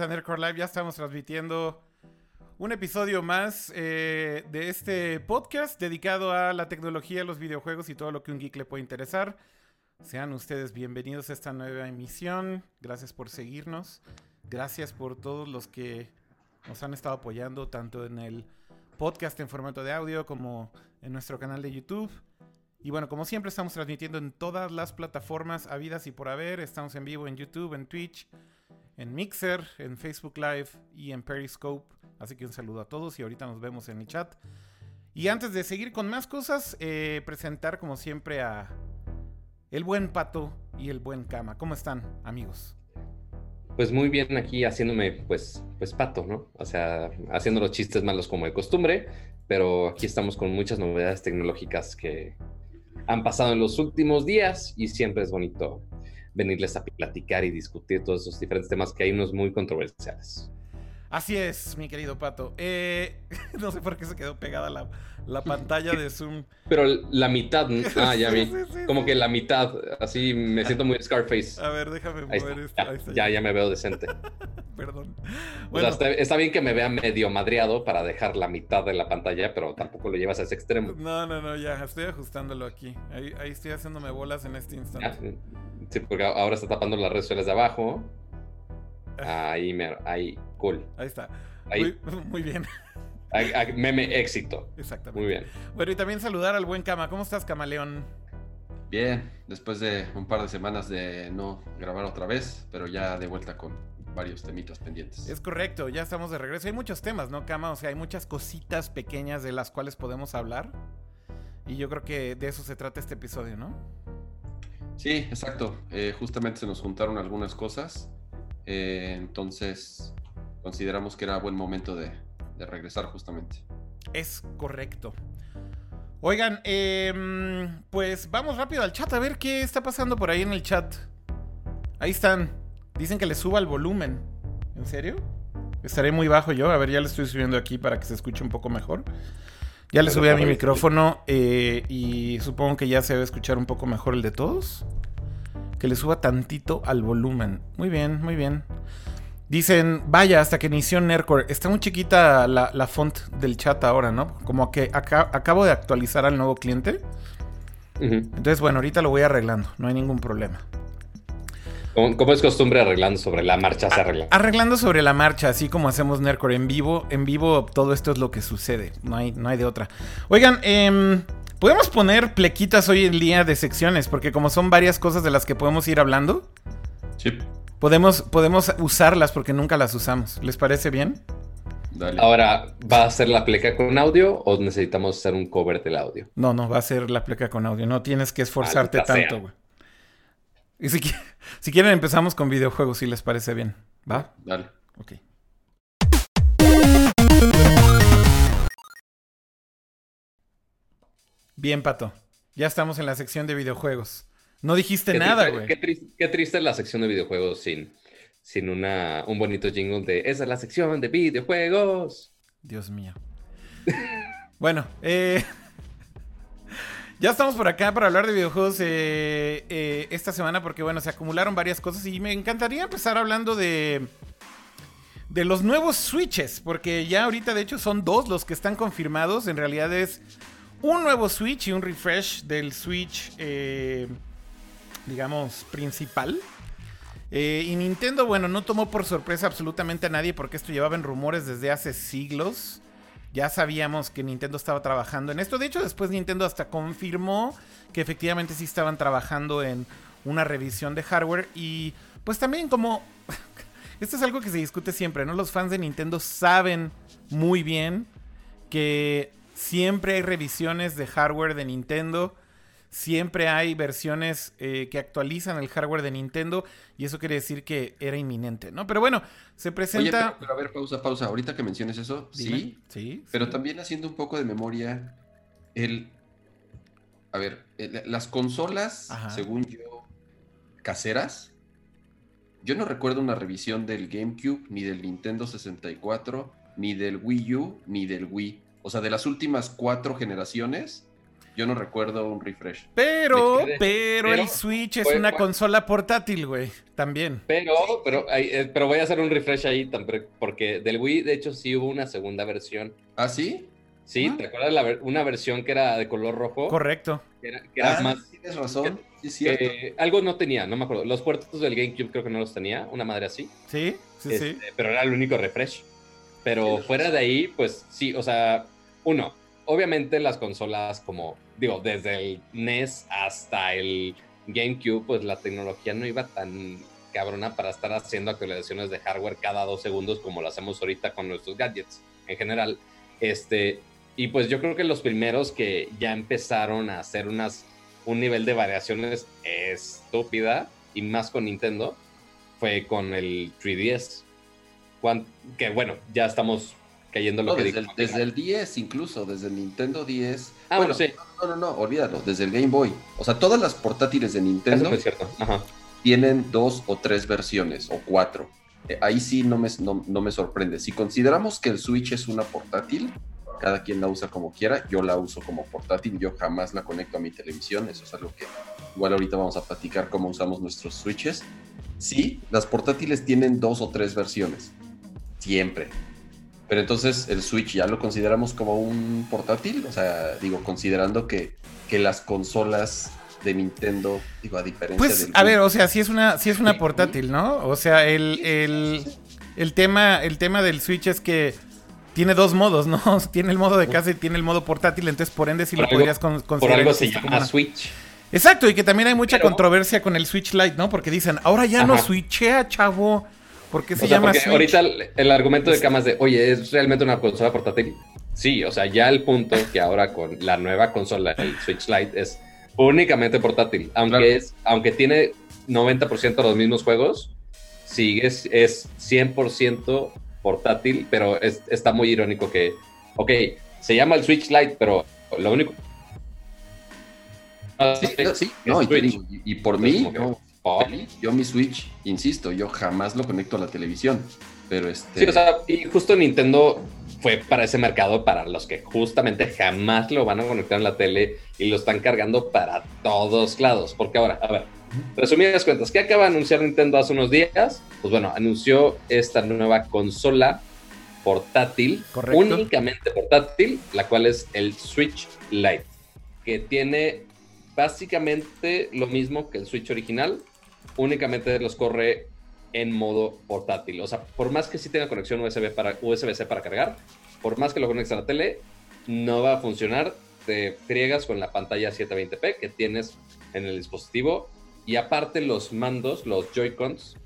Bienvenidos a Live. Ya estamos transmitiendo un episodio más eh, de este podcast dedicado a la tecnología, los videojuegos y todo lo que un geek le puede interesar. Sean ustedes bienvenidos a esta nueva emisión. Gracias por seguirnos. Gracias por todos los que nos han estado apoyando tanto en el podcast en formato de audio como en nuestro canal de YouTube. Y bueno, como siempre estamos transmitiendo en todas las plataformas habidas y por haber. Estamos en vivo en YouTube, en Twitch, en Mixer, en Facebook Live y en Periscope. Así que un saludo a todos y ahorita nos vemos en el chat. Y antes de seguir con más cosas, eh, presentar como siempre a el buen Pato y el buen Cama. ¿Cómo están, amigos? Pues muy bien aquí haciéndome, pues, pues pato, ¿no? O sea, haciendo los chistes malos como de costumbre, pero aquí estamos con muchas novedades tecnológicas que, han pasado en los últimos días y siempre es bonito venirles a platicar y discutir todos esos diferentes temas que hay unos muy controversiales. Así es, mi querido Pato. Eh, no sé por qué se quedó pegada la, la pantalla de Zoom. Pero la mitad, ah, ya vi. Como que la mitad, así me siento muy Scarface. A ver, déjame mover esto. Ya, ya, me veo decente. Perdón. Bueno. está, bien que me vea medio madreado para dejar la mitad de la pantalla, pero tampoco lo llevas a ese extremo. No, no, no, ya, estoy ajustándolo aquí. Ahí, ahí estoy haciéndome bolas en este instante. sí, porque ahora está tapando las redes sociales de abajo. Ahí, ahí, cool. Ahí está. Muy, bien. Meme éxito. Exactamente. Muy bien. Bueno, y también saludar al buen Cama. ¿Cómo estás, Camaleón? Bien, después de un par de semanas de no grabar otra vez, pero ya de vuelta con varios temitas pendientes. Es correcto, ya estamos de regreso. Hay muchos temas, ¿no, Cama? O sea, hay muchas cositas pequeñas de las cuales podemos hablar. Y yo creo que de eso se trata este episodio, ¿no? Sí, exacto. Eh, justamente se nos juntaron algunas cosas. Eh, entonces, consideramos que era buen momento de, regresar justamente. Es correcto. Oigan, em, pues vamos rápido al chat a ver qué está pasando por ahí en el chat. Ahí están. Dicen que le suba el volumen. ¿En serio? Estaré muy bajo yo. A ver, ya le estoy subiendo aquí para que se escuche un poco mejor. Ya le subí a mi micrófono eh, y supongo que ya se debe escuchar un poco mejor el de todos que le suba tantito al volumen. Muy bien, muy bien. Dicen, vaya, hasta que inició Nercore. Está muy chiquita la, font del chat ahora, ¿no? Como que acabo de actualizar al nuevo cliente. Entonces, bueno, ahorita lo voy arreglando. No hay ningún problema. Como, es costumbre, arreglando sobre la marcha se arregla. Arreglando sobre la marcha, así como hacemos Nercore en vivo. En vivo todo esto es lo que sucede. No hay, no hay de otra. Oigan, eh, Podemos poner plequitas hoy en día de secciones, porque como son varias cosas de las que podemos ir hablando, sí. podemos, podemos usarlas porque nunca las usamos. ¿Les parece bien? Dale. Ahora, ¿va a ser la pleca con audio o necesitamos hacer un cover del audio? No, no, va a ser la pleca con audio. No tienes que esforzarte tanto, güey. Y si, si quieren empezamos con videojuegos, si les parece bien. ¿Va? Dale. Ok. Bien, Pato. Ya estamos en la sección de videojuegos. No dijiste nada, güey. Qué, triste, es la sección de videojuegos sin, sin una, un bonito jingle de esa es la sección de videojuegos. Dios mío. bueno, eh, ya estamos por acá para hablar de videojuegos eh, eh, esta semana porque, bueno, se acumularon varias cosas y me encantaría empezar hablando de, de los nuevos switches, porque ya ahorita de hecho son dos los que están confirmados. En realidad es un nuevo Switch y un refresh del Switch, eh, digamos, principal. Eh, y Nintendo, bueno, no tomó por sorpresa absolutamente a nadie porque esto llevaba en rumores desde hace siglos. Ya sabíamos que Nintendo estaba trabajando en esto. De hecho, después Nintendo hasta confirmó que efectivamente sí estaban trabajando en una revisión de hardware. Y pues también como... esto es algo que se discute siempre, ¿no? Los fans de Nintendo saben muy bien que Siempre hay revisiones de hardware de Nintendo. Siempre hay versiones eh, que actualizan el hardware de Nintendo. Y eso quiere decir que era inminente, ¿no? Pero bueno, se presenta. pero, a ver, pausa, pausa. Ahorita que menciones eso, sí. Sí. Pero también haciendo un poco de memoria, el. A ver, las consolas, según yo, caseras. Yo no recuerdo una revisión del GameCube, ni del Nintendo 64, ni del Wii U, ni del Wii. O sea, de las últimas cuatro generaciones, Yo no recuerdo un refresh. Pero, pero, el Switch es una consola portátil, güey. También. Pero, pero, eh, pero voy a hacer un refresh ahí porque del Wii, de hecho, sí hubo una segunda versión. ¿Ah, sí? Sí, ah. ¿te acuerdas la, una versión que era de color rojo? Correcto. Que era, ah, más. Tienes razón. sí, cierto. algo no tenía, no me acuerdo. Los puertos del GameCube creo que no los tenía, una madre así. Sí, sí, sí. Este, pero era el único refresh. Pero fuera de ahí, pues sí, o sea, uno, obviamente las consolas como, digo, desde el NES hasta el GameCube, pues la tecnología no iba tan cabrona para estar haciendo actualizaciones de hardware cada dos segundos como lo hacemos ahorita con nuestros gadgets en general. Este, y pues yo creo que los primeros que ya empezaron a hacer unas, un nivel de variaciones estúpida, y más con Nintendo, fue con el 3DS. Que bueno, ya estamos cayendo lo que desde, el, desde el 10 incluso, desde el Nintendo 10. Ah, bueno, sí. No, no, no, olvídalo, desde el Game Boy. O sea, todas las portátiles de Nintendo tienen dos o tres versiones, o cuatro. Eh, ahí sí no me, no, me sorprende. Si consideramos que el Switch es una portátil, cada quien la usa como quiera, yo la uso como portátil, yo jamás la conecto a mi televisión, eso es algo que igual ahorita vamos a platicar cómo usamos nuestros Switches. Sí, las portátiles tienen dos o tres versiones, siempre pero entonces el Switch ya lo consideramos como un portátil, o sea, digo, considerando que, que las consolas de Nintendo, digo, a diferencia pues, a ver, o sea, sí es una, sí es una portátil, ¿no? O sea, el, el, el, tema, el tema del Switch es que tiene dos modos, ¿no? Tiene el modo de casa y tiene el modo portátil, entonces por ende sí lo podrías considerar. Por algo se llama Switch. Exacto, y que también hay mucha controversia con el Switch Lite, ¿no? Porque dicen, ahora ya no switchea, chavo. ¿Por qué se llama Switch? Ahorita el, argumento de camas de, oye, ¿es realmente una consola portátil? Sí, o sea, ya el punto que ahora con la nueva consola, el Switch Lite, es únicamente portátil. Aunque, es, aunque tiene 90% de los mismos juegos, sigue, es, es 100% portátil, pero está muy irónico que, ok, se llama el Switch Lite, pero lo único... Sí, no, y, por mí, yo mi Switch, insisto, yo jamás lo conecto a la televisión. Pero este. Sí, o sea, y justo Nintendo fue para ese mercado, para los que justamente jamás lo van a conectar en la tele y lo están cargando para todos lados. Porque ahora, a ver, resumidas cuentas, ¿qué acaba de anunciar Nintendo hace unos días? Pues bueno, anunció esta nueva consola portátil, únicamente portátil, la cual es el Switch Lite, que tiene básicamente lo mismo que el Switch original, únicamente los corre en modo portátil. O sea, por más que sí tenga conexión USB para USB-C para cargar, por más que lo conectes a la tele, no va a funcionar. Te friegas con la pantalla 720p que tienes en el dispositivo. Y aparte los mandos, los Joy-Cons,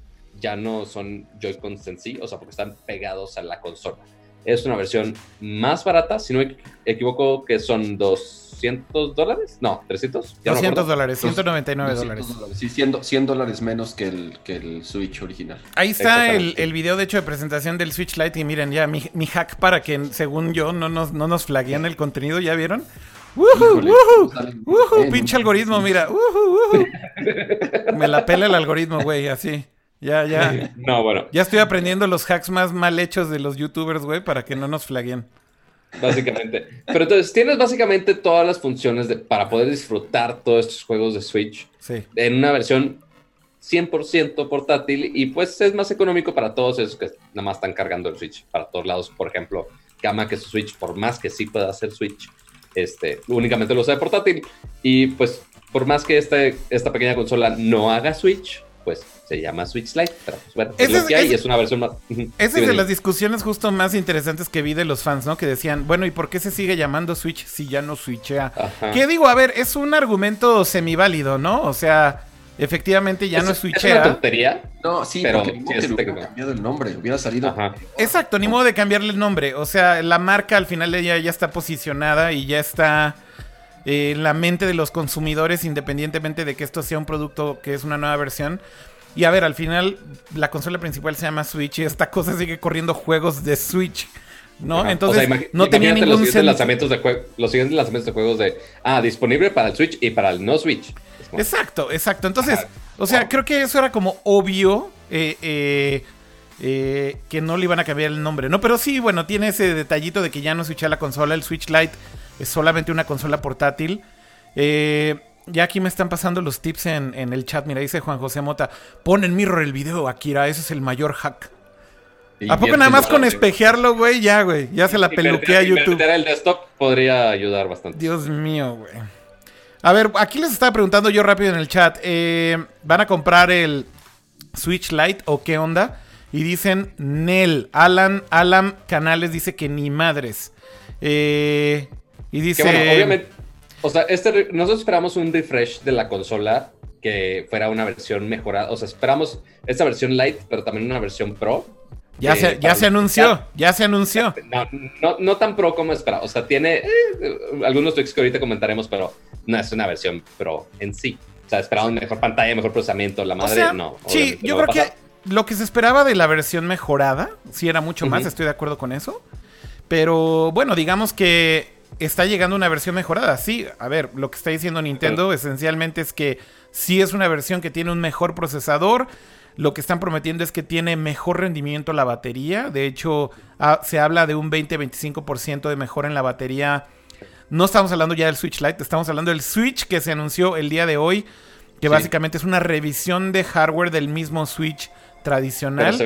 ya no son Joy-Cons en sí, o sea, porque están pegados a la consola. Es una versión más barata, si no me equivoco, que son dos 200 dólares? No, 300. 200 dólares, 199 dólares. Sí, 100, dólares menos que el, que el Switch original. Ahí está el, el, video, de hecho, de presentación del Switch Lite. Y miren, ya mi, mi hack para que, según yo, no nos, no nos flaguean el contenido, ¿ya vieron? ¡Woohoo! ¡Woohoo! Pinche algoritmo, mira. Me la pela el algoritmo, güey, así. Ya, ya. No, bueno. Ya estoy aprendiendo los hacks más mal hechos de los youtubers, güey, para que no nos flaguen. Básicamente. Pero entonces tienes básicamente todas las funciones de, para poder disfrutar todos estos juegos de Switch en una versión 100% portátil y pues es más económico para todos esos que nada más están cargando el Switch para todos lados. Por ejemplo, Gama que su Switch, por más que sí pueda hacer Switch, este, únicamente lo usa de portátil. Y pues por más que este, esta pequeña consola no haga Switch, pues se llama Switch Lite, pero pues bueno, es lo que hay, es, una versión más... Esa es de las discusiones justo más interesantes que vi de los fans, ¿no? Que decían, bueno, ¿y por qué se sigue llamando Switch si ya no switchea? ¿Qué digo? A ver, es un argumento semiválido, ¿no? O sea, efectivamente ya no switchea. ¿Es una tontería? No, sí, pero porque ni modo hubiera cambiado el nombre, hubiera salido... Exacto, ni modo de cambiarle el nombre. O sea, la marca al final de ella ya está posicionada y ya está... En la mente de los consumidores, independientemente de que esto sea un producto que es una nueva versión. Y a ver, al final la consola principal se llama Switch y esta cosa sigue corriendo juegos de Switch. ¿No? Entonces, no tenía ningún los siguientes, lanzamientos de los siguientes lanzamientos de juegos de. Ah, disponible para el Switch y para el no Switch. Exacto, exacto. Entonces, o sea, creo que eso era como obvio. Eh, eh, eh, que no le iban a cambiar el nombre, ¿no? Pero sí, bueno, tiene ese detallito de que ya no switcha la consola. El Switch Lite es solamente una consola portátil. Eh, ya aquí me están pasando los tips en, en, el chat. Mira, dice Juan José Mota, pon en mirror el video, Akira, ese es el mayor hack. ¿A poco nada más con espejearlo, güey? Ya, güey. Ya se la peluquea YouTube. el desktop podría ayudar bastante. Dios mío, güey. A ver, aquí les estaba preguntando yo rápido en el chat. Eh, ¿Van a comprar el Switch Lite o qué onda? Y dicen Nel. Alan, Alan Canales dice que ni madres. Eh, y dice. bueno, obviamente. O sea, este, nosotros esperamos un refresh de la consola que fuera una versión mejorada. O sea, esperamos esta versión Lite, pero también una versión Pro. Ya, se, ya se anunció, ya se anunció. No, no, tan pro como esperaba. O sea, tiene eh, algunos tweaks que ahorita comentaremos, pero no es una versión pro en sí. O sea, esperaba una mejor pantalla, mejor procesamiento. La madre, no. Sí, yo creo que lo que se esperaba de la versión mejorada, sí era mucho más, estoy de acuerdo con eso. Pero bueno, digamos que está llegando una versión mejorada. Sí, a ver, lo que está diciendo Nintendo esencialmente es que sí es una versión que tiene un mejor procesador lo que están prometiendo es que tiene mejor rendimiento la batería. De hecho, se habla de un 20-25% de mejora en la batería. No estamos hablando ya del Switch Lite, estamos hablando del Switch que se anunció el día de hoy, que básicamente es una revisión de hardware del mismo Switch tradicional.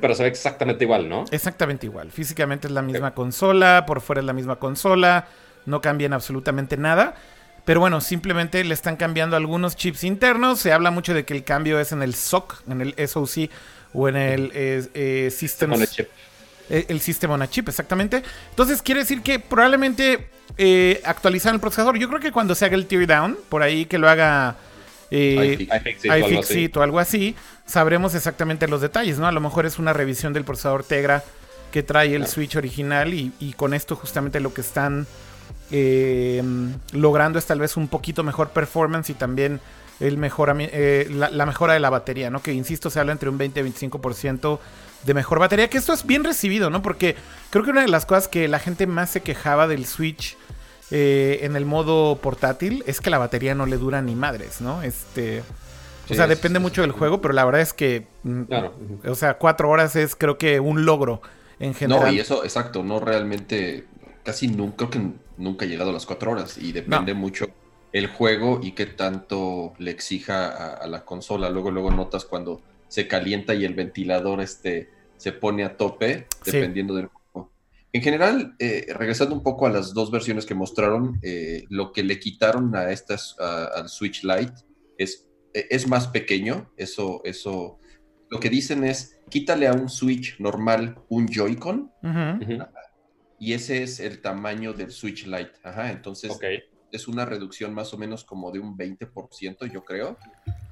Pero se, ve exactamente igual, ¿no? Exactamente igual. Físicamente es la misma consola, por fuera es la misma consola, no cambian absolutamente nada. Pero bueno, simplemente le están cambiando algunos chips internos. Se habla mucho de que el cambio es en el SOC, en el SOC o en el eh, eh System Chip. Eh, el System on a Chip, exactamente. Entonces quiere decir que probablemente eh, actualizar el procesador. Yo creo que cuando se haga el teardown, por ahí que lo haga eh, iFixit o algo así, sabremos exactamente los detalles, ¿no? A lo mejor es una revisión del procesador Tegra que trae el Switch original y, y con esto justamente lo que están eh, logrando es tal vez un poquito mejor performance y también el eh, la, mejora de la batería, ¿no? Que insisto, se habla entre un 20 y 25% de mejor batería, que esto es bien recibido, ¿no? Porque creo que una de las cosas que la gente más se quejaba del Switch eh, en el modo portátil es que la batería no le dura ni madres, ¿no? Este. o sea, depende mucho del juego, pero la verdad es que. Mm, o sea, cuatro horas es creo que un logro en general. No, y eso, exacto, no realmente. Casi nunca, creo que nunca ha llegado a las cuatro horas y depende mucho el juego y qué tanto le exija a, la consola. Luego, luego notas cuando se calienta y el ventilador este, se pone a tope, dependiendo del juego. En general, eh, regresando un poco a las dos versiones que mostraron, eh, lo que le quitaron a estas, al Switch Lite es, e, es más pequeño. Eso, eso, lo que dicen es, quítale a un Switch normal un Joy-Con y ese es el tamaño del Switch Lite. Ajá, entonces es una reducción más o menos como de un 20%, yo creo.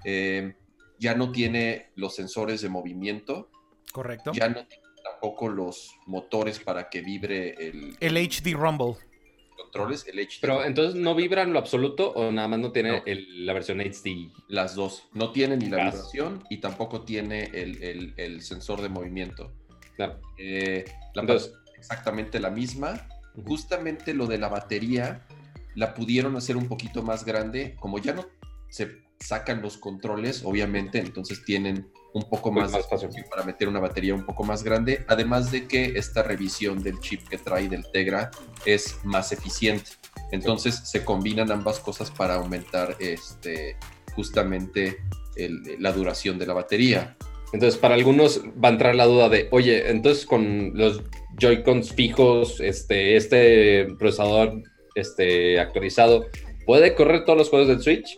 Eh, ya no tiene los sensores de movimiento. Correcto. Ya no tiene tampoco los motores para que vibre el... El HD Rumble. Controles, el HD. Pero entonces no vibra en lo absoluto o nada más no tiene la versión HD. Las dos. No tiene ni la vibración y tampoco tiene el, sensor de movimiento. Claro. Eh, la entonces, exactamente la misma. Justamente lo de la batería la pudieron hacer un poquito más grande, como ya no se sacan los controles, obviamente, entonces tienen un poco pues más, para meter una batería un poco más grande, además de que esta revisión del chip que trae del Tegra es más eficiente. Entonces se combinan ambas cosas para aumentar este, justamente la duración de la batería. Entonces, para algunos va a entrar la duda de, oye, entonces con los Joy-Cons fijos, este, este procesador este, actualizado, ¿puede correr todos los juegos del Switch?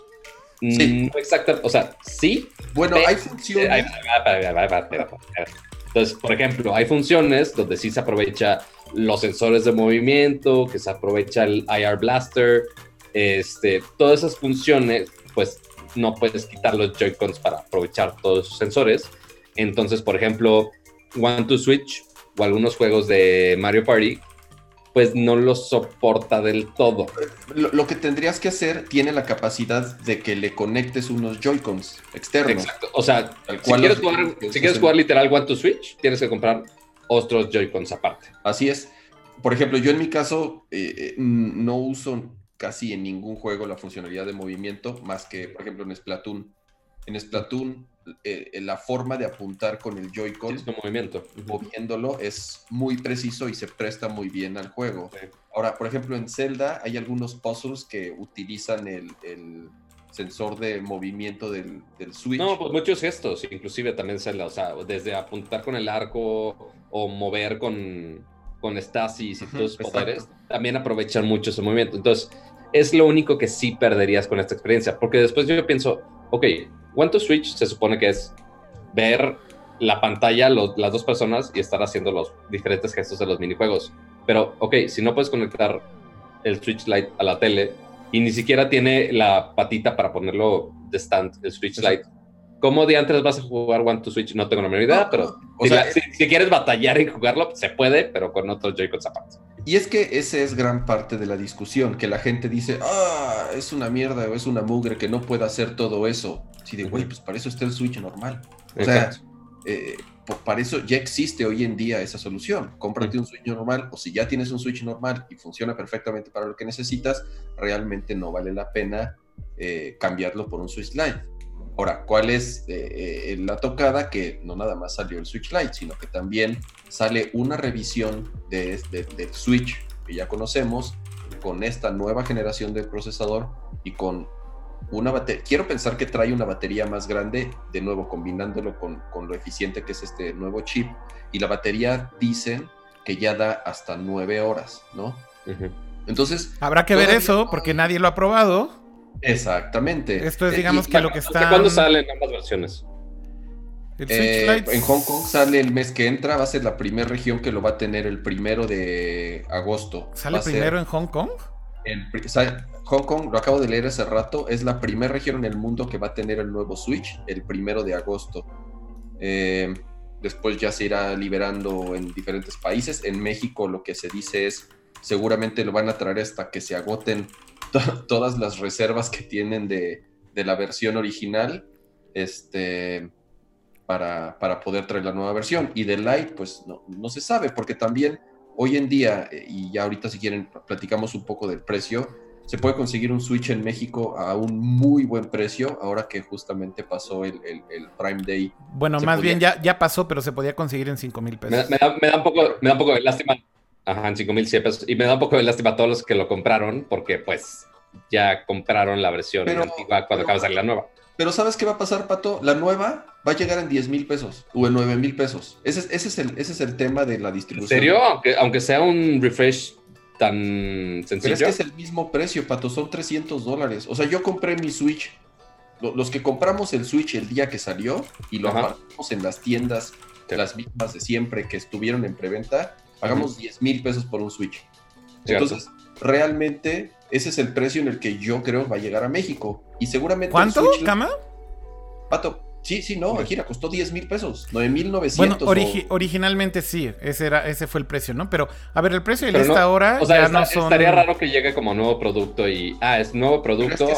Sí. No exacto, o sea, sí. Bueno, hay funciones. Entonces, por ejemplo, hay funciones donde sí se aprovecha los sensores de movimiento, que se aprovecha el IR Blaster, este, todas esas funciones, pues no puedes quitar los Joy-Cons para aprovechar todos esos sensores. Entonces, por ejemplo, One to Switch o algunos juegos de Mario Party, pues no lo soporta del todo. Lo, que tendrías que hacer tiene la capacidad de que le conectes unos Joy-Cons externos. Exacto. O sea, si, quieres jugar, si quieres jugar literal One to Switch, tienes que comprar otros Joy-Cons aparte. Así es. Por ejemplo, yo en mi caso eh, eh, no uso casi en ningún juego la funcionalidad de movimiento, más que, por ejemplo, en Splatoon. En Splatoon eh, la forma de apuntar con el Joy-Con, movimiento. moviéndolo, es muy preciso y se presta muy bien al juego. Ahora, por ejemplo, en Zelda hay algunos puzzles que utilizan el, sensor de movimiento del, Switch. No, pues muchos gestos, inclusive también Zelda, o sea, desde apuntar con el arco o mover con, con Stasis y todos esos poderes, también aprovechan mucho ese movimiento. Entonces, es lo único que sí perderías con esta experiencia, porque después yo pienso, ok, One to Switch se supone que es ver la pantalla, las dos personas y estar haciendo los diferentes gestos de los minijuegos. Pero, ok, si no puedes conectar el Switch Lite a la tele y ni siquiera tiene la patita para ponerlo de stand, el Switch Lite, ¿cómo de antes vas a jugar One to Switch? No tengo la menor idea, pero si, quieres batallar y jugarlo, se puede, pero con otros Joy-Cons aparte. Y es que esa es gran parte de la discusión, que la gente dice, ah, es una mierda o es una mugre que no puede hacer todo eso. Si de, güey, pues para eso está el Switch normal. O sea, eh, para eso ya existe hoy en día esa solución. Cómprate un Switch normal o si ya tienes un Switch normal y funciona perfectamente para lo que necesitas, realmente no vale la pena eh, cambiarlo por un Switch Lite. Ahora, ¿cuál es eh, la tocada? Que no nada más salió el Switch Lite, sino que también sale una revisión de, del Switch que ya conocemos con esta nueva generación de procesador y con una batería, quiero pensar que trae una batería más grande, de nuevo combinándolo con, lo eficiente que es este nuevo chip, y la batería dicen que ya da hasta nueve horas, ¿no? Entonces... Habrá que ver eso, porque nadie lo ha probado. Exactamente. Esto es, digamos, que lo que está... ¿Cuándo salen ambas versiones? Eh, en Hong Kong sale el mes que entra, va a ser la primera región que lo va a tener el primero de agosto. ¿Sale primero en Hong Kong? Hong Kong, lo acabo de leer hace rato, es la primera región en el mundo que va a tener el nuevo Switch el primero de agosto. Eh, después ya se irá liberando en diferentes países. En México lo que se dice es, seguramente lo van a traer hasta que se agoten todas las reservas que tienen de, la versión original, este, para, poder traer la nueva versión. Y de Lite, pues no, no se sabe, porque también hoy en día, eh, y ya ahorita si quieren platicamos un poco del precio, se puede conseguir un Switch en México a un muy buen precio, ahora que justamente pasó el, Prime Day. Bueno, más bien ya, ya pasó, pero se podía conseguir en 5 mil pesos. Me, da, un poco, me da un poco de lástima. Ajá, en 5 mil pesos. Y me da un poco de lástima a todos los que lo compraron, porque pues ya compraron la versión antigua cuando acaba de salir la nueva. Pero ¿sabes qué va a pasar, Pato? La nueva va a llegar en 10 mil pesos o en 9 mil pesos. Ese, ese, es el, ese es el tema de la distribución. ¿En serio? Aunque, aunque sea un refresh tan sencillo. Pero es que es el mismo precio, Pato, son 300 dólares. O sea, yo compré mi Switch. Los que compramos el Switch el día que salió y lo apartamos en las tiendas, de las mismas de siempre que estuvieron en preventa, pagamos 10 mil pesos por un Switch. Entonces, realmente ese es el precio en el que yo creo va a llegar a México. Y seguramente. ¿Cuánto, Cama? Pato, Sí, sí, no, Gira costó 10 mil pesos, 9 mil 900. Bueno, originalmente sí, ese, era, ese fue el precio, ¿no? Pero, a ver, el precio de esta hora o sea, ya no son... Estaría raro que llegue como nuevo producto y, ah, es nuevo producto.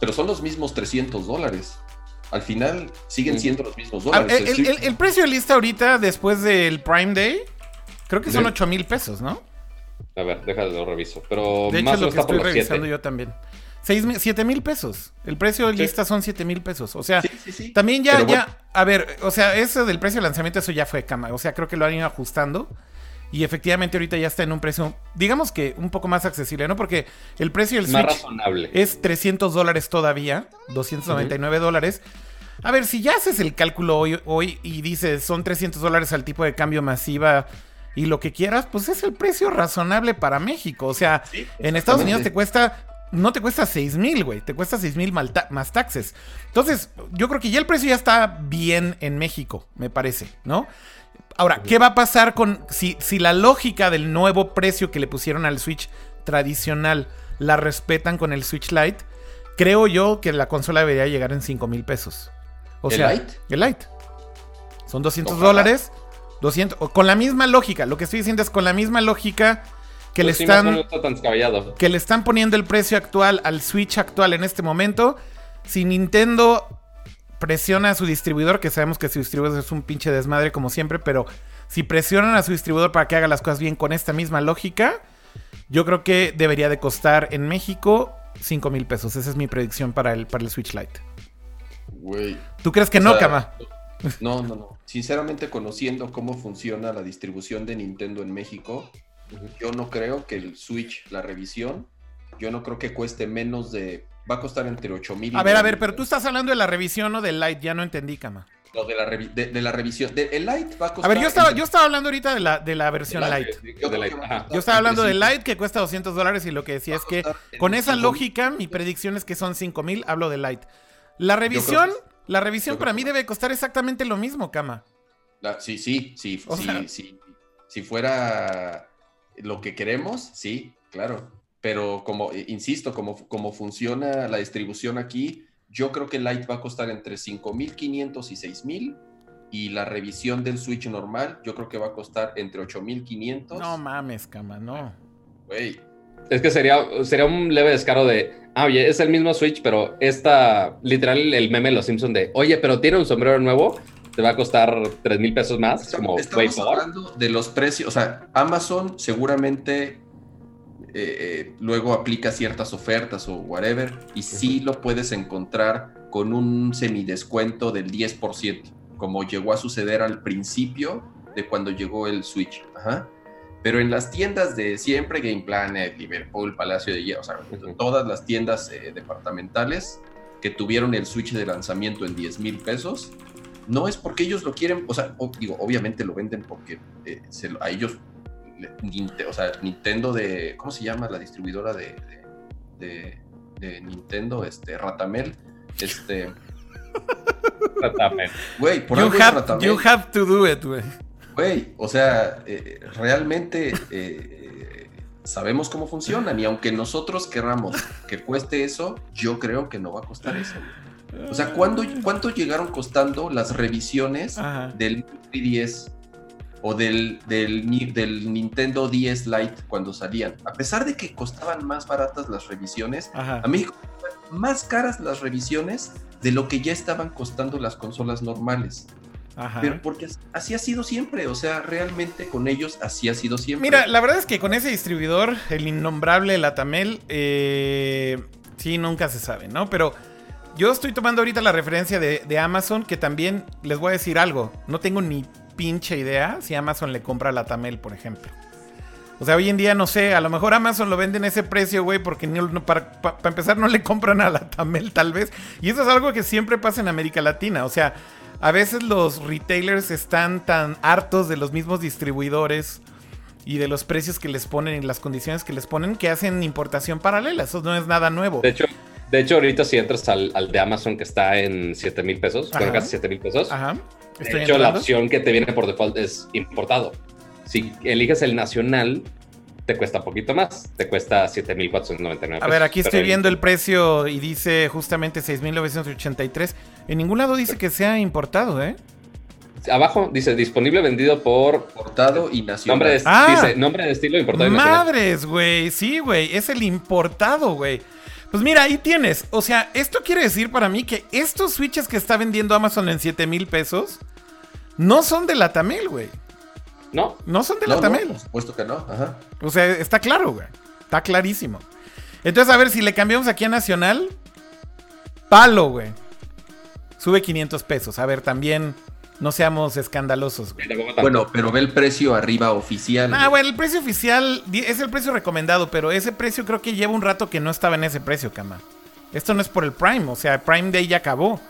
Pero, son, los mismos 300 dólares. Al final siguen siendo los mismos dólares. el, precio de lista ahorita, después del Prime Day, creo que son 8 mil pesos, ¿no? A ver, déjalo, lo reviso. Pero de más hecho, lo, que estoy revisando yo también. 7 mil pesos. El precio de lista son 7 mil pesos. O sea, también ya, ya, a ver, o sea, eso del precio de lanzamiento, eso ya fue cama. O sea, creo que lo han ido ajustando. Y efectivamente ahorita ya está en un precio, digamos que un poco más accesible, ¿no? Porque el precio del Switch es 300 dólares todavía, 299 dólares. A ver, si ya haces el cálculo hoy, hoy y dices son 300 dólares al tipo de cambio masiva y lo que quieras, pues es el precio razonable para México. O sea, en Estados Unidos te cuesta no te cuesta 6 mil, güey. Te cuesta 6 mil más taxes. Entonces, yo creo que ya el precio ya está bien en México, me parece, ¿no? Ahora, ¿qué va a pasar con si, si la lógica del nuevo precio que le pusieron al Switch tradicional la respetan con el Switch Lite? Creo yo que la consola debería llegar en 5 mil pesos. O sea, Lite? El Lite. Son 200 dólares. 200, con la misma lógica. Lo que estoy diciendo es con la misma lógica que le están que le están poniendo el precio actual al Switch actual en este momento. Si Nintendo presiona a su distribuidor, que sabemos que su distribuidor es un pinche desmadre como siempre, pero si presionan a su distribuidor para que haga las cosas bien con esta misma lógica, yo creo que debería de costar en México 5 mil pesos. Esa es mi predicción para el, para el Switch Lite. ¿Tú crees que no, Kama? No, no, no. Sinceramente, conociendo cómo funciona la distribución de Nintendo en México, yo no creo que el Switch, la revisión, yo no creo que cueste menos de. Va a costar entre 8 mil A ver, a ver, pero tú estás hablando de la revisión o del Lite, ya no entendí, cama. No, de la, de, la revisión. el Lite va a costar. A ver, yo estaba, yo estaba hablando ahorita de la, de la versión Lite. Yo, estaba hablando del Lite que cuesta 200 dólares y lo que decía es que con esa lógica, mi predicción es que son 5 mil. Hablo de Lite. La revisión, la revisión para mí debe costar exactamente lo mismo, cama. sí, sí, sí, sí, sí. Si fuera lo que queremos, sí, claro. Pero como, eh, insisto, como, como funciona la distribución aquí, yo creo que Lite va a costar entre 5.500 y 6.000. Y la revisión del Switch normal, yo creo que va a costar entre 8.500. No mames, cama, no. Güey. Es que sería, sería un leve descaro de, ah, oye, es el mismo Switch, pero esta, literal, el meme de los Simpsons de, oye, pero tiene un sombrero nuevo, te va a costar 3 mil pesos más. Estamos, como, estamos hablando de los precios, o sea, Amazon seguramente eh, eh, luego aplica ciertas ofertas o whatever, y sí lo puedes encontrar con un semidescuento del 10%, como llegó a suceder al principio de cuando llegó el Switch. Pero en las tiendas de siempre, Game Planet, Liverpool, Palacio de Hierro, o sea, todas las tiendas eh, departamentales que tuvieron el Switch de lanzamiento en 10 mil pesos, no es porque ellos lo quieren, o sea, digo, obviamente lo venden porque a ellos o sea, Nintendo de, ¿cómo se llama la distribuidora de, de, Nintendo? Este, Ratamel, este... Ratamel. Güey, por you have, You have to do it, güey. Güey, o sea, eh, realmente eh, sabemos cómo funcionan y aunque nosotros querramos que cueste eso, yo creo que no va a costar eso. O sea, ¿cuánto, cuánto llegaron costando las revisiones del 3DS o del, del, del, Nintendo 10 Lite cuando salían. A pesar de que costaban más baratas las revisiones, a México más caras las revisiones de lo que ya estaban costando las consolas normales. Pero porque así ha sido siempre, o sea, realmente con ellos así ha sido siempre. Mira, la verdad es que con ese distribuidor, el innombrable Latamel, eh, sí, nunca se sabe, ¿no? Pero yo estoy tomando ahorita la referencia de, de Amazon, que también les voy a decir algo, no tengo ni pinche idea si Amazon le compra la Tamel, por ejemplo. O sea, hoy en día no sé, a lo mejor Amazon lo vende en ese precio, güey, porque para, empezar no le compran a la Tamel tal vez. Y eso es algo que siempre pasa en América Latina. O sea, a veces los retailers están tan hartos de los mismos distribuidores y de los precios que les ponen y las condiciones que les ponen que hacen importación paralela. Eso no es nada nuevo. De hecho, de hecho ahorita si entras al, de Amazon que está en 7 mil pesos, bueno, casi 7 mil pesos. Ajá de hecho, la opción que te viene por default es importado. Si eliges el nacional, te cuesta un poquito más. Te cuesta 7.499 A ver, aquí estoy viendo el precio y dice justamente 6.983. En ningún lado dice que sea importado, ¿eh? Abajo dice disponible vendido por importado y nacional. Nombre de, ah, dice nombre de estilo importado y nacional. Madres, güey. Sí, güey. Es el importado, güey. Pues mira, ahí tienes. O sea, esto quiere decir para mí que estos switches que está vendiendo Amazon en 7 mil pesos no son de la Tamel, güey. No. No son de la Tamel. por supuesto que no. Ajá. O sea, está claro, güey. Está clarísimo. Entonces, a ver, si le cambiamos aquí a Nacional, palo, güey. Sube 500 pesos. A ver, también no seamos escandalosos. Güey. Bueno, pero ve el precio arriba oficial. Ah, bueno, el precio oficial es el precio recomendado, pero ese precio creo que lleva un rato que no estaba en ese precio, cama. Esto no es por el Prime, o sea, el Prime Day ya acabó.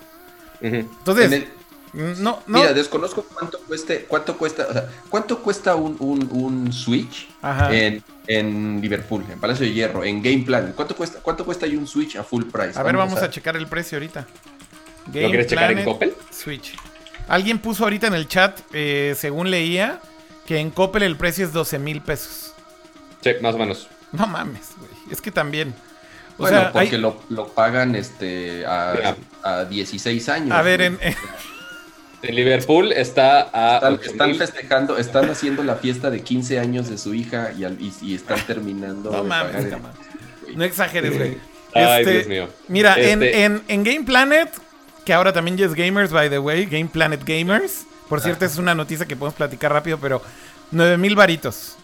Entonces, no, no. Mira, desconozco cuánto cueste, cuánto cuesta, o sea, cuánto cuesta un, un, Switch en, en, Liverpool, en Palacio de Hierro, en Game Plan. ¿Cuánto cuesta, cuánto cuesta ahí un Switch a full price? A ver, vamos, a... checar el precio ahorita. ¿Lo quieres checar en Coppel? Switch. Alguien puso ahorita en el chat, eh, según leía, que en Coppel el precio es 12 mil pesos. Sí, más o menos. No mames, güey. Es que también. O bueno, sea, porque lo, lo, pagan este a, a, 16 años. A ver, en, en, Liverpool está a. Están, festejando, están haciendo la fiesta de 15 años de su hija y, y, están terminando. No mames, no exageres, güey. Ay, este, Dios mío. Mira, en, este en, en Game Planet que ahora también ya es Gamers, by the way, Game Planet Gamers. Por cierto, es una noticia que podemos platicar rápido, pero 9000 varitos.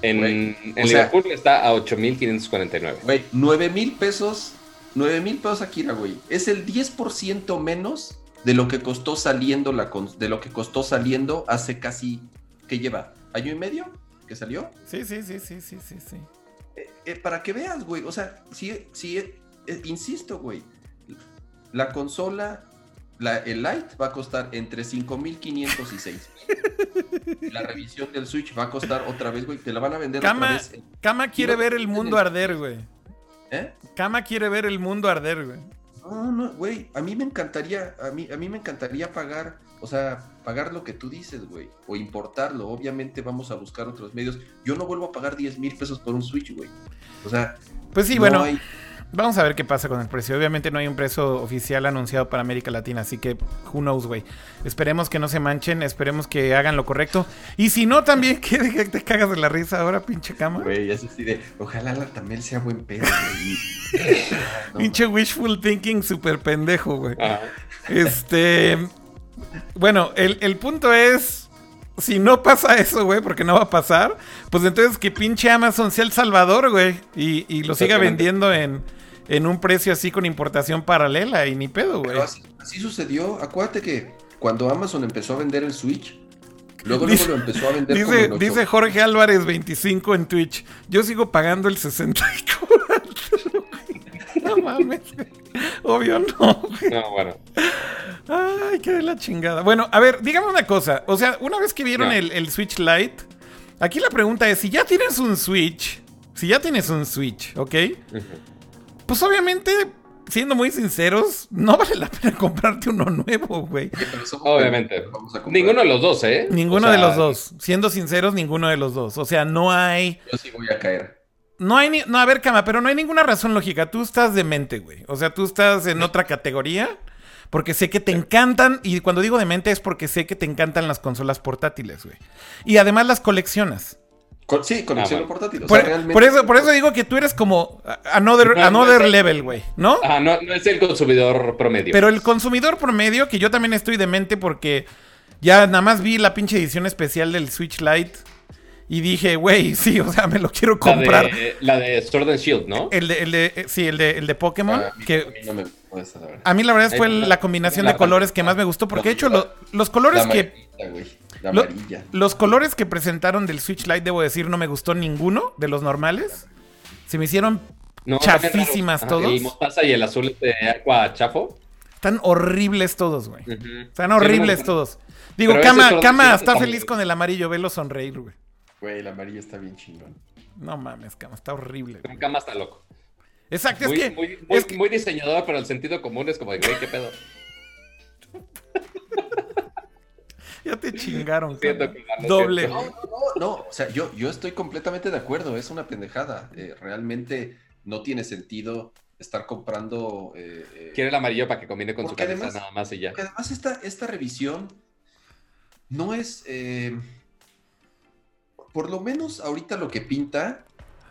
En, en Liverpool está a 8549. Güey, 9000 pesos. 9000 pesos aquí, güey. Es el 10% menos de lo que costó saliendo la de lo que costó saliendo hace casi ¿qué lleva? ¿Año y medio? que salió. Sí, sí, sí, sí, sí, sí, sí. Eh, eh, para que veas, güey. O sea, sí, sí, eh, insisto, güey. La consola, la, el Lite va a costar entre 5.500 y 6. la revisión del Switch va a costar otra vez, güey. Te la van a vender Kama, otra vez. Kama quiere ver el mundo arder, güey. ¿Eh? Kama quiere ver el mundo arder, güey. No, no, güey. A mí me encantaría, a mí, a mí me encantaría pagar, o sea, pagar lo que tú dices, güey. O importarlo. Obviamente vamos a buscar otros medios. Yo no vuelvo a pagar 10 mil pesos por un Switch, güey. O sea. Pues sí, bueno. Vamos a ver qué pasa con el precio. Obviamente no hay un precio oficial anunciado para América Latina, así que who knows, güey. Esperemos que no se manchen, esperemos que hagan lo correcto. Y si no, también que te cagas de la risa ahora, pinche cama. Güey, es así de, ojalá la también sea buen pedo, güey. pinche wishful thinking super pendejo, güey. Este... Bueno, el, el punto es si no pasa eso, güey, porque no va a pasar, pues entonces que pinche Amazon sea el salvador, güey, y, y, lo siga vendiendo en, en un precio así con importación paralela y ni pedo, güey. Así, sucedió. Acuérdate que cuando Amazon empezó a vender el Switch, luego, luego lo empezó a vender dice, dice Jorge Álvarez 25 en Twitch. Yo sigo pagando el 64. no mames. Obvio no. No, bueno. Ay, qué de la chingada. Bueno, a ver, dígame una cosa. O sea, una vez que vieron el, Switch Lite, aquí la pregunta es: si ya tienes un Switch, si ya tienes un Switch, ¿ok? Pues obviamente, siendo muy sinceros, no vale la pena comprarte uno nuevo, güey. Obviamente. Ninguno de los dos, ¿eh? Ninguno de los dos. Siendo sinceros, ninguno de los dos. O sea, no hay. Yo sí voy a caer. No hay ni... No, a ver, Cama, pero no hay ninguna razón lógica. Tú estás demente, güey. O sea, tú estás en otra categoría. Porque sé que te encantan, y cuando digo demente es porque sé que te encantan las consolas portátiles, güey. Y además las coleccionas sí, conexión ah, portátil. por, eso, por eso digo que tú eres como another, another level, güey, ¿no? Ah, no, no es el consumidor promedio. Pero el consumidor promedio, que yo también estoy demente porque ya nada más vi la pinche edición especial del Switch Lite. Y dije, güey, sí, o sea, me lo quiero comprar. La de, Sword and Shield, ¿no? El de, el de sí, el de, el de Pokémon. a, mí, que, no me a mí la verdad fue la combinación de colores que más me gustó. Porque de hecho los colores que los colores que presentaron del Switch Lite, debo decir, no me gustó ninguno de los normales. Se me hicieron chafísimas todos. El mostaza y el azul de agua chafo. Están horribles todos, güey. Están horribles todos. Digo, Kama, Kama está feliz con el amarillo. Velo sonreír, güey. Güey, el amarillo está bien chingón. No mames, Kama, está horrible. Kama está loco. Exacto, es que. Muy, es muy diseñador, pero el sentido común es como de, güey, qué pedo. ya te chingaron. Doble. No, no, no, O sea, yo, yo estoy completamente de acuerdo. Es una pendejada. Eh, realmente no tiene sentido estar comprando. Eh, eh, Quiere el amarillo para que combine con su cabeza nada más y ya. Porque además esta, esta revisión no es. Por lo menos ahorita lo que pinta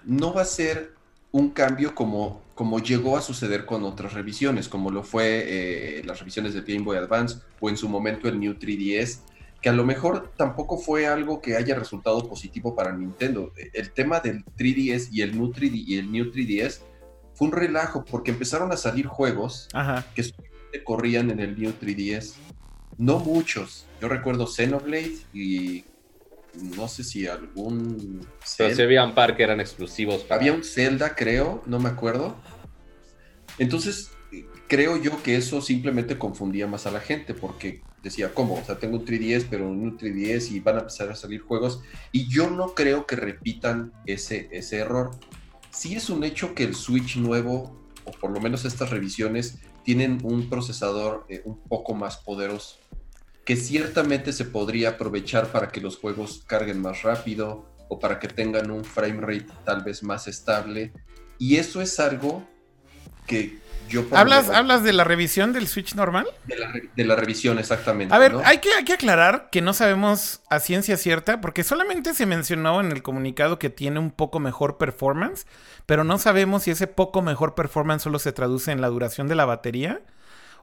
no va a ser un cambio como, como llegó a suceder con otras revisiones, como lo fue las revisiones de Game Boy Advance o en su momento el New 3DS, que a lo mejor tampoco fue algo que haya resultado positivo para Nintendo. El tema del 3DS y el New 3D y el New 3DS fue un relajo porque empezaron a salir juegos que corrían en el New 3DS. No muchos. Yo recuerdo Xenoblade y no sé si algún. Pero si había un par que eran exclusivos. Había un Zelda, creo, no me acuerdo. Entonces, creo yo que eso simplemente confundía más a la gente porque decía, ¿cómo? O sea, tengo un 3DS, pero un 3DS y van a empezar a salir juegos. Y yo no creo que repitan ese, ese error. Sí es un hecho que el Switch nuevo, o por lo menos estas revisiones, tienen un procesador eh, un poco más poderoso, que ciertamente se podría aprovechar para que los juegos carguen más rápido o para que tengan un frame rate tal vez más estable. Y eso es algo que ¿Hablas, ¿Hablas de la revisión del Switch normal? De la, revisión, exactamente. A ver, hay, que, hay que aclarar que no sabemos a ciencia cierta, porque solamente se mencionó en el comunicado que tiene un poco mejor performance, pero no sabemos si ese poco mejor performance solo se traduce en la duración de la batería,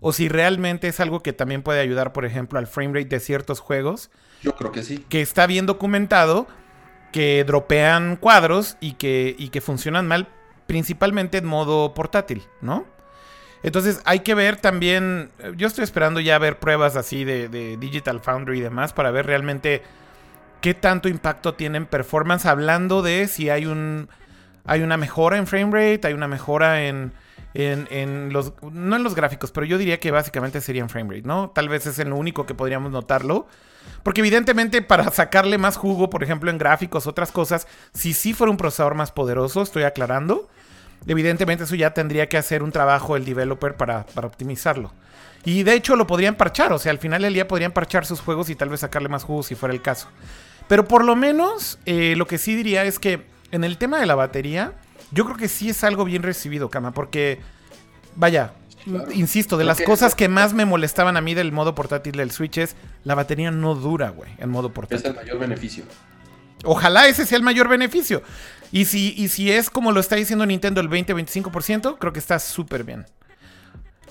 o si realmente es algo que también puede ayudar, por ejemplo, al frame rate de ciertos juegos. Yo creo que sí. Que está bien documentado, que dropean cuadros y que, y que funcionan mal, principalmente en modo portátil, ¿no? Entonces hay que ver también, yo estoy esperando ya ver pruebas así de, Digital Foundry y demás para ver realmente qué tanto impacto tiene en performance, hablando de si hay un hay una mejora en frame rate, hay una mejora en, en, los, no en los gráficos, pero yo diría que básicamente sería en frame rate, ¿no? Tal vez es el único que podríamos notarlo. Porque evidentemente para sacarle más jugo, por ejemplo, en gráficos, otras cosas, si sí fuera un procesador más poderoso, estoy aclarando, evidentemente eso ya tendría que hacer un trabajo el developer para, para optimizarlo. Y de hecho lo podrían parchar, o sea, al final del día podrían parchar sus juegos y tal vez sacarle más jugo si fuera el caso. Pero por lo menos eh, lo que sí diría es que en el tema de la batería, yo creo que sí es algo bien recibido, Kama, porque, vaya, insisto, de las cosas que más me molestaban a mí del modo portátil del Switch es la batería no dura, güey, en modo portátil. Es el mayor beneficio. Ojalá ese sea el mayor beneficio. Y si, y si es como lo está diciendo Nintendo el 20-25%, creo que está súper bien.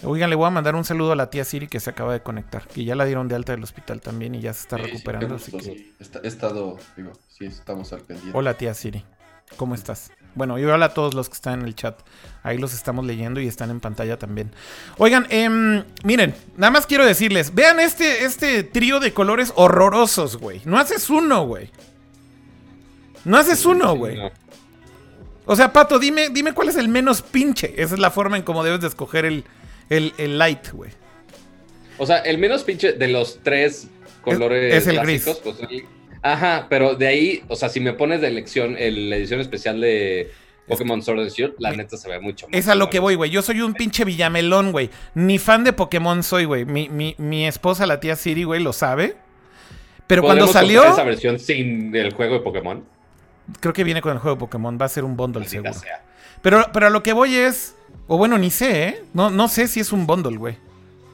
Oigan, le voy a mandar un saludo a la tía Siri que se acaba de conectar, que ya la dieron de alta del hospital también y ya se está recuperando. he estado, digo, sí, estamos al pendiente. Hola tía Siri, ¿cómo estás? Bueno, y hola a todos los que están en el chat. Ahí los estamos leyendo y están en pantalla también. Oigan, em, miren, nada más quiero decirles, vean este, este trío de colores horrorosos, güey. No haces uno, güey. No haces uno, güey. O sea, Pato, dime, dime cuál es el menos pinche. Esa es la forma en cómo debes de escoger el, el, light, güey. O sea, el menos pinche de los tres colores es, el gris. Pues, ajá, pero de ahí, o sea, si me pones de elección la edición especial de Pokémon Sword and Shield, la neta se ve mucho más. Es a lo que voy, güey. Yo soy un pinche villamelón, güey. Ni fan de Pokémon soy, güey. Mi, mi, mi, esposa, la tía Siri, güey, lo sabe. Pero cuando salió. esa versión sin el juego de Pokémon? Creo que viene con el juego de Pokémon. Va a ser un bundle, seguro. Pero, pero a lo que voy es. O bueno, ni sé, ¿eh? No, no sé si es un bundle, güey.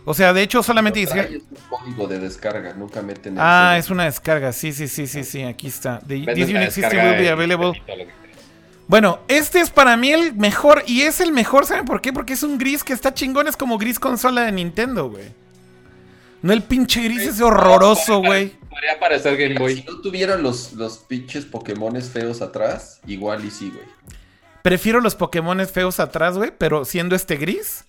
O sea, de hecho, solamente dice. Es un código de descarga, nunca meten. Ah, es una descarga. Sí, sí, sí, sí, sí. Aquí está. this unit system will be available. Bueno, este es para mí el mejor. Y es el mejor, ¿saben por qué? Porque es un gris que está chingón. Es como gris consola de Nintendo, güey. No el pinche gris ese horroroso, güey. Podría parecer Game Boy. Si no tuvieran los, los pinches Pokémones feos atrás, igual y sí, güey. Prefiero los Pokémon feos atrás, güey, pero siendo este gris,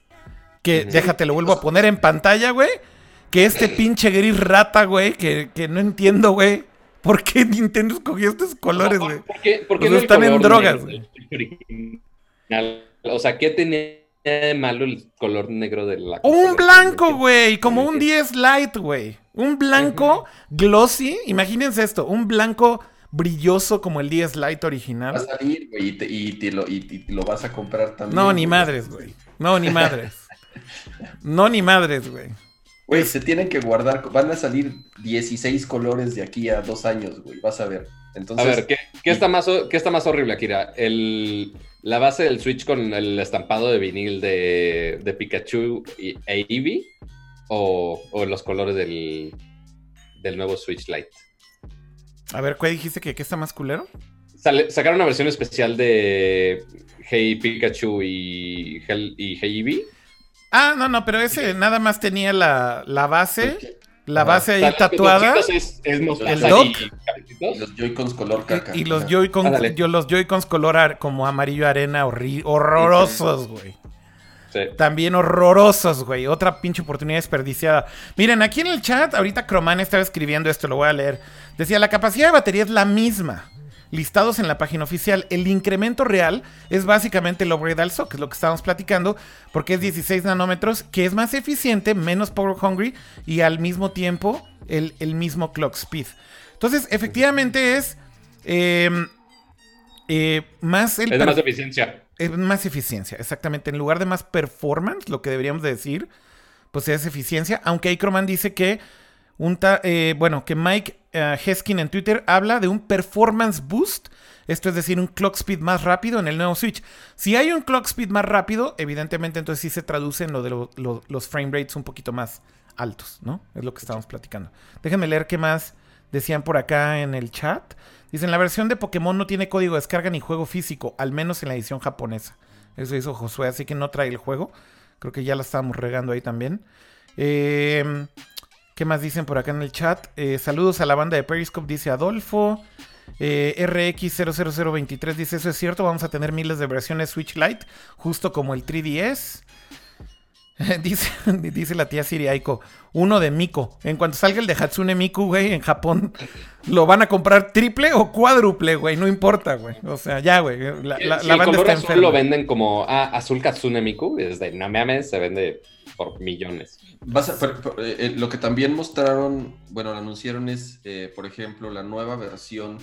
que déjate, lo vuelvo a poner en pantalla, güey, que este pinche gris rata, güey, que, no entiendo, güey. ¿Por qué Nintendo escogió estos colores, güey? ¿Por qué, no están en drogas, güey. O sea, ¿qué tenía de malo el color negro de la... Un blanco, güey, como un 10 light, güey. Un blanco glossy, imagínense esto, un blanco brilloso como el 10 Lite original. Va a salir, güey, y, te, lo, lo, vas a comprar también. No, ni madres, güey. No, ni madres. No, ni madres, güey. Güey, se tienen que guardar. Van a salir 16 colores de aquí a dos años, güey. Vas a ver. Entonces, a ver, ¿qué, está, más, ¿qué está más horrible, Akira? ¿El, ¿La base del Switch con el estampado de vinil de, de Pikachu y, e Eevee? ¿O, o los colores del, del nuevo Switch Lite? A ver, ¿cuál dijiste que, está más culero? sacaron una versión especial de Hey Pikachu y, y Hey Eevee. Ah, no, no, pero ese nada más tenía la, base. La base ahí tatuada. el dock. Y los Joy-Cons color caca. Y, los Joy-Cons los Joy color como amarillo arena horrorosos, güey. También horrorosos, güey. Otra pinche oportunidad desperdiciada. Miren, aquí en el chat, ahorita Croman estaba escribiendo esto, lo voy a leer. Decía, la capacidad de batería es la misma. Listados en la página oficial. El incremento real es básicamente el upgrade al SOC, que es lo que estábamos platicando, porque es 16 nanómetros, que es más eficiente, menos power hungry y al mismo tiempo el, mismo clock speed. Entonces, efectivamente es em, eh, más el... Es más eficiencia es más eficiencia, exactamente. En lugar de más performance, lo que deberíamos decir, pues es eficiencia. Aunque Acroman dice que un eh, bueno, que Mike uh, Heskin en Twitter habla de un performance boost. Esto es decir, un clock speed más rápido en el nuevo Switch. Si hay un clock speed más rápido, evidentemente entonces sí se traduce en lo de los frame rates un poquito más altos, ¿no? Es lo que estamos platicando. Déjenme leer qué más decían por acá en el chat. Dicen, la versión de Pokémon no tiene código de descarga ni juego físico, al menos en la edición japonesa. Eso hizo Josué, así que no trae el juego. Creo que ya la estábamos regando ahí también. Em, ¿Qué más dicen por acá en el chat? Eh, saludos a la banda de Periscope, dice Adolfo. Eh, RX00023 dice, eso es cierto, vamos a tener miles de versiones Switch Lite, justo como el 3DS. dice, dice la tía Siriaiko, uno de Miko. En cuanto salga el de Hatsune Miku, güey, en Japón, lo van a comprar triple o cuádruple, güey, no importa, güey. O sea, ya, güey. La, la, banda está azul lo venden como ah, azul Hatsune Miku, desde no se vende por millones. Eh, eh, lo que también mostraron, bueno, lo anunciaron es, eh, por ejemplo, la nueva versión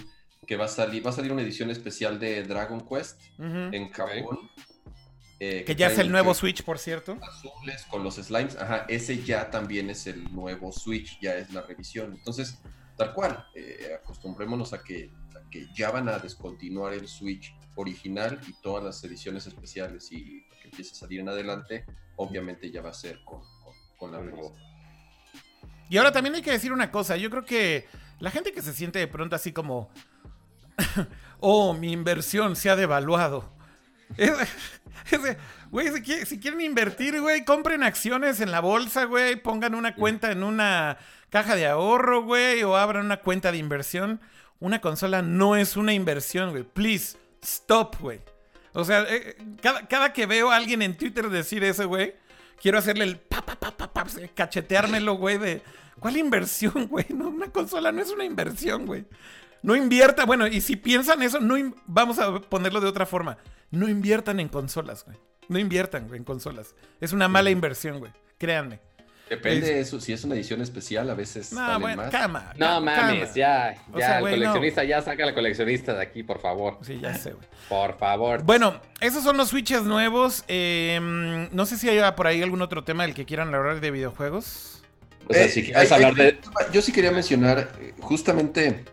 que va a salir, va a salir una edición especial de Dragon Quest en Japón. Eh, que, ya es el nuevo Switch, por cierto. Azules con los slimes, ajá, ese ya también es el nuevo Switch, ya es la revisión. Entonces, tal cual, eh, acostumbrémonos a que, que ya van a descontinuar el Switch original y todas las ediciones especiales y que empiece a salir en adelante, obviamente ya va a ser con, con, la nueva. Y ahora también hay que decir una cosa, yo creo que la gente que se siente de pronto así como, oh, mi inversión se ha devaluado Güey, si, quieren invertir, güey, compren acciones en la bolsa, güey, pongan una cuenta en una caja de ahorro, güey, o abran una cuenta de inversión. Una consola no es una inversión, güey. Please, stop, güey. O sea, eh, cada, que veo a alguien en Twitter decir eso, güey, quiero hacerle el pa, pa, pa, pa, cacheteármelo, güey, de... ¿Cuál inversión, güey? No, una consola no es una inversión, güey. No invierta, bueno, y si piensan eso, no vamos a ponerlo de otra forma no inviertan en consolas, güey. No inviertan, güey, en consolas. Es una mala inversión, güey. Créanme. Depende de eso, si es una edición especial, a veces. No, bueno, Cama, no mames, ya, ya, el coleccionista, ya saca al coleccionista de aquí, por favor. Sí, ya sé, güey. Por favor. Bueno, esos son los switches nuevos. Em, no sé si hay por ahí algún otro tema del que quieran hablar de videojuegos. O sea, si eh, quieres hablar de. Yo sí quería mencionar, eh, justamente,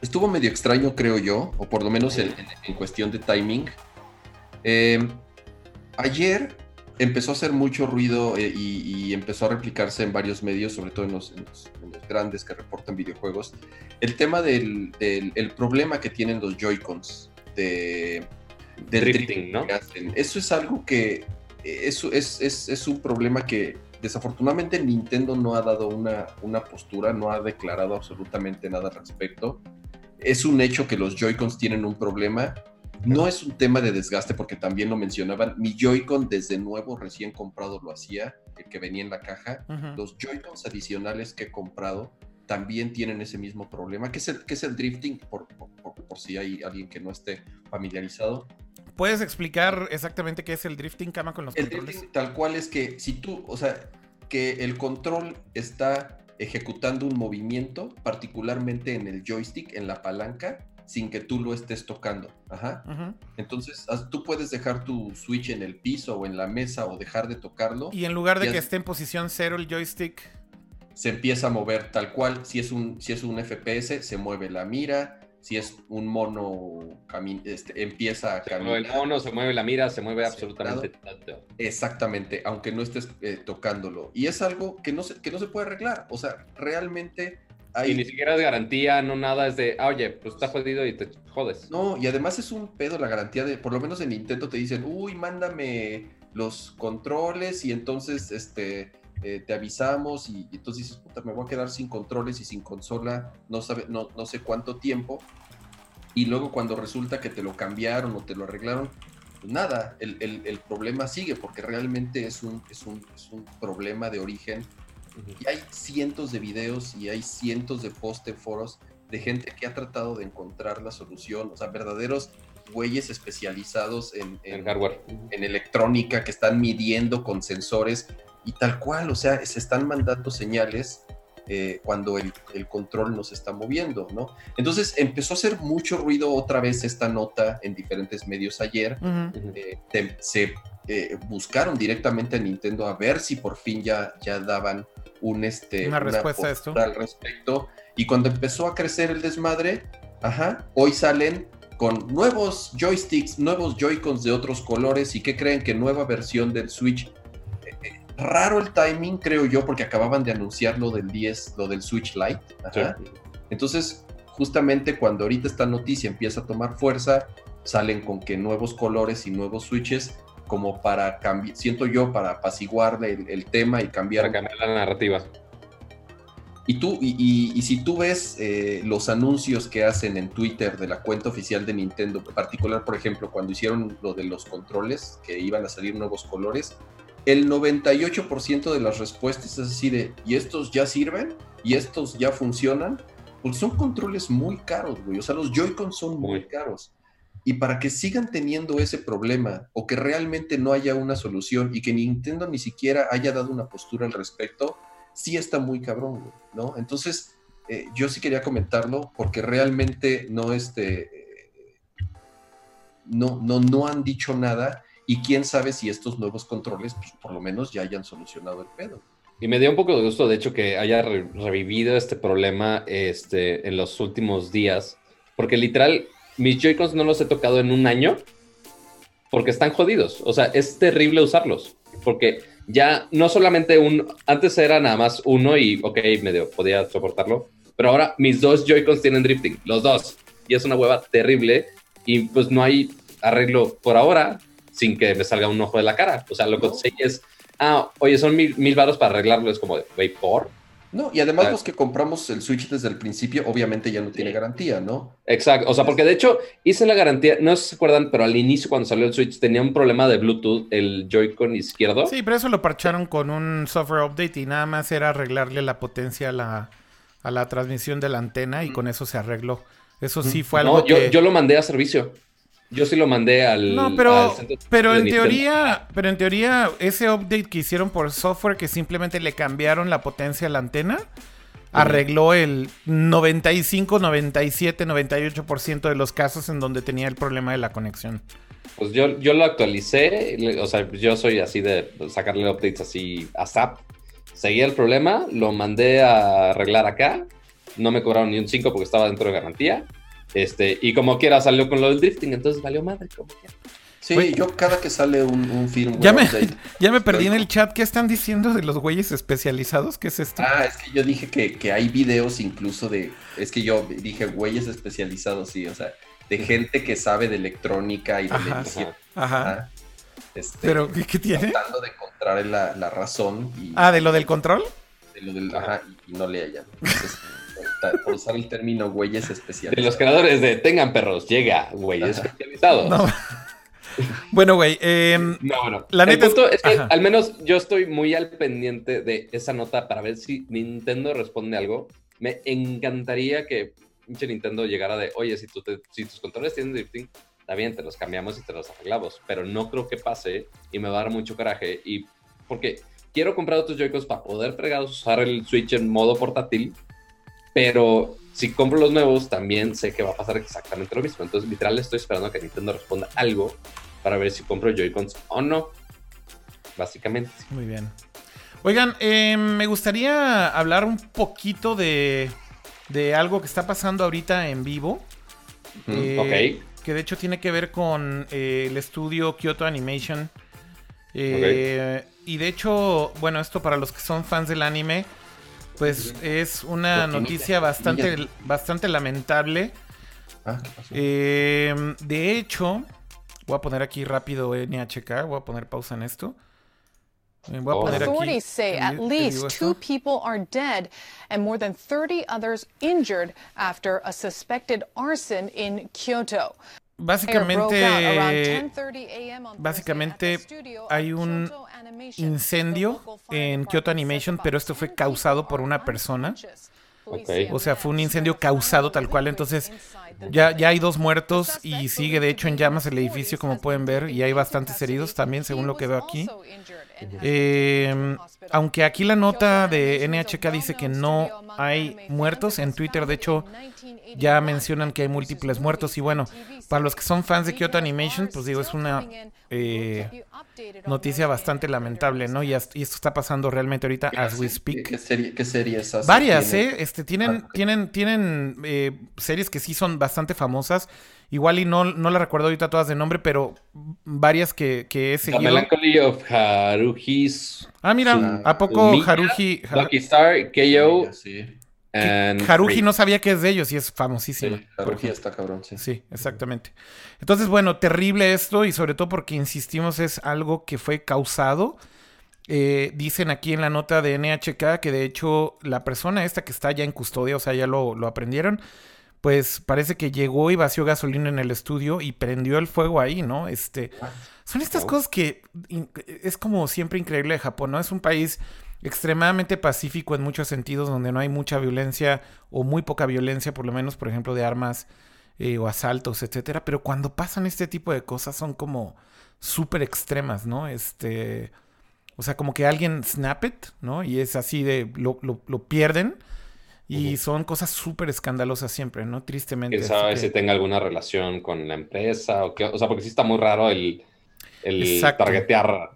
estuvo medio extraño, creo yo, o por lo menos en cuestión de timing eh, ayer empezó a hacer mucho ruido eh, y, empezó a replicarse en varios medios, sobre todo en los, grandes que reportan videojuegos, el tema del, problema que tienen los Joy-Cons de, del drifting, ¿no? Eso es algo que, eso es, es, un problema que desafortunadamente Nintendo no ha dado una, una postura, no ha declarado absolutamente nada al respecto. Es un hecho que los Joy-Cons tienen un problema no es un tema de desgaste porque también lo mencionaban. Mi Joy-Con desde nuevo, recién comprado, lo hacía, el que venía en la caja. Los Joy-Cons adicionales que he comprado también tienen ese mismo problema, que es el, que es el drifting, por, si hay alguien que no esté familiarizado. ¿Puedes explicar exactamente qué es el drifting, Cama, con los el Drifting, tal cual es que si tú, o sea, que el control está ejecutando un movimiento, particularmente en el joystick, en la palanca, sin que tú lo estés tocando. Ajá. Entonces, tú puedes dejar tu Switch en el piso o en la mesa o dejar de tocarlo. Y en lugar de que esté en posición cero el joystick. Se empieza a mover tal cual. Si es un, si es un FPS, se mueve la mira. Si es un mono, este, empieza a caminar. el mono, se mueve la mira, se mueve absolutamente. Exactamente, aunque no estés eh, tocándolo. Y es algo que no, se, que no se puede arreglar. O sea, realmente y ni siquiera es garantía, no nada, es de, ah, oye, pues está jodido y te jodes. No, y además es un pedo la garantía de, por lo menos en Nintendo te dicen, uy, mándame los controles y entonces este eh, te avisamos y, entonces dices, puta, me voy a quedar sin controles y sin consola, no, sabe, no, no sé cuánto tiempo. Y luego cuando resulta que te lo cambiaron o te lo arreglaron, pues nada, el, el, problema sigue porque realmente es un, es un, es un problema de origen y hay cientos de videos y hay cientos de posts en foros de gente que ha tratado de encontrar la solución, o sea, verdaderos güeyes especializados en, hardware, en electrónica, que están midiendo con sensores y tal cual, o sea, se están mandando señales eh, cuando el, control no se está moviendo, ¿no? Entonces empezó a hacer mucho ruido otra vez esta nota en diferentes medios ayer. Eh, se eh, buscaron directamente a Nintendo a ver si por fin ya, ya daban un, este, una, respuesta a esto. al respecto. Y cuando empezó a crecer el desmadre, ajá, hoy salen con nuevos joysticks, nuevos Joy-Cons de otros colores. ¿Y que creen? Que nueva versión del Switch. Raro el timing, creo yo, porque acababan de anunciar lo del 10, lo del Switch Lite. Entonces, justamente cuando ahorita esta noticia empieza a tomar fuerza, salen con que nuevos colores y nuevos switches como para cambiar, siento yo, para apaciguar el, tema y cambiar. Para cambiar la narrativa. Y tú, y, si tú ves eh, los anuncios que hacen en Twitter de la cuenta oficial de Nintendo, en particular, por ejemplo, cuando hicieron lo de los controles, que iban a salir nuevos colores, el 98% de las respuestas es así de, ¿y estos ya sirven? ¿Y estos ya funcionan? Porque son controles muy caros, güey. O sea, los Joy-Con son muy caros. Y para que sigan teniendo ese problema o que realmente no haya una solución y que Nintendo ni siquiera haya dado una postura al respecto, sí está muy cabrón, güey, ¿no? Entonces, eh, yo sí quería comentarlo porque realmente no, este, no, no, no han dicho nada y quién sabe si estos nuevos controles, pues, por lo menos ya hayan solucionado el pedo. Y me dio un poco de gusto, de hecho, que haya revivido este problema este, en los últimos días, porque literal, mis Joy-Cons no los he tocado en un año porque están jodidos. O sea, es terrible usarlos, porque ya no solamente un, antes era nada más uno y, ok, medio podía soportarlo, pero ahora mis dos Joy-Cons tienen drifting, los dos, y es una hueva terrible y pues no hay arreglo por ahora sin que me salga un ojo de la cara. O sea, lo que sé es, ah, oye, son mil, mil varos para arreglarlo, es como, güey, ¿por? No, y además los que compramos el Switch desde el principio, obviamente ya no tiene garantía, ¿no? Exacto, o sea, porque de hecho hice la garantía, no sé si se acuerdan, pero al inicio cuando salió el Switch tenía un problema de Bluetooth, el Joy-Con izquierdo. Sí, pero eso lo parcharon con un software update y nada más era arreglarle la potencia a la, a la transmisión de la antena y con eso se arregló. Eso sí fue algo no, yo, yo lo mandé a servicio. Yo sí lo mandé al. No, pero, pero en teoría, pero en teoría, ese update que hicieron por software que simplemente le cambiaron la potencia a la antena, arregló el 95, 97, 98% de los casos en donde tenía el problema de la conexión. Pues yo, yo lo actualicé, o sea, yo soy así de sacarle updates así a SAP. Seguí el problema, lo mandé a arreglar acá, no me cobraron ni un 5 porque estaba dentro de garantía este, y como quiera salió con lo del drifting, entonces valió madre, como quiera. Sí, yo cada que sale un, un firmware ya me, ya me perdí en el chat. ¿Qué están diciendo de los güeyes especializados? ¿Qué es esto? Ah, es que yo dije que, que hay videos incluso de... Es que yo dije güeyes especializados, sí, o sea, de gente que sabe de electrónica y de Ajá. Ajá. Este, ¿Pero ¿qué, tiene? Tratando de encontrar la, la razón. Y, ah, ¿de lo del control? De lo del... Ajá, y, no le hallan. Por usar el término güeyes especializados. De los creadores de Tengan perros, llega güeyes especializados. bueno, güey. Em, no, bueno. La neta es, que al menos yo estoy muy al pendiente de esa nota para ver si Nintendo responde algo. Me encantaría que pinche Nintendo llegara de, oye, si, tú si tus controles tienen drifting, está bien, te los cambiamos y te los arreglamos. Pero no creo que pase y me va a dar mucho coraje. Y porque quiero comprar otros Joy-Cons para poder fregados usar el Switch en modo portátil pero si compro los nuevos, también sé que va a pasar exactamente lo mismo. Entonces, literal, estoy esperando a que Nintendo responda algo para ver si compro Joy-Cons o no. Básicamente. Muy bien. Oigan, eh, me gustaría hablar un poquito de, de, algo que está pasando ahorita en vivo. Eh, ok. Que de hecho tiene que ver con eh, el estudio Kyoto Animation. Y de hecho, bueno, esto para los que son fans del anime pues es una noticia bastante, bastante lamentable. Ah, em, de hecho, voy a poner aquí rápido NHK, voy a poner pausa en esto. Eh, voy a oh. Authorities say at least two people are dead and more than 30 others injured after a suspected arson in Kyoto. Básicamente, básicamente hay un incendio en Kyoto Animation, pero esto fue causado por una persona. O sea, fue un incendio causado tal cual. Entonces, ya, ya hay dos muertos y sigue de hecho en llamas el edificio, como pueden ver, y hay bastantes heridos también, según lo que veo aquí. Eh, aunque aquí la nota de NHK dice que no hay muertos, en Twitter de hecho ya mencionan que hay múltiples muertos y bueno, para los que son fans de Kyoto Animation, pues digo, es una eh, noticia bastante lamentable, ¿no? Y, esto está pasando realmente ahorita as we speak. ¿Qué, series Varias, ¿eh? Este, tienen, tienen, tienen eh, series que sí son bastante famosas. Igual y no, no la recuerdo ahorita todas de nombre, pero varias que, que he seguido. The Melancholy of Haruhi's. Ah, mira, ¿a poco Haruhi? Lucky Star, KO. Haruhi no sabía que es de ellos y es famosísimo. Sí, Haruhi está cabrón, sí. Sí, exactamente. Entonces, bueno, terrible esto y sobre todo porque, insistimos, es algo que fue causado. Eh, dicen aquí en la nota de NHK que de hecho la persona esta que está ya en custodia, o sea, ya lo, lo aprendieron, pues parece que llegó y vació gasolina en el estudio y prendió el fuego ahí, ¿no? Este, son estas cosas que es como siempre increíble de Japón, ¿no? Es un país extremadamente pacífico en muchos sentidos, donde no hay mucha violencia o muy poca violencia, por lo menos, por ejemplo, de armas eh, o asaltos, etcétera. Pero cuando pasan este tipo de cosas son como súper extremas, ¿no? Este, o sea, como que alguien snap it, ¿no? Y es así de, lo, lo pierden y son cosas súper escandalosas siempre, ¿no? Tristemente. ¿Quién sabe si tenga alguna relación con la empresa? O, qué? o sea, porque sí está muy raro el, el targetear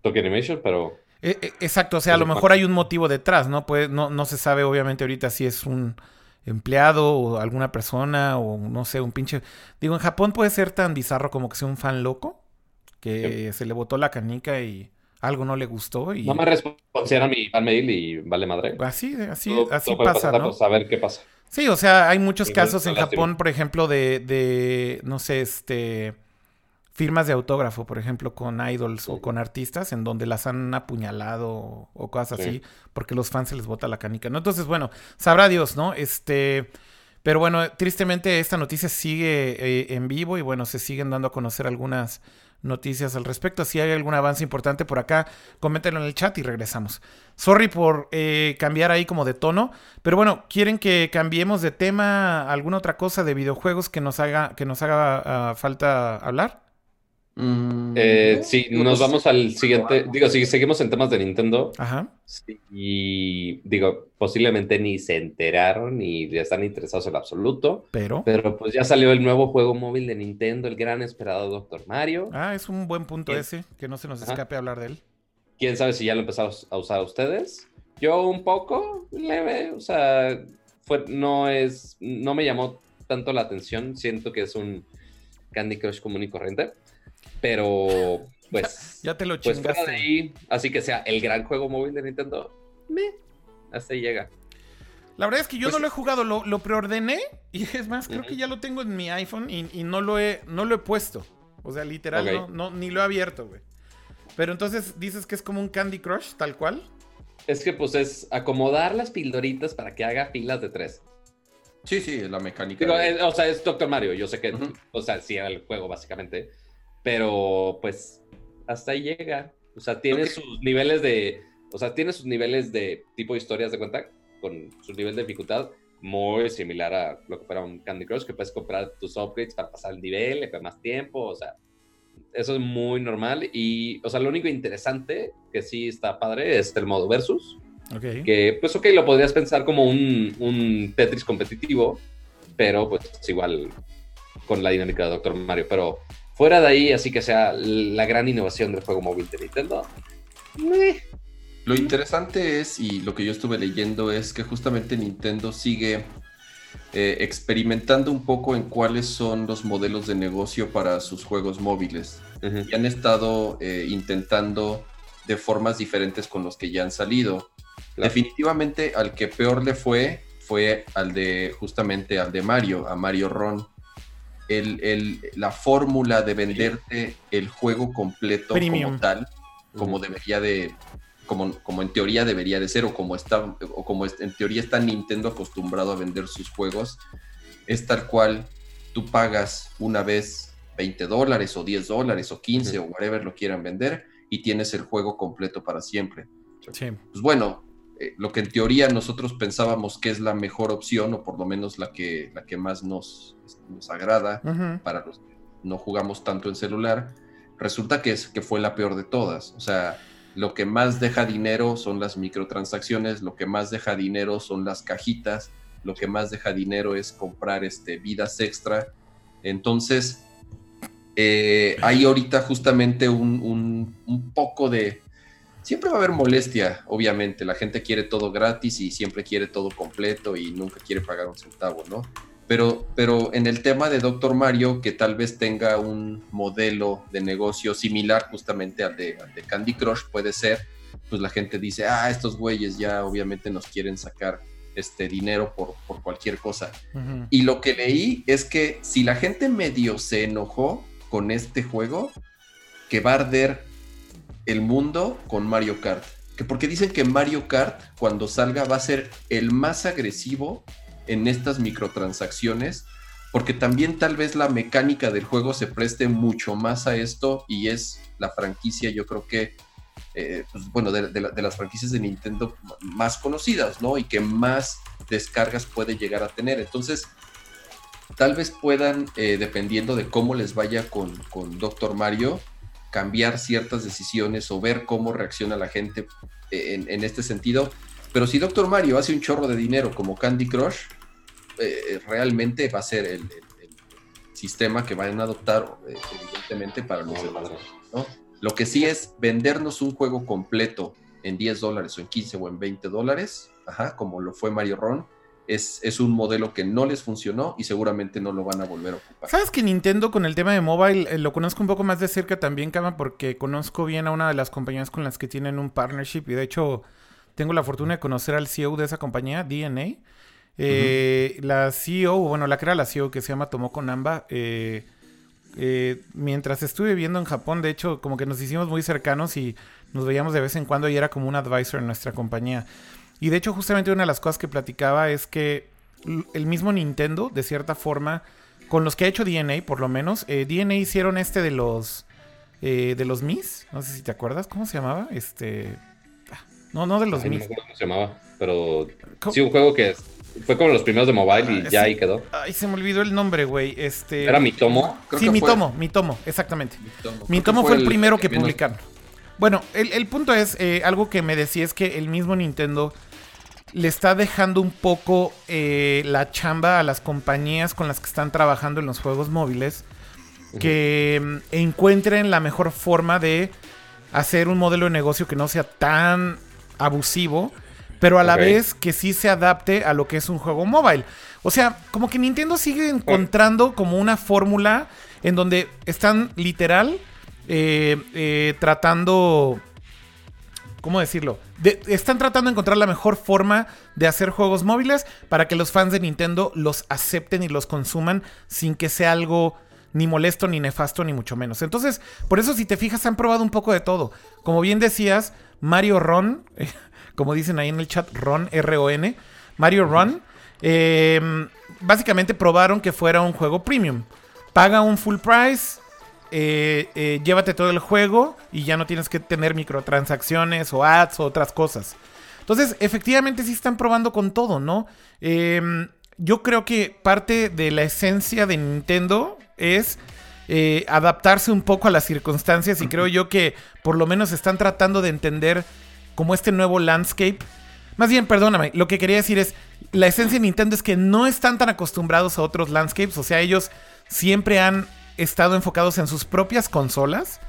Tokyo Animation, pero... E, e, exacto, o sea, a lo mejor hay un motivo detrás, ¿no? Pues no, no se sabe obviamente ahorita si es un empleado o alguna persona o no sé, un pinche... Digo, en Japón puede ser tan bizarro como que sea un fan loco, que se le botó la canica y algo no le gustó y... No me respondieron mi mail y vale madre. Así, así, así pasa, ¿no? Pues, a ver qué pasa. Sí, o sea, hay muchos casos en Japón, por ejemplo, de, de, no sé, este, firmas de autógrafo, por ejemplo, con idols o con artistas, en donde las han apuñalado o, cosas así, porque los fans se les bota la canica, ¿no? Entonces, bueno, sabrá Dios, ¿no? Este, pero bueno, tristemente esta noticia sigue eh, en vivo y bueno, se siguen dando a conocer algunas noticias al respecto. Si hay algún avance importante por acá, coméntenlo en el chat y regresamos. Sorry por eh, cambiar ahí como de tono, pero bueno, ¿quieren que cambiemos de tema alguna otra cosa de videojuegos que nos haga, que nos haga ah, falta hablar? Eh, sí, nos vamos al siguiente. Digo, si seguimos en temas de Nintendo. Ajá. y digo, posiblemente ni se enteraron ni están interesados en absoluto. Pero. Pero pues ya salió el nuevo juego móvil de Nintendo, el gran esperado Doctor Mario. Ah, es un buen punto ese, que no se nos escape hablar de él. Quién sabe si ya lo empezaron a usar ustedes. Yo un poco leve, o sea, fue, no es, no me llamó tanto la atención. Siento que es un Candy Crush común y corriente. Pero, pues. Ya, te lo pues chingaste. ahí, así que sea el gran juego móvil de Nintendo, me, hasta ahí llega. La verdad es que yo pues no lo he jugado, lo, preordené y es más, creo que ya lo tengo en mi iPhone y, no, lo he, no lo he puesto. O sea, literal, no, ni lo he abierto, güey. Pero entonces dices que es como un Candy Crush, tal cual. Es que pues es acomodar las pildoritas para que haga filas de tres. Sí, sí, la mecánica. Eh, o sea, es Doctor Mario, yo sé que, o sea, sí era el juego básicamente. Pero pues hasta ahí llega. O sea, tiene sus niveles de. O sea, tiene sus niveles de tipo de historias de cuenta con su nivel de dificultad muy similar a lo que fuera un Candy Crush, que puedes comprar tus upgrades para pasar el nivel, le más tiempo, o sea, eso es muy normal. Y, o sea, lo único interesante que sí está padre es el modo versus. Okay. Que, pues, ok, lo podrías pensar como un, un Tetris competitivo, pero pues igual con la dinámica de Doctor Mario. Pero Fuera de ahí, así que sea la gran innovación del juego móvil de Nintendo. Lo interesante es, y lo que yo estuve leyendo, es que justamente Nintendo sigue eh, experimentando un poco en cuáles son los modelos de negocio para sus juegos móviles. Y han estado eh, intentando de formas diferentes con los que ya han salido. Definitivamente al que peor le fue fue al de justamente al de Mario, a Mario Ron el, la fórmula de venderte el juego completo como tal, como debería de, como, como en teoría debería de ser, o como está, o como en teoría está Nintendo acostumbrado a vender sus juegos, es tal cual tú pagas una vez 20 dólares o 10 dólares o 15 o whatever lo quieran vender y tienes el juego completo para siempre. Pues bueno, eh, lo que en teoría nosotros pensábamos que es la mejor opción, o por lo menos la que, la que más nos, nos agrada para los que no jugamos tanto en celular, resulta que, es, que fue la peor de todas. O sea, lo que más deja dinero son las microtransacciones, lo que más deja dinero son las cajitas, lo que más deja dinero es comprar este, vidas extra. Entonces, eh, hay ahorita justamente un, un poco de, siempre va a haber molestia, obviamente. La gente quiere todo gratis y siempre quiere todo completo y nunca quiere pagar un centavo, ¿no? Pero, pero en el tema de Doctor Mario, que tal vez tenga un modelo de negocio similar justamente al de, Candy Crush, puede ser, pues la gente dice, ah, estos güeyes ya obviamente nos quieren sacar este dinero por, por cualquier cosa. Y lo que leí es que si la gente medio se enojó con este juego, que va a arder el mundo con Mario Kart. Que porque dicen que Mario Kart, cuando salga, va a ser el más agresivo en estas microtransacciones, porque también tal vez la mecánica del juego se preste mucho más a esto y es la franquicia, yo creo que, eh, pues, bueno, de, las franquicias de Nintendo más conocidas, ¿no? Y que más descargas puede llegar a tener. Entonces, tal vez puedan, eh, dependiendo de cómo les vaya con, con Doctor Mario, cambiar ciertas decisiones o ver cómo reacciona la gente en, este sentido. Pero si Doctor Mario hace un chorro de dinero como Candy Crush, eh, realmente va a ser el, sistema que van a adoptar, eh, evidentemente, para los demás. ¿no? Lo que sí es vendernos un juego completo en 10 dólares o en 15 o en 20 dólares, ajá, como lo fue Mario Ron, es, un modelo que no les funcionó y seguramente no lo van a volver a ocupar. ¿Sabes que Nintendo con el tema de mobile eh, lo conozco un poco más de cerca también, Kama? Porque conozco bien a una de las compañías con las que tienen un partnership y de hecho tengo la fortuna de conocer al CEO de esa compañía, DNA. Eh, la CEO, bueno, la que era la CEO que se llama Tomoko Namba, eh, mientras estuve viviendo en Japón, de hecho, como que nos hicimos muy cercanos y nos veíamos de vez en cuando y era como un advisor en nuestra compañía. Y de hecho, justamente una de las cosas que platicaba es que el mismo Nintendo, de cierta forma, con los que ha hecho DNA, por lo menos, eh, DNA hicieron este de los eh, de los Mis, no sé si te acuerdas, ¿cómo se llamaba? Este, ah, no, no de los Mis. No cómo se llamaba, pero sí un juego que fue como los primeros de mobile y ah, ya ahí quedó. Ay, se me olvidó el nombre, güey. Este. Era Mitomo. sí, Mitomo, Mitomo, exactamente. Mitomo, fue, el primero que, publicaron. Bueno, el, punto es, eh, algo que me decía es que el mismo Nintendo le está dejando un poco eh, la chamba a las compañías con las que están trabajando en los juegos móviles que mm, encuentren la mejor forma de hacer un modelo de negocio que no sea tan abusivo, pero a la vez que sí se adapte a lo que es un juego móvil. O sea, como que Nintendo sigue encontrando como una fórmula en donde están literal eh, eh, tratando ¿cómo decirlo? Están tratando de encontrar la mejor forma de hacer juegos móviles para que los fans de Nintendo los acepten y los consuman sin que sea algo ni molesto, ni nefasto, ni mucho menos. Entonces, por eso si te fijas, han probado un poco de todo. Como bien decías, Mario Ron, como dicen ahí en el chat, Ron, R-O-N, Mario Ron, em, básicamente probaron que fuera un juego premium. Paga un full price, eh, eh, llévate todo el juego y ya no tienes que tener microtransacciones o ads o otras cosas. Entonces, efectivamente sí están probando con todo, ¿no? Em, yo creo que parte de la esencia de Nintendo es eh, adaptarse un poco a las circunstancias y creo yo que por lo menos están tratando de entender como este nuevo landscape. Más bien, perdóname, lo que quería decir es, la esencia de Nintendo es que no están tan acostumbrados a otros landscapes, o sea, ellos siempre han estado enfocados en sus propias consolas.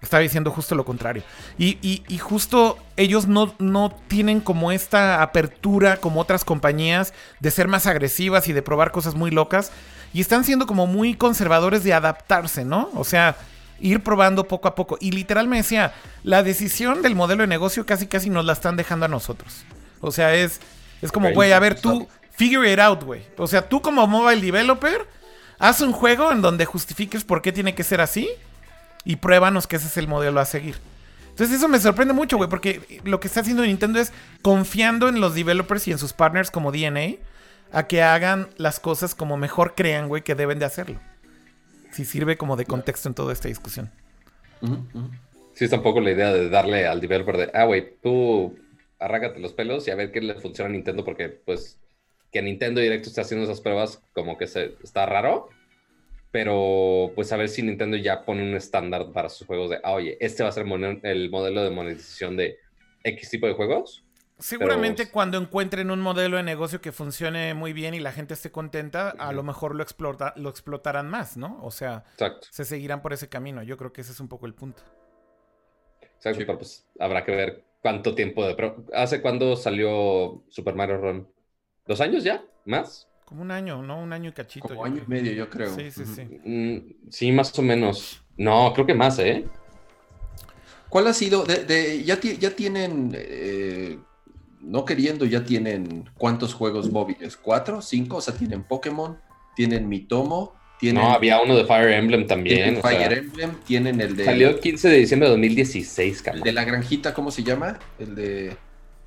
Estaba diciendo justo lo contrario. Y, justo ellos no, no, tienen como esta apertura como otras compañías de ser más agresivas y de probar cosas muy locas. Y están siendo como muy conservadores de adaptarse, ¿no? O sea, ir probando poco a poco. Y literal me decía, la decisión del modelo de negocio casi casi nos la están dejando a nosotros. O sea, es, es como, güey, a ver, tú, figure it out, güey. O sea, tú como mobile developer Haz un juego en donde justifiques por qué tiene que ser así y pruébanos que ese es el modelo a seguir. Entonces eso me sorprende mucho, güey, porque lo que está haciendo Nintendo es confiando en los developers y en sus partners como DNA a que hagan las cosas como mejor crean, güey, que deben de hacerlo. Si sirve como de contexto en toda esta discusión. Sí, es tampoco la idea de darle al developer de, ah, güey, tú arrágate los pelos y a ver qué le funciona a Nintendo porque, pues, que Nintendo Directo esté haciendo esas pruebas como que se, está raro, pero pues a ver si Nintendo ya pone un estándar para sus juegos de, ah, oye, este va a ser el modelo de monetización de X tipo de juegos. Seguramente cuando encuentren un modelo de negocio que funcione muy bien y la gente esté contenta, a lo mejor lo, explota, lo explotarán más, ¿no? O sea, se seguirán por ese camino. Yo creo que ese es un poco el punto. Exacto, pero pues habrá que ver cuánto tiempo de... ¿Hace cuándo salió Super Mario Run? ¿Dos años ya? ¿Más? Como un año, ¿no? Un año y cachito. Como año y medio, yo creo. Sí, sí, sí. Mm, sí, más o menos. No, creo que más, ¿eh? ¿Cuál ha sido? De, ya, ya, tienen, eh, no queriendo, ya tienen cuántos juegos móviles? ¿Cuatro? ¿Cinco? O sea, tienen Pokémon, tienen Mitomo, tienen... No, había uno de Fire Emblem también. Fire Emblem, tienen el de... Salió el 15 de diciembre de 2016, cabrón. El de la granjita, ¿cómo se llama? El de...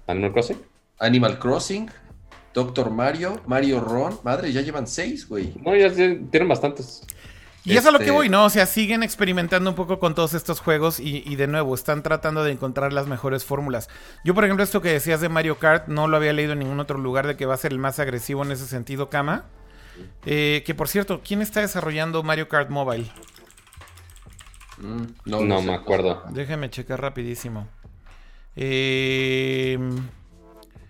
Animal Crossing. Animal Crossing. Doctor Mario, Mario Ron. Madre, ya llevan seis, güey. No, ya tienen bastantes. Y eso es a lo que este voy, ¿no? O sea, siguen experimentando un poco con todos estos juegos y, de nuevo, están tratando de encontrar las mejores fórmulas. Yo, por ejemplo, esto que decías de Mario Kart, no lo había leído en ningún otro lugar de que va a ser el más agresivo en ese sentido, Kama. Eh, que por cierto, ¿quién está desarrollando Mario Kart Mobile? Mm, no, me acuerdo. Déjeme checar rapidísimo. Eh...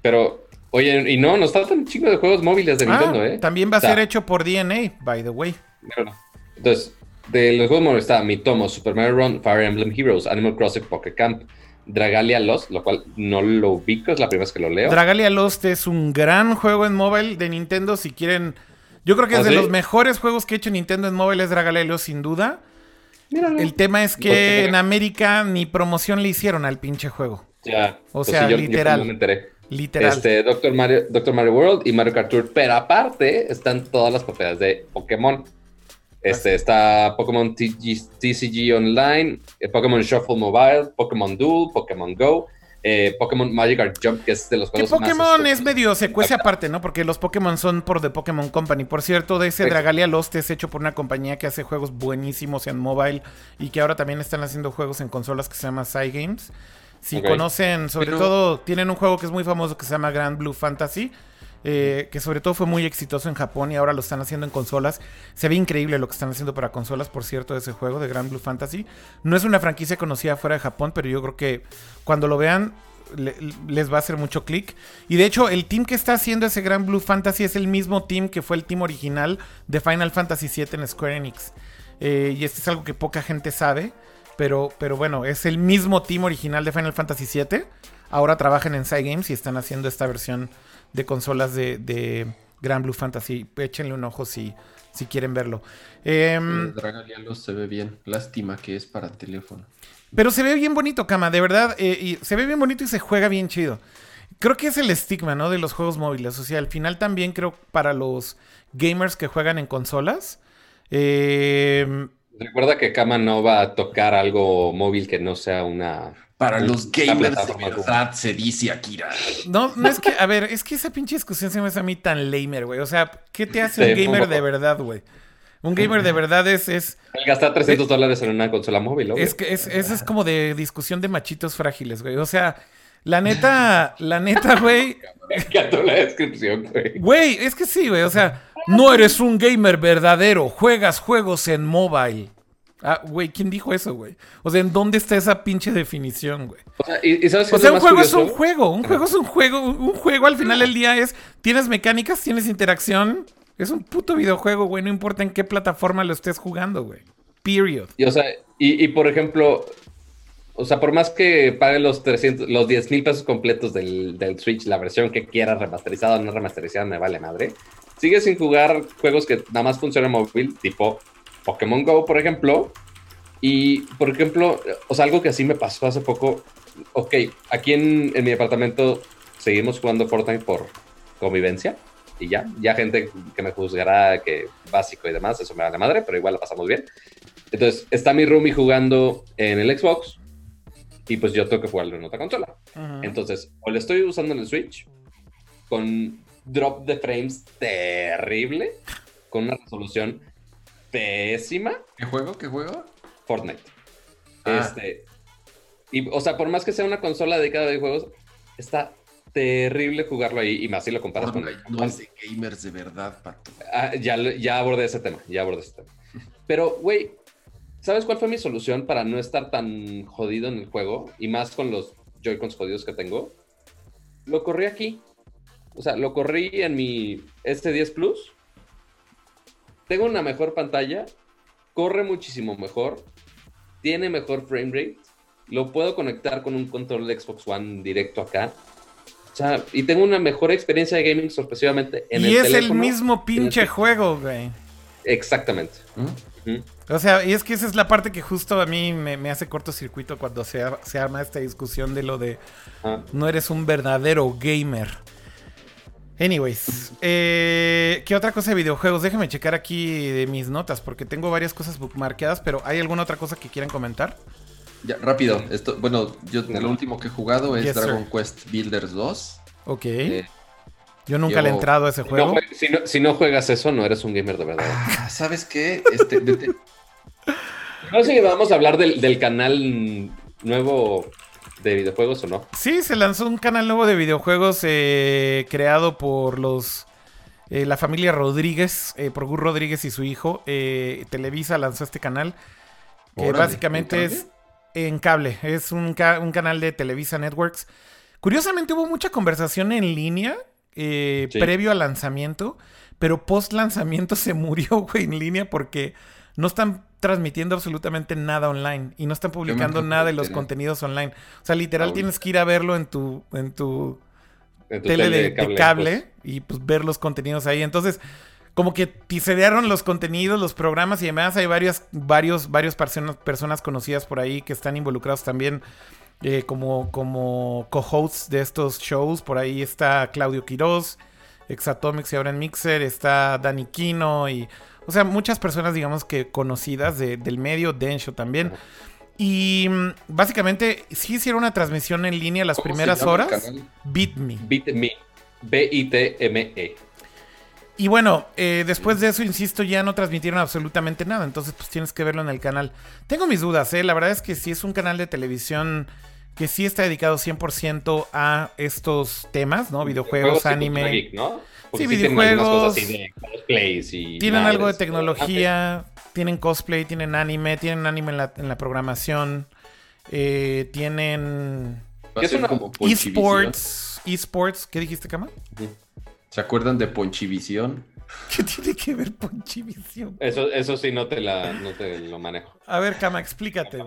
Pero, oye, y no, nos faltan un chingo de juegos móviles de ah, Nintendo, ¿eh? También va a ser hecho por DNA, by the way. Entonces, de los juegos móviles está Mitomo, Super Mario Run, Fire Emblem Heroes, Animal Crossing Pocket Camp, Dragalia Lost, lo cual no lo ubico, es la primera vez que lo leo. Dragalia Lost es un gran juego en móvil de Nintendo. Si quieren, yo creo que es ¿Ah, de los mejores juegos que ha hecho Nintendo en móvil, es Dragalia Lost, sin duda. El tema es que en América ni promoción le hicieron al pinche juego. Ya. O pues sea, literal. Literal. Este, Doctor Mario, Doctor Mario World y Mario Kart Tour. Pero aparte están todas las propiedades de Pokémon. Este, está Pokémon TCG Online, eh, Pokémon Shuffle Mobile, Pokémon Duel, Pokémon Go, eh, Pokémon Magic Art Jump, que es de los juegos Pokémon es medio secuencia aparte, ¿no? Porque los Pokémon son por The Pokémon Company. Por cierto, de ese Dragalia Lost es hecho por una compañía que hace juegos buenísimos en mobile y que ahora también están haciendo juegos en consolas que se llama Cygames. Si conocen, sobre todo, tienen un juego que es muy famoso que se llama Grand Blue Fantasy eh, que sobre todo fue muy exitoso en Japón y ahora lo están haciendo en consolas. Se ve increíble lo que están haciendo para consolas, por cierto, de ese juego de Grand Blue Fantasy. No es una franquicia conocida fuera de Japón, pero yo creo que cuando lo vean les va a hacer mucho clic. Y de hecho, el team que está haciendo ese Grand Blue Fantasy es el mismo team que fue el team original de Final Fantasy VII en Square Enix. Eh, y esto es algo que poca gente sabe. Pero, pero bueno, es el mismo team original de Final Fantasy VII. Ahora trabajan en Cygames y están haciendo esta versión de consolas de, de Grand Blue Fantasy. Échenle un ojo si, si quieren verlo. Eh, se ve bien. Lástima que es para teléfono. Pero se ve bien bonito, Kama, de verdad. Eh, y se ve bien bonito y se juega bien chido. Creo que es el estigma, ¿no? De los juegos móviles. O sea, al final también creo para los gamers que juegan en consolas. Eh, Recuerda que Kama no va a tocar algo móvil que no sea una para los gamers de verdad, se dice Akira. No, no es que, a ver, es que esa pinche discusión se me hace a mí tan lamer, güey. O sea, ¿qué te hace un gamer de verdad, güey? Un gamer de verdad es... es gastar 300 dólares en una consola móvil, Es que es, eso es como de discusión de machitos frágiles, güey. O sea, la neta, la neta, güey... Me encantó la descripción, güey. Güey, es que sí, güey. O sea, no eres un gamer verdadero. Juegas juegos en mobile. Ah, güey, ¿quién dijo eso, güey? O sea, ¿en dónde está esa pinche definición, güey? O sea, ¿y, sabes o sea un juego es un juego, un juego es un juego, un juego al final del día es, tienes mecánicas, tienes interacción, es un puto videojuego, güey, no importa en qué plataforma lo estés jugando, güey. Period. Y, o sea, y, por ejemplo, o sea, por más que pague los 300, los 10 mil pesos completos del, del, Switch, la versión que quieras remasterizada o no remasterizada, me vale madre. Sigues sin jugar juegos que nada más funcionan móvil, tipo Pokémon Go, por ejemplo. Y, por ejemplo, o sea, algo que así me pasó hace poco. Ok, aquí en, mi departamento seguimos jugando Fortnite por convivencia. Y ya, ya gente que me juzgará que básico y demás, eso me da la madre, pero igual la pasamos bien. Entonces, está mi roomie jugando en el Xbox y pues yo tengo que jugarlo en otra consola. Entonces, o le estoy usando en el Switch con drop de frames terrible, con una resolución pésima. ¿Qué juego? ¿Qué juego? Fortnite. Ah. Este. Y, o sea, por más que sea una consola dedicada a juegos, está terrible jugarlo ahí y más si lo comparas con. No es de gamers de verdad, pato. Ah, ya, ya abordé ese tema, ya abordé ese tema. Pero, güey, ¿sabes cuál fue mi solución para no estar tan jodido en el juego? Y más con los Joy-Cons jodidos que tengo. Lo corrí aquí. O sea, lo corrí en mi S10 Plus tengo una mejor pantalla, corre muchísimo mejor, tiene mejor frame rate, lo puedo conectar con un control de Xbox One directo acá. O sea, y tengo una mejor experiencia de gaming sorpresivamente en y es el mismo pinche juego, güey. Exactamente. O sea, y es que esa es la parte que justo a mí me, hace cortocircuito cuando se, se, arma esta discusión de lo de ah. no eres un verdadero gamer. Anyways, eh, ¿qué otra cosa de videojuegos? Déjenme checar aquí de mis notas porque tengo varias cosas bookmarkeadas, pero ¿hay alguna otra cosa que quieran comentar? Ya, rápido. Esto, bueno, yo lo último que he jugado es Dragon Quest Builders 2. Ok. Eh, Yo nunca le he entrado a ese juego. si, no, juegas eso, no eres un gamer de verdad. Ah, ¿Sabes qué? Este, No sé si vamos a hablar del, canal nuevo de videojuegos o no. Sí, se lanzó un canal nuevo de videojuegos eh, creado por los eh, la familia Rodríguez, eh, por Gur Rodríguez y su hijo. Televisa lanzó este canal que básicamente es en cable. Es un, un, canal de Televisa Networks. Curiosamente hubo mucha conversación en línea previo al lanzamiento, pero post lanzamiento se murió, güey, en línea porque no están transmitiendo absolutamente nada online y no están publicando nada de los contenidos online. O sea, literal tienes que ir a verlo en tu, en tu, tele, de, cable, pues. y pues ver los contenidos ahí. Entonces, como que pisedearon los contenidos, los programas y además hay varias, varios, varios personas, personas conocidas por ahí que están involucrados también eh, como, como co-hosts de estos shows. Por ahí está Claudio Quiroz, Exatomics y ahora en Mixer, está Dani Quino y o sea, muchas personas, digamos que conocidas del medio, Densho también. Y mm, básicamente sí hicieron una transmisión en línea las primeras horas. BitMe. BitMe. B-I-T-M-E. Y bueno, eh, después de eso, insisto, ya no transmitieron absolutamente nada. Entonces, pues tienes que verlo en el canal. Tengo mis dudas, ¿eh? La verdad es que sí es un canal de televisión que sí está dedicado 100% a estos temas, ¿no? Videojuegos, anime. ¿no? sí, videojuegos. tienen algo de tecnología, tienen cosplay, tienen anime, tienen anime en la, en la programación, eh, tienen esports. Esports, ¿qué dijiste, Kama? ¿Se acuerdan de Ponchivisión? ¿Qué tiene que ver Ponchivisión? Eso, eso sí, no te, la, no te lo manejo. A ver, Kama, explícate. ¿E-,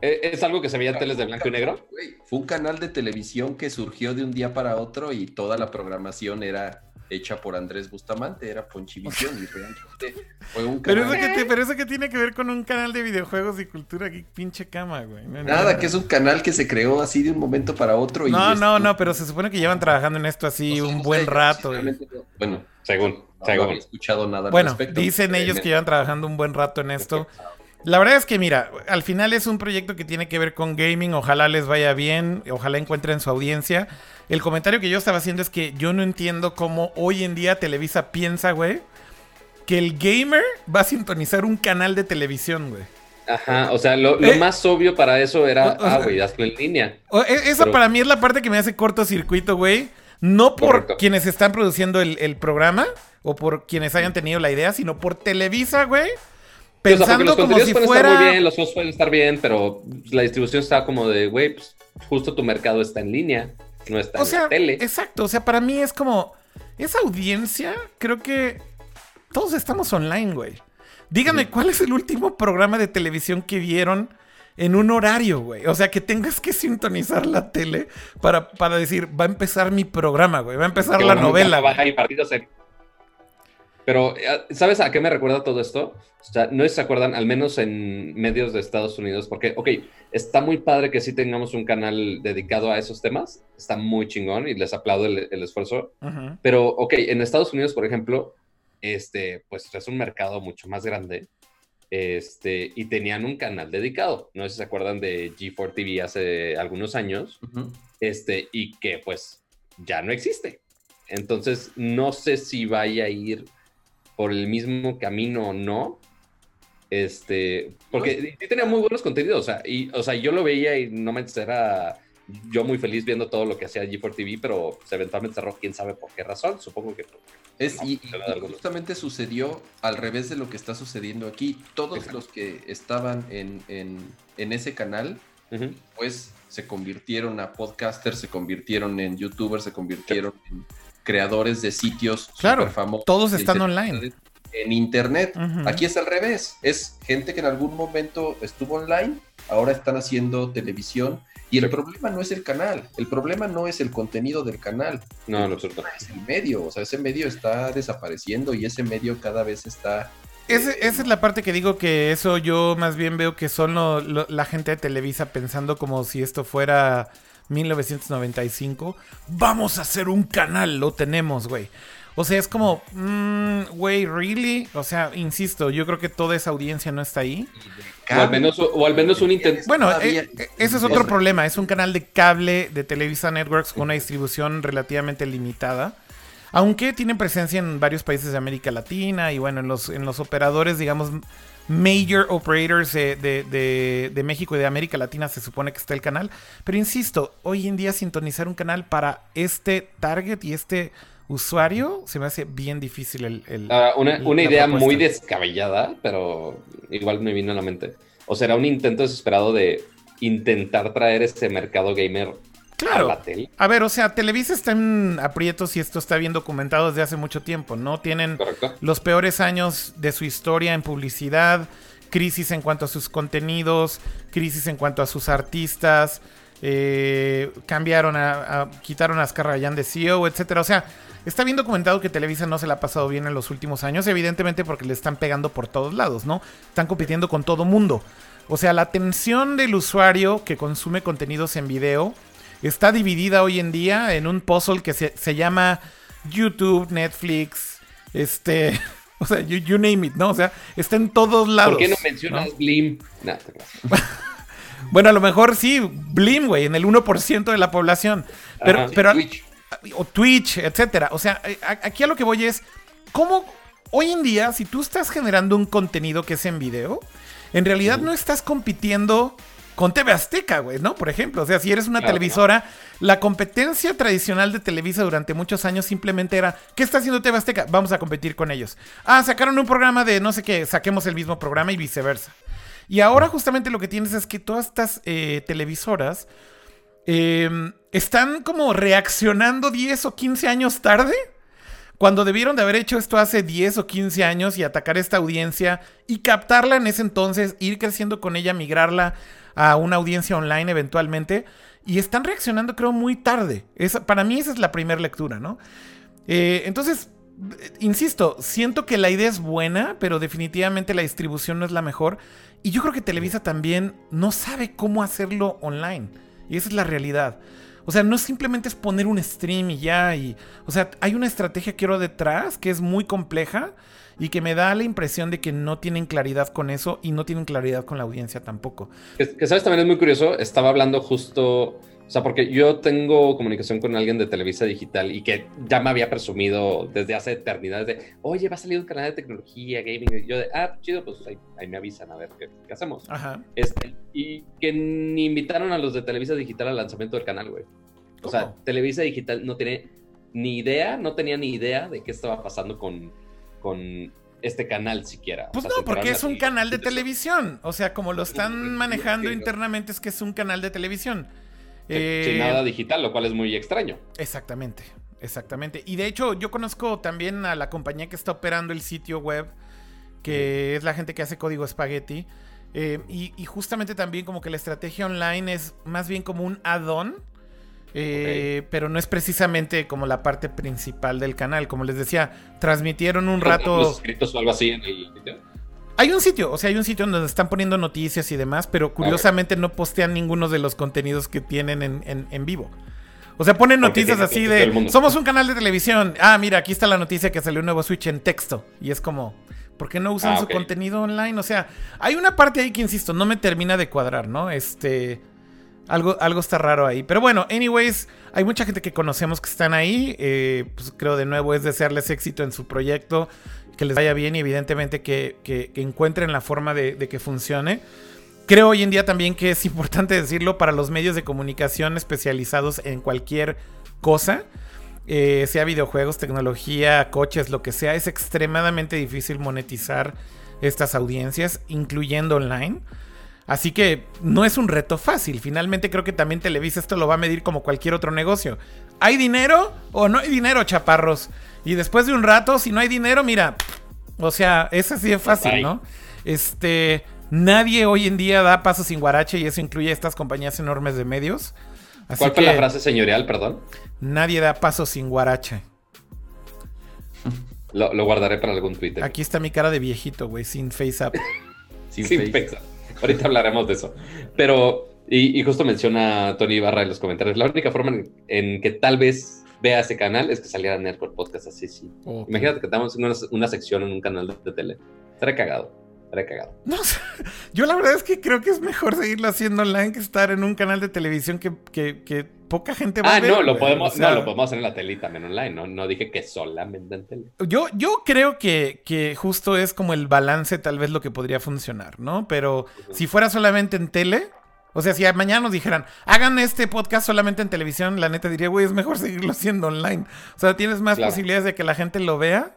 ¿Es algo que se veía en teles de blanco y negro? Fue un canal de televisión que surgió de un día para otro y toda la programación era hecha por Andrés Bustamante, era Ponchivisión y realmente fue un canal. Pero eso, que pero eso que tiene que ver con un canal de videojuegos y cultura, aquí pinche cama, güey. nada, que es un canal que se creó así de un momento para otro. Y no, no, no, pero se supone que llevan trabajando en esto así un buen rato. Bueno, según. No, había escuchado nada bueno, dicen ellos que llevan trabajando un buen rato en esto. La verdad es que, mira, al final es un proyecto que tiene que ver con gaming. Ojalá les vaya bien, ojalá encuentren su audiencia. El comentario que yo estaba haciendo es que yo no entiendo cómo hoy en día Televisa piensa, güey, que el gamer va a sintonizar un canal de televisión, güey. Ajá, o sea, lo, eh, más obvio para eso era, ah, güey, hazlo en línea. E, esa para mí es la parte que me hace cortocircuito, güey. No por quienes están produciendo el, el programa o por quienes hayan tenido la idea, sino por Televisa, güey pensando los como si pueden fuera... estar muy bien, los juegos pueden estar bien, pero la distribución está como de, güey, pues, justo tu mercado está en línea, no está en la tele. Exacto, o sea, para mí es como, esa audiencia, creo que todos estamos online, güey. Díganme, ¿cuál es el último programa de televisión que vieron en un horario, güey? O sea, que tengas que sintonizar la tele para, para decir, va a empezar mi programa, güey, va a empezar la novela. Baja y partidos pero, eh, ¿sabes a qué me recuerda todo esto? O sea, no se acuerdan, al menos en medios de Estados Unidos, porque, ok, está muy padre que sí tengamos un canal dedicado a esos temas, está muy chingón y les aplaudo el, esfuerzo, pero, ok, en Estados Unidos, por ejemplo, este, pues es un mercado mucho más grande, este, y tenían un canal dedicado, no sé si se acuerdan de G4 TV hace algunos años, este, y que pues ya no existe. Entonces, no sé si vaya a ir por el mismo camino o no. Este, porque sí tenía muy buenos contenidos, o sea, y, o sea, yo lo veía y no me era yo muy feliz viendo todo lo que hacía G4 TV, pero pues, eventualmente cerró, quién sabe por qué razón, supongo que... Es, y, justamente sucedió al revés de lo que está sucediendo aquí. Todos los que estaban en, en, ese canal, pues se convirtieron a podcasters, se convirtieron en youtubers, se convirtieron en creadores de sitios claro, famosos. Todos están online. En internet. Aquí es al revés. Es gente que en algún momento estuvo online, ahora están haciendo televisión. Y el problema no es el canal, el problema no es el contenido del canal. No, no, Es el medio, o sea, ese medio está desapareciendo y ese medio cada vez está esa es la parte que digo que eso yo más bien veo que son la gente de Televisa pensando como si esto fuera 1995. Vamos a hacer un canal, lo tenemos, güey. O sea, es como, mm, güey, ¿really? O sea, insisto, yo creo que toda esa audiencia no está ahí. O al menos, o al menos un intento. Bueno, eh, eh, ese es otro problema. Es un canal de cable de Televisa Networks con una distribución relativamente limitada. Aunque tienen presencia en varios países de América Latina y bueno, en los, en los operadores, digamos, major operators de, de, México y de América Latina se supone que está el canal. Pero insisto, hoy en día sintonizar un canal para este target y este usuario se me hace bien difícil el... una, idea muy descabellada, pero igual me vino a la mente. O será un intento desesperado de intentar traer este mercado gamer Claro. A, a, ver, o sea, Televisa está en aprietos y esto está bien documentado desde hace mucho tiempo, ¿no? Tienen los peores años de su historia en publicidad, crisis en cuanto a sus contenidos, crisis en cuanto a sus artistas, eh, cambiaron a, quitaron a Azcarrayán de CEO, etcétera. O sea, está bien documentado que Televisa no se la ha pasado bien en los últimos años, evidentemente porque le están pegando por todos lados, ¿no? Están compitiendo con todo mundo. O sea, la atención del usuario que consume contenidos en video está dividida hoy en día en un puzzle que se, llama YouTube, Netflix, este, o sea, you, name it, ¿no? O sea, está en todos lados. ¿Por qué no mencionas Blim? bueno, a lo mejor sí, Blim, güey, en el 1% de la población. Pero, pero Twitch. o Twitch, etcétera. O sea, aquí a lo que voy es, ¿cómo hoy en día, si tú estás generando un contenido que es en video, en realidad no estás compitiendo con TV Azteca, güey, ¿no? Por ejemplo, o sea, si eres una televisora, la competencia tradicional de Televisa durante muchos años simplemente era, ¿qué está haciendo TV Azteca? Vamos a competir con ellos. Ah, sacaron un programa de no sé qué, saquemos el mismo programa y viceversa. Y ahora justamente lo que tienes es que todas estas eh, televisoras em, están como reaccionando 10 o 15 años tarde. Cuando debieron de haber hecho esto hace 10 o 15 años y atacar esta audiencia y captarla en ese entonces, ir creciendo con ella, migrarla a una audiencia online eventualmente. Y están reaccionando, creo, muy tarde. para mí esa es la primera lectura, ¿no? Eh, entonces, insisto, siento que la idea es buena, pero definitivamente la distribución no es la mejor. Y yo creo que Televisa también no sabe cómo hacerlo online. Y esa es la realidad. O sea, no simplemente es poner un stream y ya. Y, o sea, hay una estrategia, quiero, detrás que es muy compleja y que me da la impresión de que no tienen claridad con eso y no tienen claridad con la audiencia tampoco. Que, sabes, también es muy curioso, estaba hablando justo, o sea, porque yo tengo comunicación con alguien de Televisa Digital y que ya me había presumido desde hace eternidades de, oye, va a salir un canal de tecnología, gaming, y yo de, ah, chido, pues ahí, me avisan a ver qué, hacemos. Ajá. Este, y que ni invitaron a los de Televisa Digital al lanzamiento del canal, güey. O sea, Televisa Digital no tiene ni idea, no tenía ni idea de qué estaba pasando con con este canal siquiera. Pues no, porque es un canal de televisión. O sea, como lo están manejando internamente es que es un canal de televisión. Sin eh, nada digital, lo cual es muy extraño. Exactamente, exactamente. Y de hecho, yo conozco también a la compañía que está operando el sitio web, que es la gente que hace código Spaghetti. Eh, y, y, justamente también como que la estrategia online es más bien como un add-on eh, pero no es precisamente como la parte principal del canal. Como les decía, transmitieron un rato. escritos o algo así en el? Hay un sitio, o sea, hay un sitio donde están poniendo noticias y demás, pero curiosamente no postean ninguno de los contenidos que tienen en, vivo. O sea, ponen noticias así de, somos un canal de televisión. Ah, mira, aquí está la noticia que salió un nuevo Switch en texto. Y es como, ¿por qué no usan ah, su contenido online? O sea, hay una parte ahí que, insisto, no me termina de cuadrar, ¿no? Este... Algo, algo está raro ahí. Pero bueno, anyways, hay mucha gente que conocemos que están ahí. Eh, pues creo de nuevo es desearles éxito en su proyecto, que les vaya bien y evidentemente que, encuentren la forma de, que funcione. Creo hoy en día también que es importante decirlo para los medios de comunicación especializados en cualquier cosa, eh, sea videojuegos, tecnología, coches, lo que sea, es extremadamente difícil monetizar estas audiencias, incluyendo online. Así que no es un reto fácil. Finalmente creo que también Televisa esto lo va a medir como cualquier otro negocio. ¿Hay dinero o no hay dinero, chaparros? Y después de un rato, si no hay dinero, mira, o sea, es así de fácil, ¿no? Este, nadie hoy en día da paso sin guarache y eso incluye a estas compañías enormes de medios. ¿Cuál fue la frase señorial, perdón? Nadie da paso sin guarache. Lo, guardaré para algún Twitter. Aquí está mi cara de viejito, güey, sin face up. sin, face up. Ahorita hablaremos de eso. Pero, y, justo menciona Tony Ibarra en los comentarios, la única forma en, que tal vez vea ese canal es que saliera Nerdcore Podcast así, sí. Imagínate que estamos en una, sección en un canal de, tele. Estaría cagado. Estaría cagado. No sé. Yo la verdad es que creo que es mejor seguirlo haciendo online que estar en un canal de televisión que, que, poca gente va ah, a ver. Ah, no, lo podemos, no, lo podemos hacer en la tele también online. No, no dije que solamente en tele. Yo, yo creo que, que justo es como el balance, tal vez lo que podría funcionar, ¿no? Pero si fuera solamente en tele, o sea, si mañana nos dijeran, hagan este podcast solamente en televisión, la neta diría, güey, es mejor seguirlo haciendo online. O sea, tienes más posibilidades de que la gente lo vea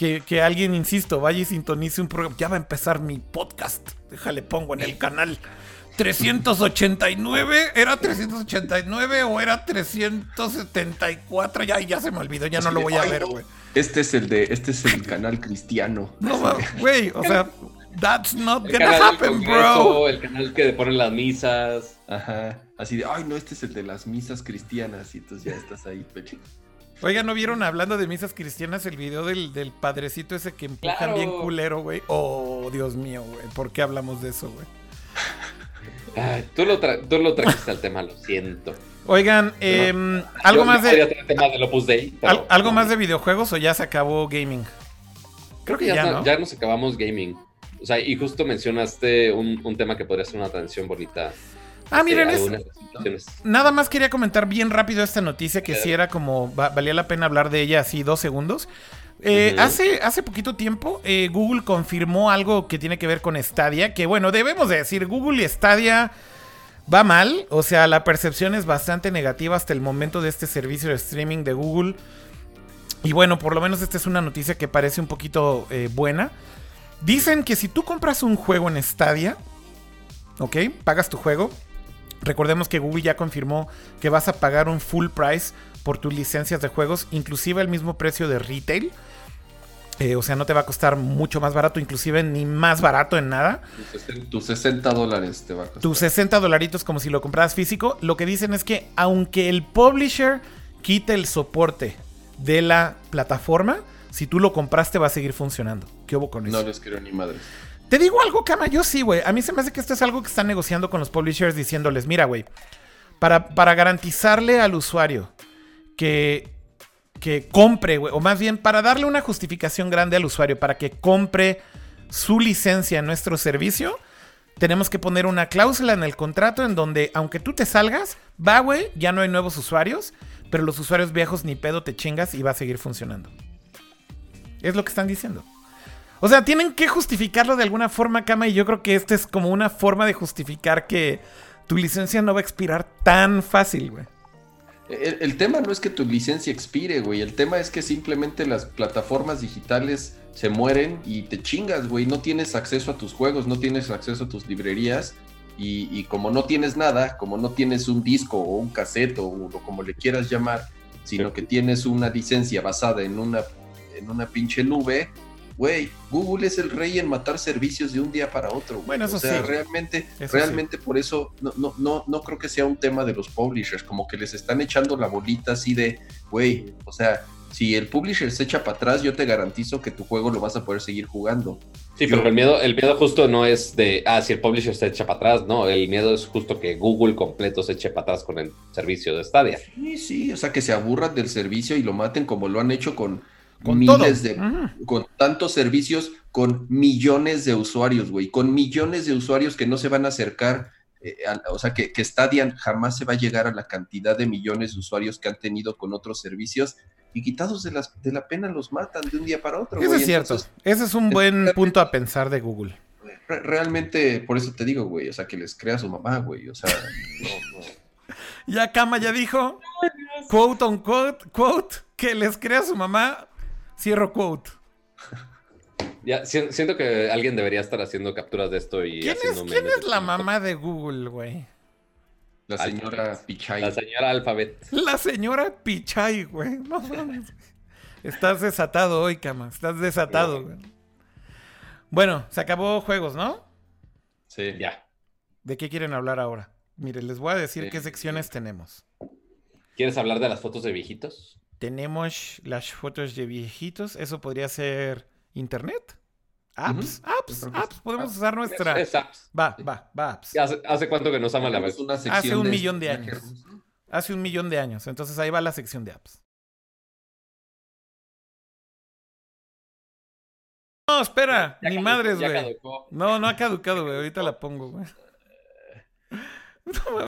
que, que, alguien, insisto, vaya y sintonice un programa. Ya va a empezar mi podcast. Déjale, pongo en el canal. 389, ¿era 389 o era 374? Ya, ya se me olvidó, ya no lo voy a ver, güey. Este es el de, este es el canal cristiano. No, güey, o sea, That's not gonna happen, bro. El canal que ponen las misas. Ajá. Así de, ay, no, este es el de las misas cristianas. Y entonces ya estás ahí, peche. Oiga, ¿no vieron hablando de misas cristianas el video del, del padrecito ese que empujan bien culero, güey? Oh, Dios mío, güey. ¿Por qué hablamos de eso, güey? tú, lo tú lo trajiste al tema, lo siento. Oigan, eh, algo más de. Tema del Opus Dei, ¿Algo más de videojuegos o ya se acabó gaming? Creo que ya, ya nos acabamos gaming. O sea, y justo mencionaste un, un tema que podría ser una atención bonita. Ah, miren, es, nada más quería comentar bien rápido esta noticia que sí era como, valía la pena hablar de ella así dos segundos. Eh, hace, hace poquito tiempo eh, Google confirmó algo que tiene que ver con Stadia, que bueno, debemos de decir, Google y Stadia va mal, o sea, la percepción es bastante negativa hasta el momento de este servicio de streaming de Google. Y bueno, por lo menos esta es una noticia que parece un poquito eh, buena. Dicen que si tú compras un juego en Stadia, ¿ok? Pagas tu juego. Recordemos que Google ya confirmó que vas a pagar un full price por tus licencias de juegos, inclusive el mismo precio de retail. Eh, o sea, no te va a costar mucho más barato, inclusive ni más barato en nada. Tus 60 dólares te va a costar. Tus 60 dolaritos como si lo compraras físico. Lo que dicen es que aunque el publisher quite el soporte de la plataforma, si tú lo compraste va a seguir funcionando. ¿Qué hubo con eso? No les quiero ni madre. Te digo algo, Kama, yo sí, güey. A mí se me hace que esto es algo que están negociando con los publishers diciéndoles, mira, güey, para, para garantizarle al usuario que, que compre, güey, o más bien para darle una justificación grande al usuario para que compre su licencia en nuestro servicio, tenemos que poner una cláusula en el contrato en donde, aunque tú te salgas, va, güey, ya no hay nuevos usuarios, pero los usuarios viejos ni pedo te chingas y va a seguir funcionando. Es lo que están diciendo. O sea, tienen que justificarlo de alguna forma, Kama, y yo creo que esta es como una forma de justificar que tu licencia no va a expirar tan fácil, güey. El, tema no es que tu licencia expire, güey. El tema es que simplemente las plataformas digitales se mueren y te chingas, güey. No tienes acceso a tus juegos, no tienes acceso a tus librerías. Y, como no tienes nada, como no tienes un disco o un cassette o como le quieras llamar, sino que tienes una licencia basada en una en una pinche nube, güey, Google es el rey en matar servicios de un día para otro. Bueno, eso o sea, realmente, realmente por eso no, no, no, no creo que sea un tema de los publishers, como que les están echando la bolita así de, güey, o sea, si el publisher se echa para atrás, yo te garantizo que tu juego lo vas a poder seguir jugando. Sí, pero el miedo, el miedo justo no es de, ah, si el publisher se echa para atrás, no, el miedo es justo que Google completo se eche para atrás con el servicio de Stadia. Sí, sí, o sea, que se aburran del servicio y lo maten como lo han hecho con con miles de, con tantos servicios, con millones de usuarios, güey, con millones de usuarios que no se van a acercar, eh, o sea, que, que Stadia jamás se va a llegar a la cantidad de millones de usuarios que han tenido con otros servicios y quitados de, las, de la pena los matan de un día para otro. Eso es cierto, ese es un buen punto a pensar de Google. realmente, por eso te digo, güey, o sea, que les crea su mamá, güey, o sea, no, no. Ya Kama ya dijo, quote on quote, quote, que les crea su mamá, Cierro quote. Ya, siento que alguien debería estar haciendo capturas de esto y ¿Quién es, ¿quién es la mamá de Google, güey? La señora Pichai. La señora Alphabet. La señora Pichai, güey. No mames. Estás desatado hoy, cama. Estás desatado, güey. Bueno, se acabó juegos, ¿no? Sí, ya. ¿De qué quieren hablar ahora? Mire, les voy a decir qué secciones tenemos. ¿Quieres hablar de las fotos de viejitos? Tenemos las fotos de viejitos. Eso podría ser internet. Apps, apps, apps. Podemos usar nuestra. Va, va, va, apps. ¿Hace, cuánto que nos ama la vez? Hace un millón de años. Hace un millón de años. Entonces ahí va la sección de apps. no, espera. Ni madres, güey. No, no ha caducado, güey. Ahorita la pongo, güey.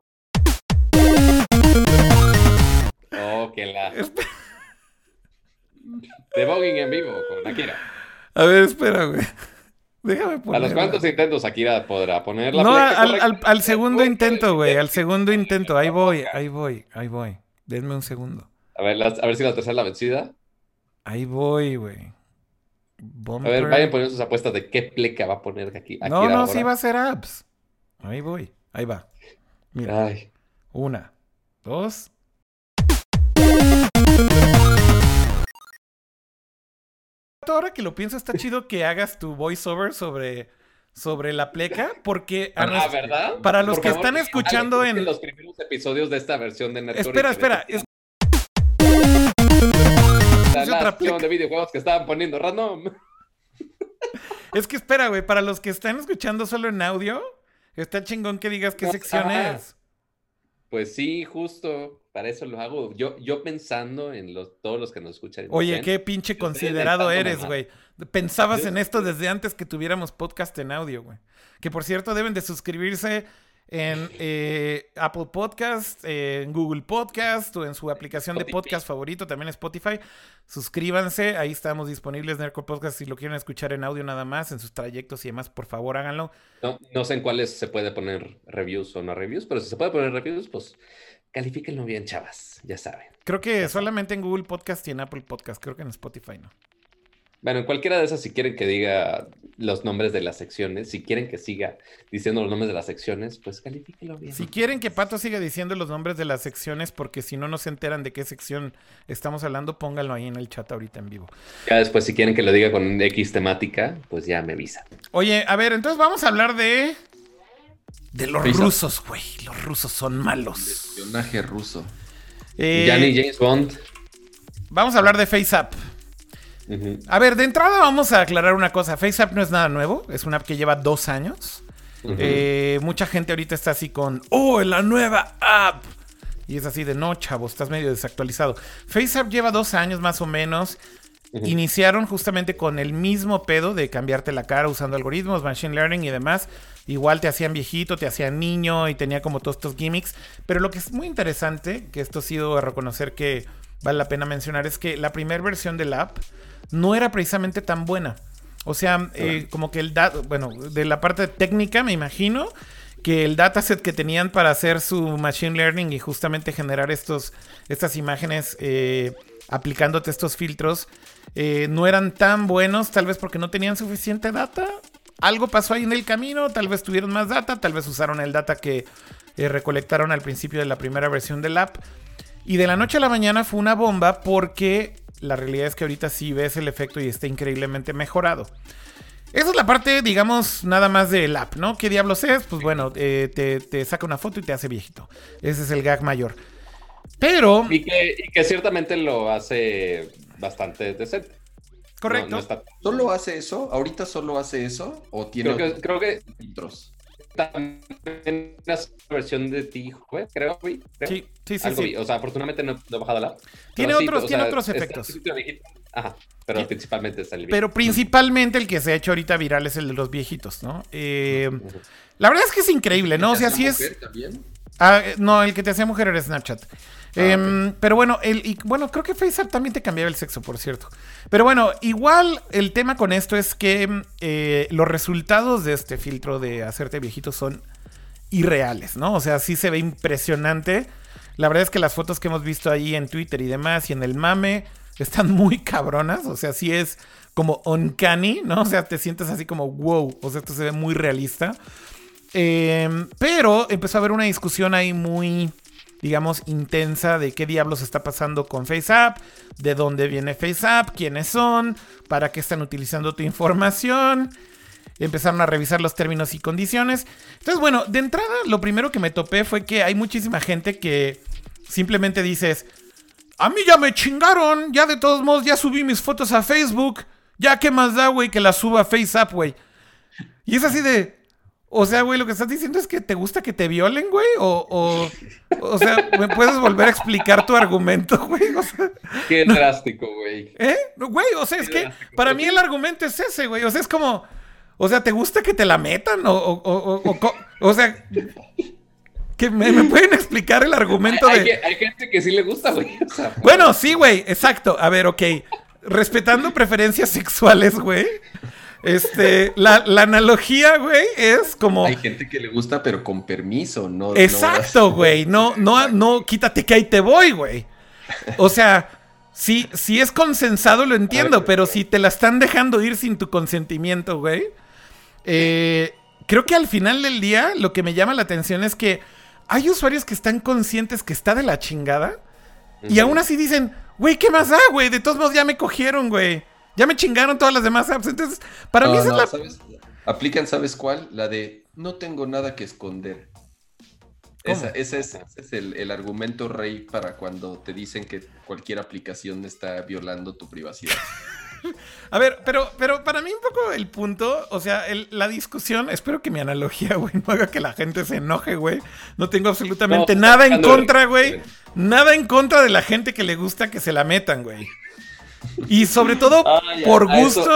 oh, que la. Debugging en vivo con Akira. A ver, espera, güey. Déjame poner. ¿A los cuántos intentos Akira podrá poner la No, al, al, al, segundo intento, güey. Al segundo intento. Ahí voy, ahí voy, ahí voy. Denme un segundo. A ver, a ver si la tercera la vencida. Ahí voy, güey. A ver, vayan poniendo sus apuestas de qué pleca va a poner aquí. no, no, sí va a ser apps. Ahí voy. Ahí va. Mira. Ay. Una, dos. Ahora que lo pienso, está chido que hagas tu voiceover sobre, sobre la pleca, porque ah, ¿verdad? para los que están escuchando en los primeros episodios de esta versión de Nerdcore. Espera, espera. Es... La, de videojuegos que estaban poniendo random. Es que espera, güey, para los que están escuchando solo en audio, está chingón que digas qué sección es. Pues sí, justo. Para eso lo hago. Yo, yo pensando en los, todos los que nos escuchan. Oye, qué pinche considerado eres, güey. Pensabas en esto desde antes que tuviéramos podcast en audio, güey. Que por cierto, deben de suscribirse en eh, Apple Podcast, en Google Podcast o en su aplicación de podcast favorito, también Spotify. Suscríbanse, ahí estamos disponibles Nerco Podcast si lo quieren escuchar en audio nada más, en sus trayectos y demás, por favor háganlo. No, no sé en cuáles se puede poner reviews o no reviews, pero si se puede poner reviews, pues califíquenlo bien, chavas, ya saben. Creo que solamente en Google Podcast y en Apple Podcast, creo que en Spotify no. Bueno, en cualquiera de esas, si quieren que diga los nombres de las secciones, si quieren que siga diciendo los nombres de las secciones, pues califíquenlo bien. Si quieren que Pato siga diciendo los nombres de las secciones, porque si no, no se enteran de qué sección estamos hablando, pónganlo ahí en el chat ahorita en vivo. Ya después, si quieren que lo diga con X temática, pues ya me avisa. Oye, a ver, entonces vamos a hablar de. De los rusos, güey. Los rusos son malos. Espionaje ruso. Eh... James Bond. Vamos a hablar de FaceApp. A ver, de entrada vamos a aclarar una cosa. FaceApp no es nada nuevo, es una app que lleva dos años. Eh, mucha gente ahorita está así con, oh, la nueva app. Y es así de, no, chavo, estás medio desactualizado. FaceApp lleva dos años más o menos. Iniciaron justamente con el mismo pedo de cambiarte la cara usando algoritmos, machine learning y demás. Igual te hacían viejito, te hacían niño y tenía como todos estos gimmicks. Pero lo que es muy interesante, que esto ha sido a reconocer que vale la pena mencionar, es que la primera versión del app no era precisamente tan buena. O sea, eh, como que el dato, bueno, de la parte técnica me imagino que el dataset que tenían para hacer su machine learning y justamente generar estos, estas imágenes eh, aplicándote estos filtros eh, no eran tan buenos, tal vez porque no tenían suficiente data. Algo pasó ahí en el camino, tal vez tuvieron más data, tal vez usaron el data que recolectaron al principio de la primera versión del app. Y de la noche a la mañana fue una bomba porque la realidad es que ahorita sí ves el efecto y está increíblemente mejorado. Esa es la parte, digamos, nada más del app, ¿no? ¿Qué diablos es? Pues bueno, eh, te, saca una foto y te hace viejito. Ese es el gag mayor. Pero... Y que, ciertamente lo hace bastante decente. Correcto. ¿Solo hace eso? ¿Ahorita solo hace eso? ¿O tiene creo que, creo que también una versión de ti, creo, güey. Sí, sí, sí, O sea, afortunadamente no, he bajado la. Tiene otros, tiene otros efectos. Ajá, pero principalmente es el Pero principalmente el que se ha hecho ahorita viral es el de los viejitos, ¿no? Eh, la verdad es que es increíble, ¿no? O sea, sí es. También? Ah, no, el que te hacía mujer era Snapchat. Ah, em, pero bueno, el, y, bueno, creo que FaceApp también te cambiaba el sexo, por cierto. Pero bueno, igual el tema con esto es que eh, los resultados de este filtro de hacerte viejito son irreales, ¿no? O sea, sí se ve impresionante. La verdad es que las fotos que hemos visto ahí en Twitter y demás y en el mame están muy cabronas. O sea, sí es como uncanny, ¿no? O sea, te sientes así como wow. O sea, esto se ve muy realista. Em, pero empezó a haber una discusión ahí muy digamos, intensa de qué diablos está pasando con FaceApp, de dónde viene FaceApp, quiénes son, para qué están utilizando tu información. Empezaron a revisar los términos y condiciones. Entonces, bueno, de entrada, lo primero que me topé fue que hay muchísima gente que simplemente dices, a mí ya me chingaron, ya de todos modos ya subí mis fotos a Facebook, ya qué más da, güey, que las suba a FaceApp, güey. Y es así de, O sea, güey, lo que estás diciendo es que te gusta que te violen, güey. O, o, o sea, ¿me puedes volver a explicar tu argumento, güey? O sea, Qué drástico, güey. ¿Eh? Güey, o sea, es que para mí el argumento es ese, güey. O sea, es como, o sea, ¿te gusta que te la metan? O, o, o, o sea, que me, pueden explicar el argumento de... Hay, hay, gente que sí le gusta, güey. bueno, sí, güey, exacto. A ver, ok. Respetando preferencias sexuales, güey. Este, la, analogía, güey, es como. Hay gente que le gusta, pero con permiso, no. Exacto, güey. No, no, no, quítate que ahí te voy, güey. O sea, si, si es consensado, lo entiendo, pero si te la están dejando ir sin tu consentimiento, güey. Eh, creo que al final del día, lo que me llama la atención es que hay usuarios que están conscientes que está de la chingada. Y aún así dicen, güey, ¿qué más da, güey? De todos modos ya me cogieron, güey. Ya me chingaron todas las demás apps. Entonces, para mí esa es la. Aplican, ¿sabes cuál? La de no tengo nada que esconder. ese es, el, argumento rey para cuando te dicen que cualquier aplicación está violando tu privacidad. A ver, pero, pero para mí un poco el punto, o sea, la discusión, espero que mi analogía, güey, no haga que la gente se enoje, güey. No tengo absolutamente nada en contra, güey. Nada en contra de la gente que le gusta que se la metan, güey. Y sobre todo ah, por gusto,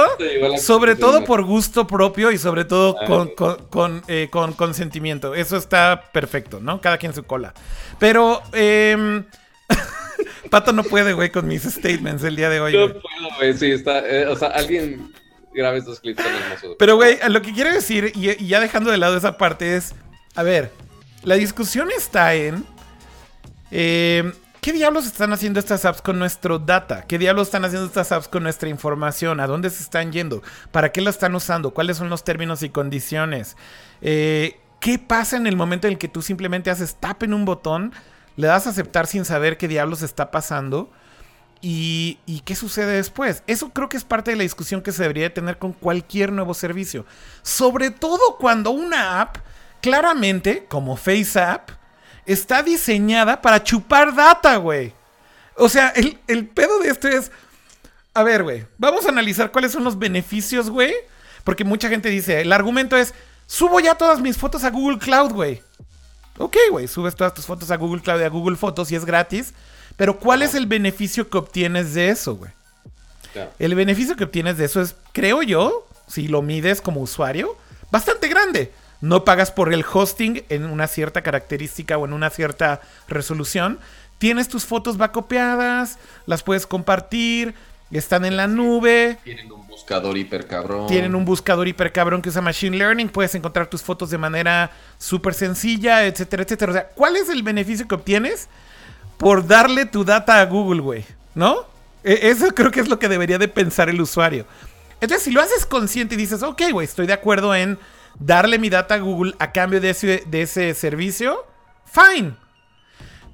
sobre todo por gusto propio y sobre todo ah, eh, con, consentimiento. Eso está perfecto, ¿no? Cada quien su cola. Pero, eh, Pato no puede, güey, con mis statements el día de hoy. No puedo, güey, sí, está. Eh, o sea, alguien grabe estos clips Pero, güey, lo que quiero decir, y ya dejando de lado esa parte, es. A ver, la discusión está en. Eh, ¿Qué diablos están haciendo estas apps con nuestro data? ¿Qué diablos están haciendo estas apps con nuestra información? ¿A dónde se están yendo? ¿Para qué la están usando? ¿Cuáles son los términos y condiciones? Eh, ¿Qué pasa en el momento en el que tú simplemente haces tap en un botón, le das a aceptar sin saber qué diablos está pasando? ¿Y, ¿Y, qué sucede después? Eso creo que es parte de la discusión que se debería tener con cualquier nuevo servicio. Sobre todo cuando una app, claramente, como FaceApp, está diseñada para chupar data, güey. O sea, el, pedo de esto es. A ver, güey. Vamos a analizar cuáles son los beneficios, güey. Porque mucha gente dice, el argumento es, subo ya todas mis fotos a Google Cloud, güey. Ok, güey, subes todas tus fotos a Google Cloud y a Google Fotos y es gratis. Pero ¿cuál es el beneficio que obtienes de eso, güey? El beneficio que obtienes de eso es, creo yo, si lo mides como usuario, bastante grande no pagas por el hosting en una cierta característica o en una cierta resolución. Tienes tus fotos copiadas, las puedes compartir, están en la nube. Tienen un buscador hiper cabrón. Tienen un buscador hiper cabrón que usa Machine Learning. Puedes encontrar tus fotos de manera súper sencilla, etcétera, etcétera. O sea, ¿cuál es el beneficio que obtienes por darle tu data a Google, güey? ¿No? E, eso creo que es lo que debería de pensar el usuario. Entonces, si lo haces consciente y dices, ok, güey, estoy de acuerdo en darle mi data a Google a cambio de ese, servicio, fine.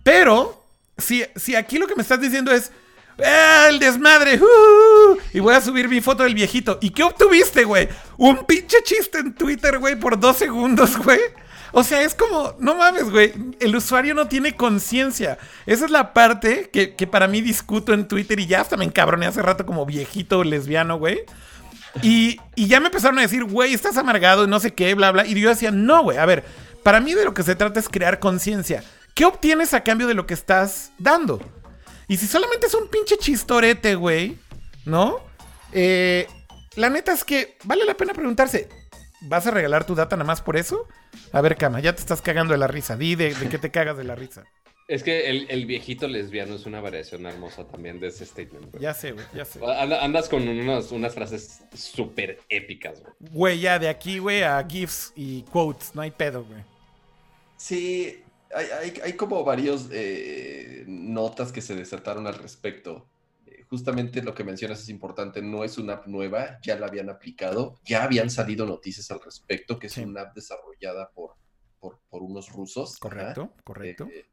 Pero, si, si aquí lo que me estás diciendo es, ¡Eh, el desmadre! Uh, y voy a subir mi foto del viejito. ¿Y qué obtuviste, güey? Un pinche chiste en Twitter, güey, por dos segundos, güey. O sea, es como, no mames, güey. El usuario no tiene conciencia. Esa es la parte que, que, para mí discuto en Twitter y ya hasta me encabroné hace rato como viejito lesbiano, güey. Y, ya me empezaron a decir, güey, estás amargado y no sé qué, bla, bla. Y yo decía, no, güey, a ver, para mí de lo que se trata es crear conciencia. ¿Qué obtienes a cambio de lo que estás dando? Y si solamente es un pinche chistorete, güey, ¿no? Eh, la neta es que vale la pena preguntarse, ¿vas a regalar tu data nada más por eso? A ver, cama, ya te estás cagando de la risa. Di de qué te cagas de la risa. Es que el, viejito lesbiano es una variación hermosa también de ese statement, Ya sé, güey, ya sé. andas con unas frases súper épicas, güey. Güey, ya de aquí, güey, a GIFs y quotes, no hay pedo, güey. Sí, hay, como varios eh, notas que se desertaron al respecto. Eh, justamente lo que mencionas es importante, no es una app nueva, ya la habían aplicado, ya habían salido noticias al respecto, que es una app desarrollada por, por, unos rusos. Correcto, correcto. Eh,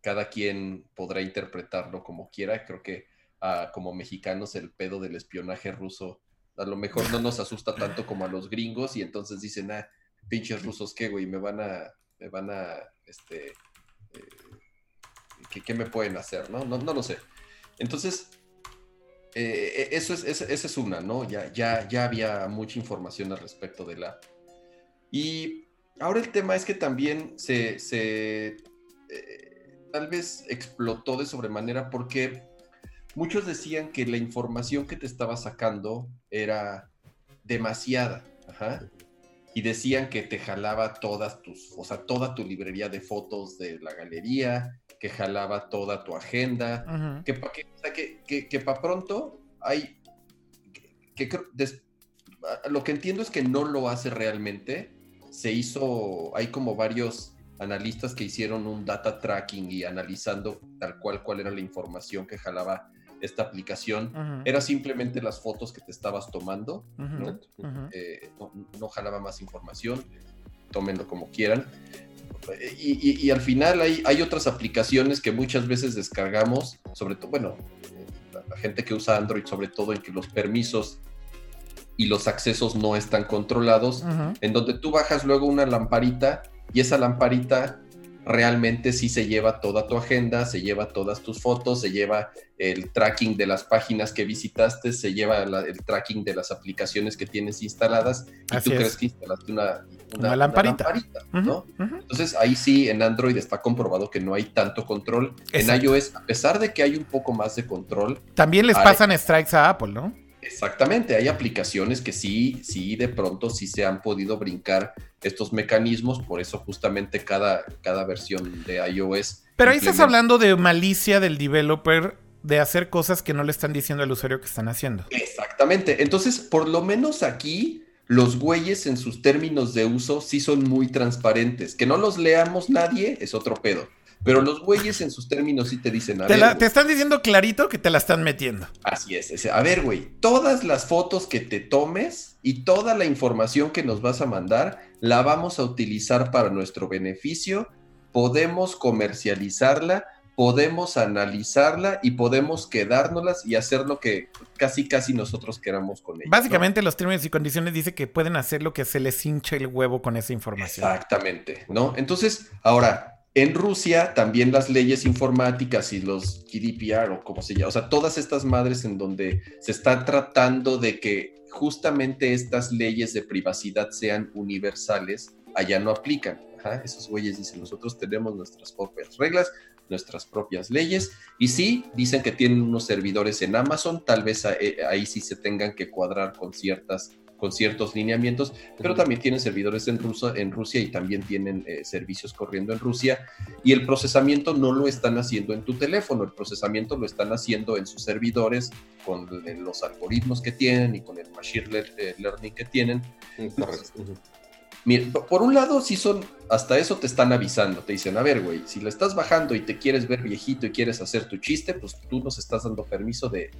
cada quien podrá interpretarlo como quiera. Creo que ah, como mexicanos el pedo del espionaje ruso a lo mejor no nos asusta tanto como a los gringos y entonces dicen, ah, pinches rusos, ¿qué, güey? Me van a, me van a, este, eh, ¿qué, me pueden hacer? ¿no? No, no lo sé. Entonces, eh, e, eso es, esa es una, ¿no? Ya, ya, ya había mucha información al respecto de la... Y ahora el tema es que también se, tal vez explotó de sobremanera porque muchos decían que la información que te estaba sacando era demasiada. Y decían que te jalaba todas tus, o sea, toda tu librería de fotos de la galería, que jalaba toda tu agenda, que para que, que, pronto hay, que, lo que entiendo es que no lo hace realmente, se hizo, hay como varios analistas que hicieron un data tracking y analizando tal cual cuál era la información que jalaba esta aplicación. Era simplemente las fotos que te estabas tomando, eh, ¿no? jalaba más información, tómenlo como quieran. Y, al final hay, hay, otras aplicaciones que muchas veces descargamos, sobre todo, bueno, la, gente que usa Android, sobre todo en que los permisos y los accesos no están controlados, en donde tú bajas luego una lamparita y esa lamparita realmente sí se lleva toda tu agenda, se lleva todas tus fotos, se lleva el tracking de las páginas que visitaste, se lleva el tracking de las aplicaciones que tienes instaladas y tú crees que instalaste una, una, lamparita. ¿no? Entonces ahí sí en Android está comprobado que no hay tanto control. En iOS, a pesar de que hay un poco más de control. También les pasan strikes a Apple, ¿no? Exactamente, hay aplicaciones que sí, sí, de pronto sí se han podido brincar estos mecanismos, por eso justamente cada, cada versión de iOS. Pero ahí estás hablando de malicia del developer de hacer cosas que no le están diciendo al usuario que están haciendo. Exactamente, entonces por lo menos aquí los güeyes en sus términos de uso sí son muy transparentes. Que no los leamos nadie es otro pedo. Pero los güeyes en sus términos sí te dicen, a te, ver, te están diciendo clarito que te la están metiendo. Así es. A ver, güey, todas las fotos que te tomes y toda la información que nos vas a mandar, la vamos a utilizar para nuestro beneficio. Podemos comercializarla, podemos analizarla y podemos quedárnoslas y hacer lo que casi casi nosotros queramos con ella. Básicamente los términos y condiciones dice que pueden hacer lo que se les hinche el huevo con esa información. Exactamente, ¿no? Entonces, ahora, en Rusia también las leyes informáticas y los GDPR o como se llama, o sea, todas estas madres en donde se está tratando de que justamente estas leyes de privacidad sean universales, allá no aplican. esos güeyes dicen, nosotros tenemos nuestras propias reglas, nuestras propias leyes, y sí, dicen que tienen unos servidores en Amazon, tal vez eh, ahí sí se tengan que cuadrar con ciertas con ciertos lineamientos, pero también tienen servidores en, en Rusia y también tienen eh, servicios corriendo en Rusia y el procesamiento no lo están haciendo en tu teléfono, el procesamiento lo están haciendo en sus servidores con los algoritmos que tienen y con el machine eh, learning que tienen. Correcto. Mira, por un lado, sí son, hasta eso te están avisando, te dicen, a ver, güey, si lo estás bajando y te quieres ver viejito y quieres hacer tu chiste, pues tú nos estás dando permiso de,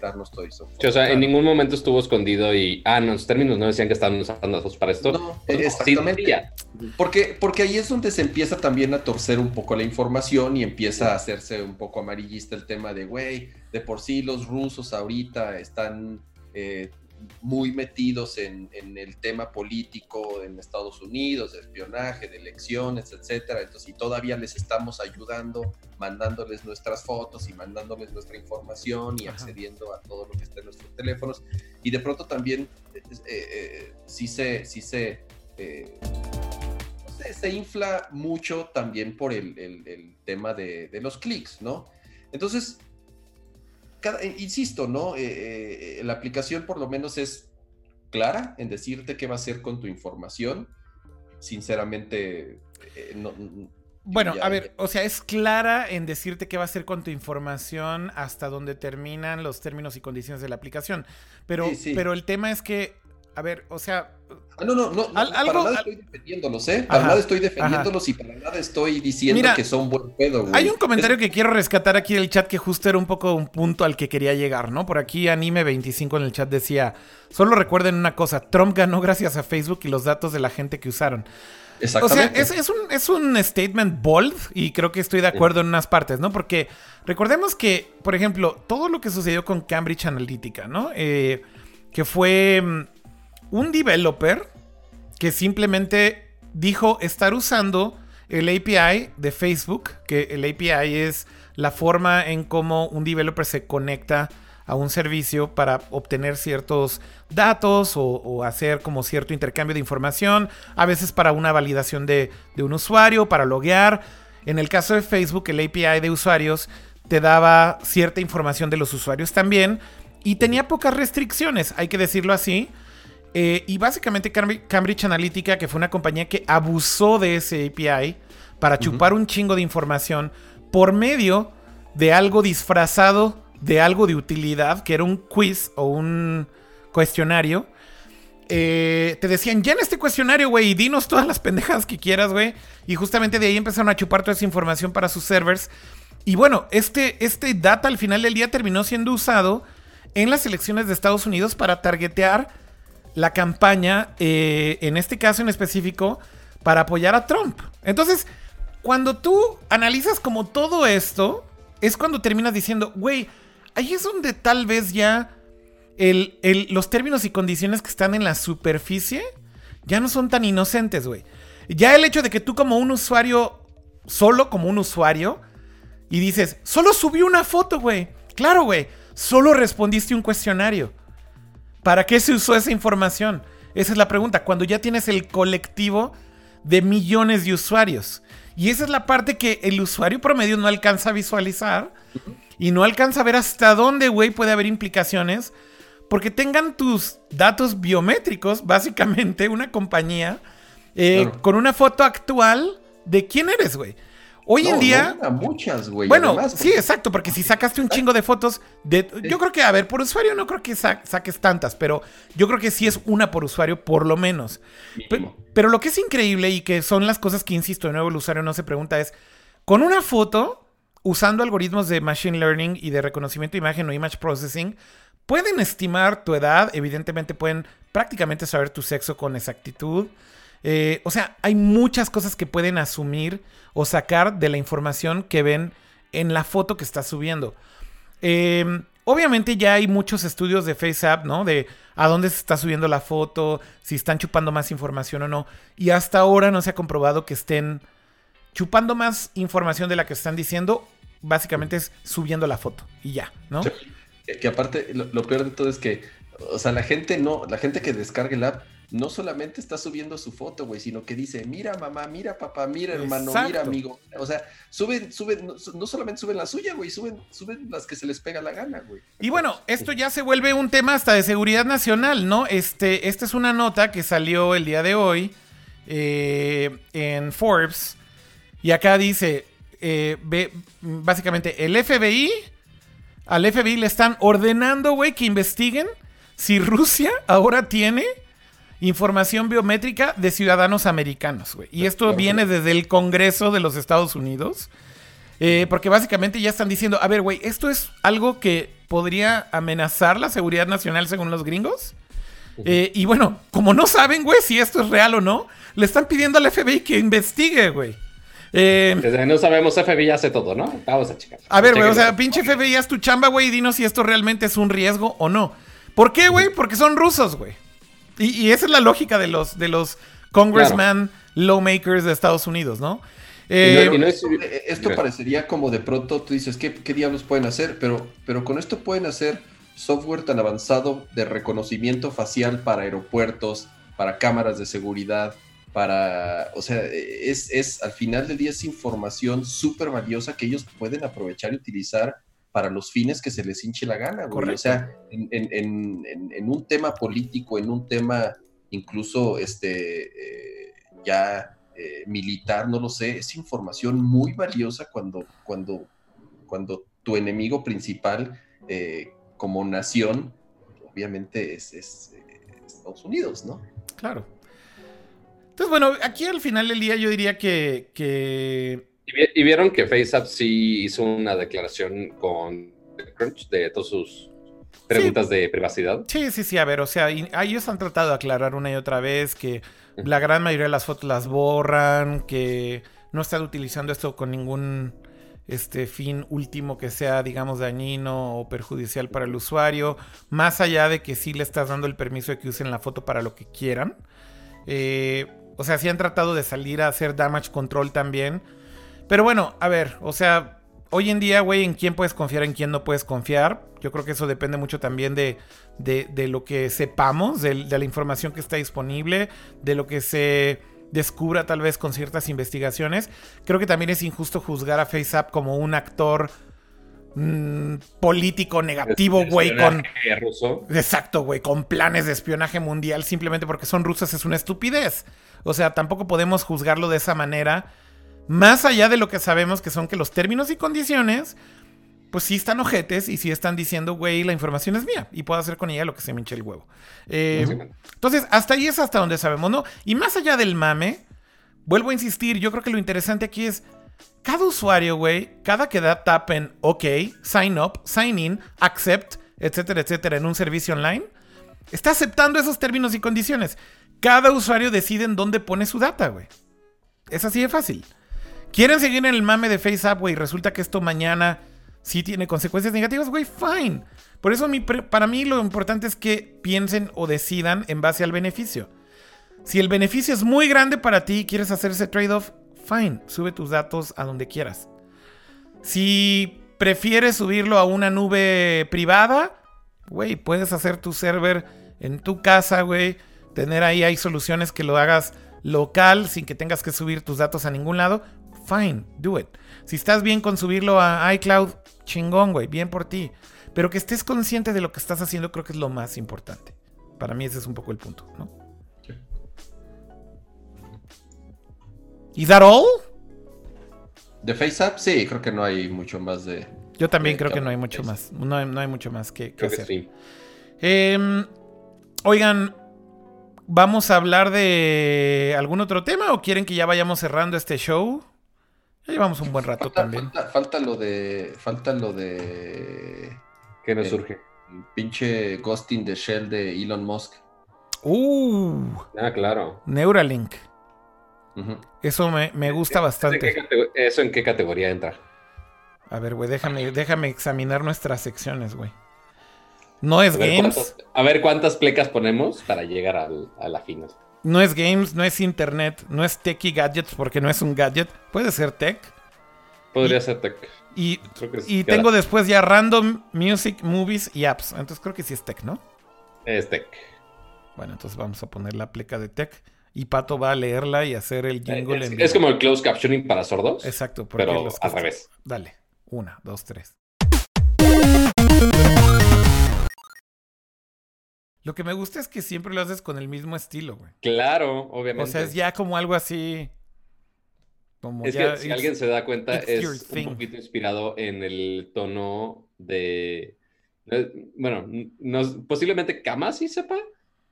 darnos todo eso. o sea, en ningún momento estuvo escondido y, ah, no, los términos no decían que estaban usando para esto. No, exactamente. Porque, porque ahí es donde se empieza también a torcer un poco la información y empieza a hacerse un poco amarillista el tema de, güey, de por sí los rusos ahorita están... Eh, muy metidos en, el tema político en Estados Unidos, de espionaje, de elecciones, etcétera. Entonces, y todavía les estamos ayudando, mandándoles nuestras fotos y mandándoles nuestra información y accediendo a todo lo que está en nuestros teléfonos. Y de pronto también eh, eh, sí se, sí se, eh, se, infla mucho también por el, tema de, de los clics, ¿no? Entonces, eh, insisto, ¿no? Eh, eh, la aplicación por lo menos es clara en decirte qué va a hacer con tu información. Sinceramente, no, bueno, a ver, o sea, es clara en decirte qué va a hacer con tu información hasta donde terminan los términos y condiciones de la aplicación. Pero, pero el tema es que a ver, o sea. Ah, no, no, no, para nada estoy defendiéndolos, ¿eh? Para nada estoy defendiéndolos y para nada estoy diciendo que son buen pedo, güey. Hay un comentario que quiero rescatar aquí en el chat que justo era un poco un punto al que quería llegar, ¿no? Por aquí Anime25 en el chat decía: Solo recuerden una cosa, Trump ganó gracias a Facebook y los datos de la gente que usaron. Exactamente. O sea, es, un, es un statement bold y creo que estoy de acuerdo en unas partes, ¿no? Porque recordemos que, por ejemplo, todo lo que sucedió con Cambridge Analytica, ¿no? Eh, que fue mm, un developer que simplemente dijo estar usando el API de Facebook, que el API es la forma en cómo un developer se conecta a un servicio para obtener ciertos datos o, hacer como cierto intercambio de información, a veces para una validación de, de un usuario, para loguear. En el caso de Facebook, el API de usuarios te daba cierta información de los usuarios también y tenía pocas restricciones, hay que decirlo así. Eh, y básicamente Cambridge Analytica, que fue una compañía que abusó de ese API para chupar un chingo de información por medio de algo disfrazado de algo de utilidad, que era un quiz o un cuestionario. Eh, te decían, llena este cuestionario, güey, y dinos todas las pendejadas que quieras, güey. Y justamente de ahí empezaron a chupar toda esa información para sus servers. Y bueno, este, este data al final del día terminó siendo usado en las elecciones de Estados Unidos para targetear la campaña, eh, en este caso en específico, para apoyar a Trump. Entonces, cuando tú analizas como todo esto, es cuando terminas diciendo, güey, ahí es donde tal vez ya los términos y condiciones que están en la superficie ya no son tan inocentes, güey. Ya el hecho de que tú como un usuario, solo como un usuario, y dices, solo subí una foto, güey. Claro, güey, solo respondiste un cuestionario. ¿Para qué se usó esa información? Esa es la pregunta. Cuando ya tienes el colectivo de millones de usuarios. Y esa es la parte que el usuario promedio no alcanza a visualizar y no alcanza a ver hasta dónde, güey, puede haber implicaciones. Porque tengan tus datos biométricos, básicamente, una compañía eh, con una foto actual de quién eres, güey. Hoy en día. muchas, güey. Bueno, sí, exacto, porque si sacaste un chingo de fotos de. Yo creo que, a ver, por usuario no creo que saques tantas, pero yo creo que sí es una por usuario, por lo menos. Pero, lo que es increíble y que son las cosas que, insisto, de nuevo el usuario no se pregunta es: con una foto, usando algoritmos de machine learning y de reconocimiento de imagen o image processing, pueden estimar tu edad, evidentemente pueden prácticamente saber tu sexo con exactitud. Eh, o sea, hay muchas cosas que pueden asumir o sacar de la información que ven en la foto que está subiendo. Em, obviamente ya hay muchos estudios de FaceApp, ¿no? De a dónde se está subiendo la foto, si están chupando más información o no. Y hasta ahora no se ha comprobado que estén chupando más información de la que están diciendo. Básicamente es subiendo la foto y ya, ¿no? Que, aparte, lo, peor de todo es que, o sea, la gente no, la gente que descargue el app no solamente está subiendo su foto, güey, sino que dice, mira mamá, mira papá, mira hermano, mira amigo. O sea, suben, suben, no, solamente suben la suya, güey, suben, suben las que se les pega la gana, güey. Y bueno, esto ya se vuelve un tema hasta de seguridad nacional, ¿no? Este, esta es una nota que salió el día de hoy eh, en Forbes. Y acá dice, eh, básicamente, el FBI, al FBI le están ordenando, güey, que investiguen si Rusia ahora tiene información biométrica de ciudadanos americanos, güey. Y esto viene desde el Congreso de los Estados Unidos. Eh, porque básicamente ya están diciendo, a ver, güey, esto es algo que podría amenazar la seguridad nacional según los gringos. Eh, y bueno, como no saben, güey, si esto es real o no, le están pidiendo al FBI que investigue, güey. Eh, Desde no sabemos, FBI hace todo, ¿no? Vamos a checar. A ver, güey, o sea, pinche FBI, haz tu chamba, güey, y dinos si esto realmente es un riesgo o no. ¿Por qué, güey? Porque son rusos, güey. Y, esa es la lógica de los, de los congressman lawmakers de Estados Unidos, ¿no? Eh, eh, esto parecería como de pronto tú dices, ¿qué, ¿qué, diablos pueden hacer? Pero, pero con esto pueden hacer software tan avanzado de reconocimiento facial para aeropuertos, para cámaras de seguridad, para, o sea, es, es al final del día es información súper valiosa que ellos pueden aprovechar y utilizar para los fines que se les hinche la gana, güey. O sea, en, un tema político, en un tema incluso este, eh, ya eh, militar, no lo sé, es información muy valiosa cuando, cuando, cuando tu enemigo principal eh, como nación, obviamente es, Estados Unidos, ¿no? Claro. Entonces, bueno, aquí al final del día yo diría que, que y, vieron que FaceApp sí hizo una declaración con Crunch de todas sus preguntas de privacidad. Sí, sí, sí, a ver, o sea, ellos han tratado de aclarar una y otra vez que la gran mayoría de las fotos las borran, que no están utilizando esto con ningún este fin último que sea, digamos, dañino o perjudicial para el usuario, más allá de que sí le estás dando el permiso de que usen la foto para lo que quieran. Eh, o sea, sí han tratado de salir a hacer damage control también, pero bueno, a ver, o sea, hoy en día, güey, en quién puedes confiar, en quién no puedes confiar. Yo creo que eso depende mucho también de, de, lo que sepamos, de, la información que está disponible, de lo que se descubra tal vez con ciertas investigaciones. Creo que también es injusto juzgar a FaceApp como un actor mm, político negativo, güey, con... Ruso. Exacto, güey, con planes de espionaje mundial simplemente porque son rusos es una estupidez. O sea, tampoco podemos juzgarlo de esa manera más allá de lo que sabemos que son que los términos y condiciones, pues sí están ojetes y sí están diciendo, güey, la información es mía y puedo hacer con ella lo que se me hinche el huevo. Eh, entonces, hasta ahí es hasta donde sabemos, ¿no? Y más allá del mame, vuelvo a insistir, yo creo que lo interesante aquí es cada usuario, güey, cada que da tap en OK, sign up, sign in, accept, etcétera, etcétera, en un servicio online, está aceptando esos términos y condiciones. Cada usuario decide en dónde pone su data, güey. Es así de fácil. ¿Quieren seguir en el mame de FaceApp, güey? Resulta que esto mañana sí tiene consecuencias negativas, güey, fine. Por eso para mí lo importante es que piensen o decidan en base al beneficio. Si el beneficio es muy grande para ti y quieres hacer ese trade-off, fine, sube tus datos a donde quieras. Si prefieres subirlo a una nube privada, güey, puedes hacer tu server en tu casa, güey. Tener ahí, hay soluciones que lo hagas local sin que tengas que subir tus datos a ningún lado fine, do it. Si estás bien con subirlo a iCloud, chingón, güey, bien por ti. Pero que estés consciente de lo que estás haciendo creo que es lo más importante. Para mí ese es un poco el punto, ¿no? ¿Is that all? ¿De FaceApp? Sí, creo que no hay mucho más de... Yo también creo que no hay mucho más. No hay, mucho más que, hacer. Em, oigan, ¿vamos a hablar de algún otro tema o quieren que ya vayamos cerrando este show? Llevamos un buen rato también. Falta, lo de. Falta lo de. ¿Qué nos surge? pinche Ghosting de Shell de Elon Musk. Uh. Ah, claro. Neuralink. Eso me, gusta bastante. ¿Eso en qué categoría entra? A ver, güey, déjame, déjame examinar nuestras secciones, güey. No es games. a ver cuántas plecas ponemos para llegar a la final. No es games, no es internet, no es tech y gadgets porque no es un gadget. Puede ser tech. Podría ser tech. Y, y tengo después ya random music, movies y apps. Entonces creo que sí es tech, ¿no? Es tech. Bueno, entonces vamos a poner la pleca de tech. Y Pato va a leerla y hacer el jingle es, Es como el closed captioning para sordos. Exacto. Pero al revés. Dale. Una, dos, tres. Lo que me gusta es que siempre lo haces con el mismo estilo, güey. Claro, obviamente. O sea, es ya como algo así. Como es que si alguien se da cuenta, es un poquito inspirado en el tono de. Bueno, no, posiblemente Kama sí sepa,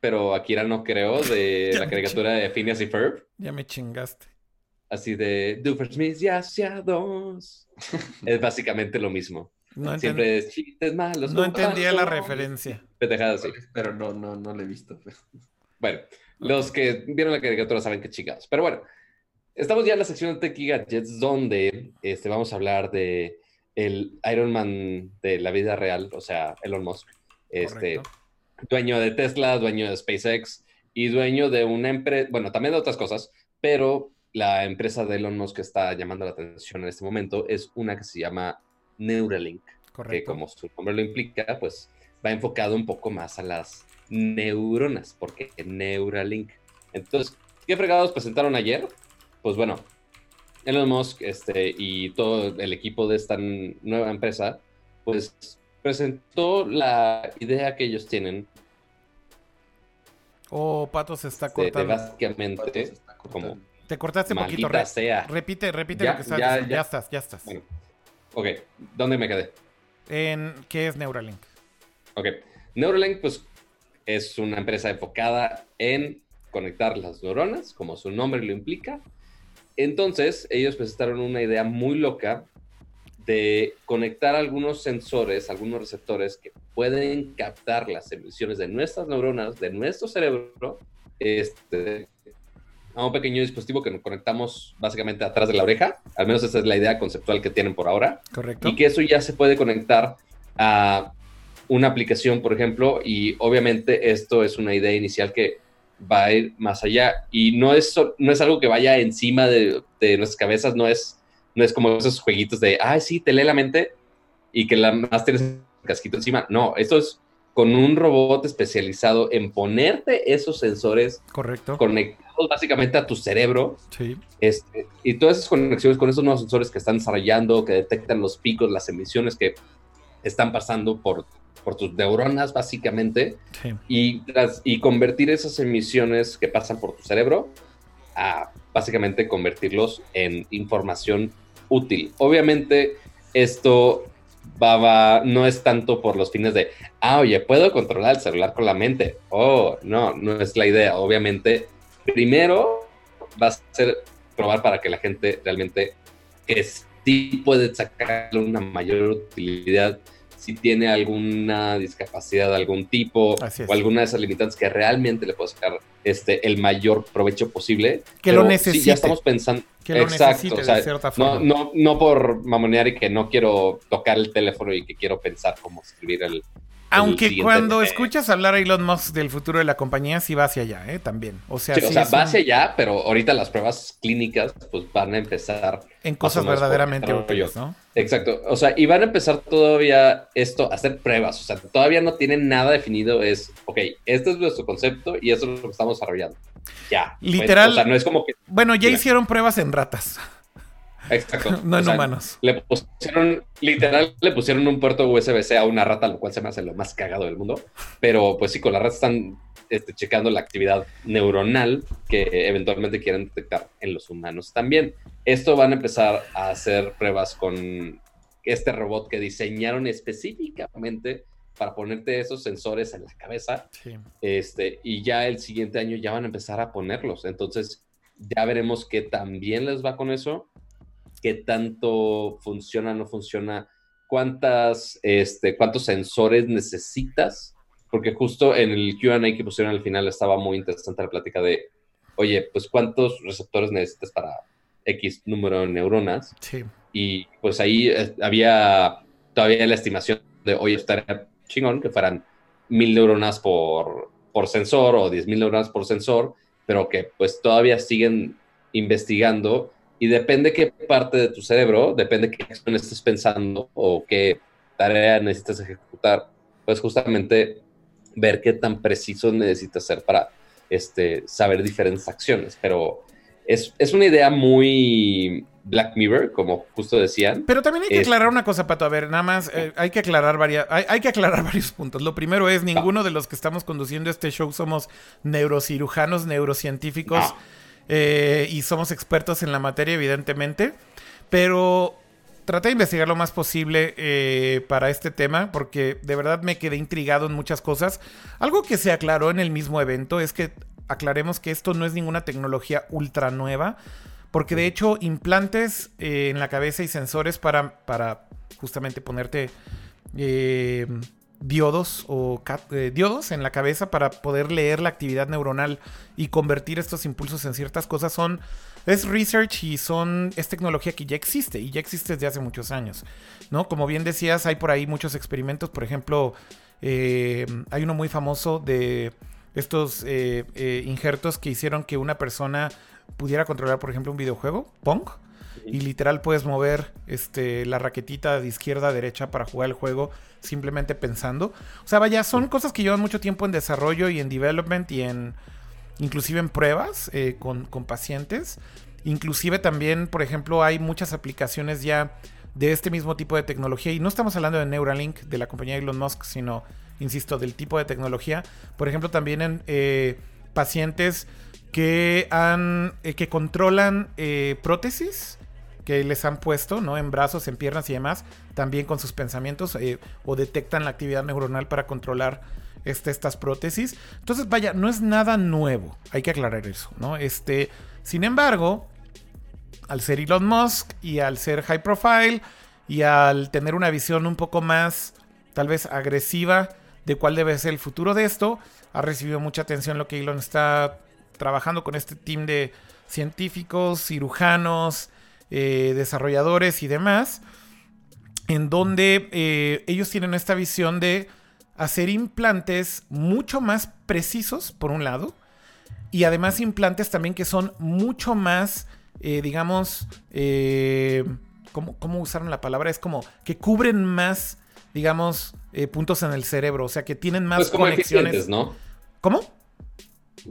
pero Akira no creo, de la caricatura de Phineas y Ferb. Ya me chingaste. Así de Doofenshmirtz y hacia dos. es básicamente lo mismo. No Siempre es chistes malos. No entendía la referencia. Pero no, no, no lo he visto. Bueno, los que vieron la caricatura saben que chingados. Pero bueno, estamos ya en la sección de Tech Gadgets donde este, vamos a hablar de el Iron Man de la vida real, o sea, Elon Musk. Este, dueño de Tesla, dueño de SpaceX y dueño de una empresa, bueno, también de otras cosas, pero la empresa de Elon Musk que está llamando la atención en este momento es una que se llama Neuralink, que como su nombre lo implica, pues va enfocado un poco más a las neuronas, porque Neuralink. Entonces, ¿qué fregados presentaron ayer? Pues bueno, Elon Musk este, y todo el equipo de esta nueva empresa, pues presentó la idea que ellos tienen. Oh, Pato se está cortando. básicamente, como te cortaste un poquito. Repite, repite lo que estás ya, Ya. ya estás, ya estás. Ok, ¿dónde me quedé? En qué es Neuralink. Ok, Neuralink pues es una empresa enfocada en conectar las neuronas, como su nombre lo implica. Entonces, ellos presentaron una idea muy loca de conectar algunos sensores, algunos receptores que pueden captar las emisiones de nuestras neuronas, de nuestro cerebro, este, a un pequeño dispositivo que nos conectamos básicamente atrás de la oreja. Al menos esa es la idea conceptual que tienen por ahora. Correcto. Y que eso ya se puede conectar a una aplicación, por ejemplo, y obviamente esto es una idea inicial que va a ir más allá y no es, no es algo que vaya encima de, de nuestras cabezas, no es no es como esos jueguitos de, ah, sí, te lee la mente y que la más tienes casquito encima. No, esto es con un robot especializado en ponerte esos sensores Correcto. conectados básicamente a tu cerebro. Sí. Este, y todas esas conexiones con esos nuevos sensores que están desarrollando, que detectan los picos, las emisiones que están pasando por, por tus neuronas, básicamente, sí. y, y convertir esas emisiones que pasan por tu cerebro a básicamente convertirlos en información útil. Obviamente, esto va, no es tanto por los fines de, ah, oye, puedo controlar el celular con la mente. Oh, no, no es la idea. Obviamente, primero va a ser probar para que la gente realmente que sí puede sacarle una mayor utilidad si tiene alguna discapacidad de algún tipo o alguna de esas limitantes que realmente le puede sacar este, el mayor provecho posible. Que lo necesite. ya estamos pensando. Que lo exacto, de cierta forma. No, no, no por mamonear y que no quiero tocar el teléfono y que quiero pensar cómo escribir el, aunque cuando escuchas hablar a Elon Musk del futuro de la compañía, sí va hacia allá, ¿eh? También. O sea, o sea va hacia allá, pero ahorita las pruebas clínicas pues van a empezar... En cosas verdaderamente útiles, ¿no? Exacto. O sea, y van a empezar todavía esto, a hacer pruebas. O sea, todavía no tienen nada definido. Es, ok, este es nuestro concepto y eso es lo que estamos desarrollando. Ya. Literal. o sea, no es como que... Bueno, ya hicieron pruebas en ratas. Exacto. no en humanos. Le pusieron, literal, le pusieron un puerto USB-C a una rata, lo cual se me hace lo más cagado del mundo. Pero pues sí, con las ratas están este, checando la actividad neuronal que eventualmente quieren detectar en los humanos también. Esto van a empezar a hacer pruebas con este robot que diseñaron específicamente para ponerte esos sensores en la cabeza. Este, y ya el siguiente año ya van a empezar a ponerlos. Entonces, ya veremos qué también les va con eso qué tanto funciona, no funciona, cuántas, este, cuántos sensores necesitas, porque justo en el QA que pusieron al final estaba muy interesante la plática de, oye, pues cuántos receptores necesitas para X número de neuronas. Sí. Y pues ahí eh, había todavía la estimación de, oye, estaría chingón que fueran mil neuronas por, por sensor o diez mil neuronas por sensor, pero que pues todavía siguen investigando y depende qué parte de tu cerebro, depende qué acción estés pensando o qué tarea necesitas ejecutar, pues justamente ver qué tan preciso necesitas ser para este, saber diferentes acciones. Pero es, es una idea muy Black Mirror, como justo decían. Pero también hay que aclarar una cosa, Pato. A ver, nada más eh, hay que aclarar varias, hay, que aclarar varios puntos. Lo primero es, ninguno de los que estamos conduciendo este show somos neurocirujanos, neurocientíficos. Eh, y somos expertos en la materia, evidentemente. Pero traté de investigar lo más posible eh, para este tema, porque de verdad me quedé intrigado en muchas cosas. Algo que se aclaró en el mismo evento es que aclaremos que esto no es ninguna tecnología ultra nueva, porque de hecho implantes eh, en la cabeza y sensores para, para justamente ponerte diodos o eh, diodos en la cabeza para poder leer la actividad neuronal y convertir estos impulsos en ciertas cosas son es research y son es tecnología que ya existe y ya existe desde hace muchos años no como bien decías hay por ahí muchos experimentos por ejemplo eh, hay uno muy famoso de estos eh, injertos que hicieron que una persona pudiera controlar por ejemplo un videojuego Pong y literal puedes mover este, la raquetita de izquierda a derecha para jugar el juego simplemente pensando. O sea, vaya, son cosas que llevan mucho tiempo en desarrollo y en development y en inclusive en pruebas eh, con, con pacientes. Inclusive también, por ejemplo, hay muchas aplicaciones ya de este mismo tipo de tecnología. Y no estamos hablando de Neuralink, de la compañía Elon Musk, sino, insisto, del tipo de tecnología. Por ejemplo, también en eh, pacientes que han eh, que controlan prótesis que les han puesto, ¿no? En brazos, en piernas y demás, también con sus pensamientos eh, o detectan la actividad neuronal para controlar este, estas prótesis. Entonces, vaya, no es nada nuevo, hay que aclarar eso, ¿no? Este, sin embargo, al ser Elon Musk y al ser high profile y al tener una visión un poco más, tal vez agresiva de cuál debe ser el futuro de esto, ha recibido mucha atención lo que Elon está trabajando con este team de científicos, cirujanos, eh, desarrolladores y demás, en donde eh, ellos tienen esta visión de hacer implantes mucho más precisos, por un lado, y además implantes también que son mucho más, eh, digamos, ¿cómo, ¿cómo, usaron la palabra? Es como que cubren más, digamos, eh, puntos en el cerebro, o sea, que tienen más pues como conexiones. ¿no? ¿Cómo?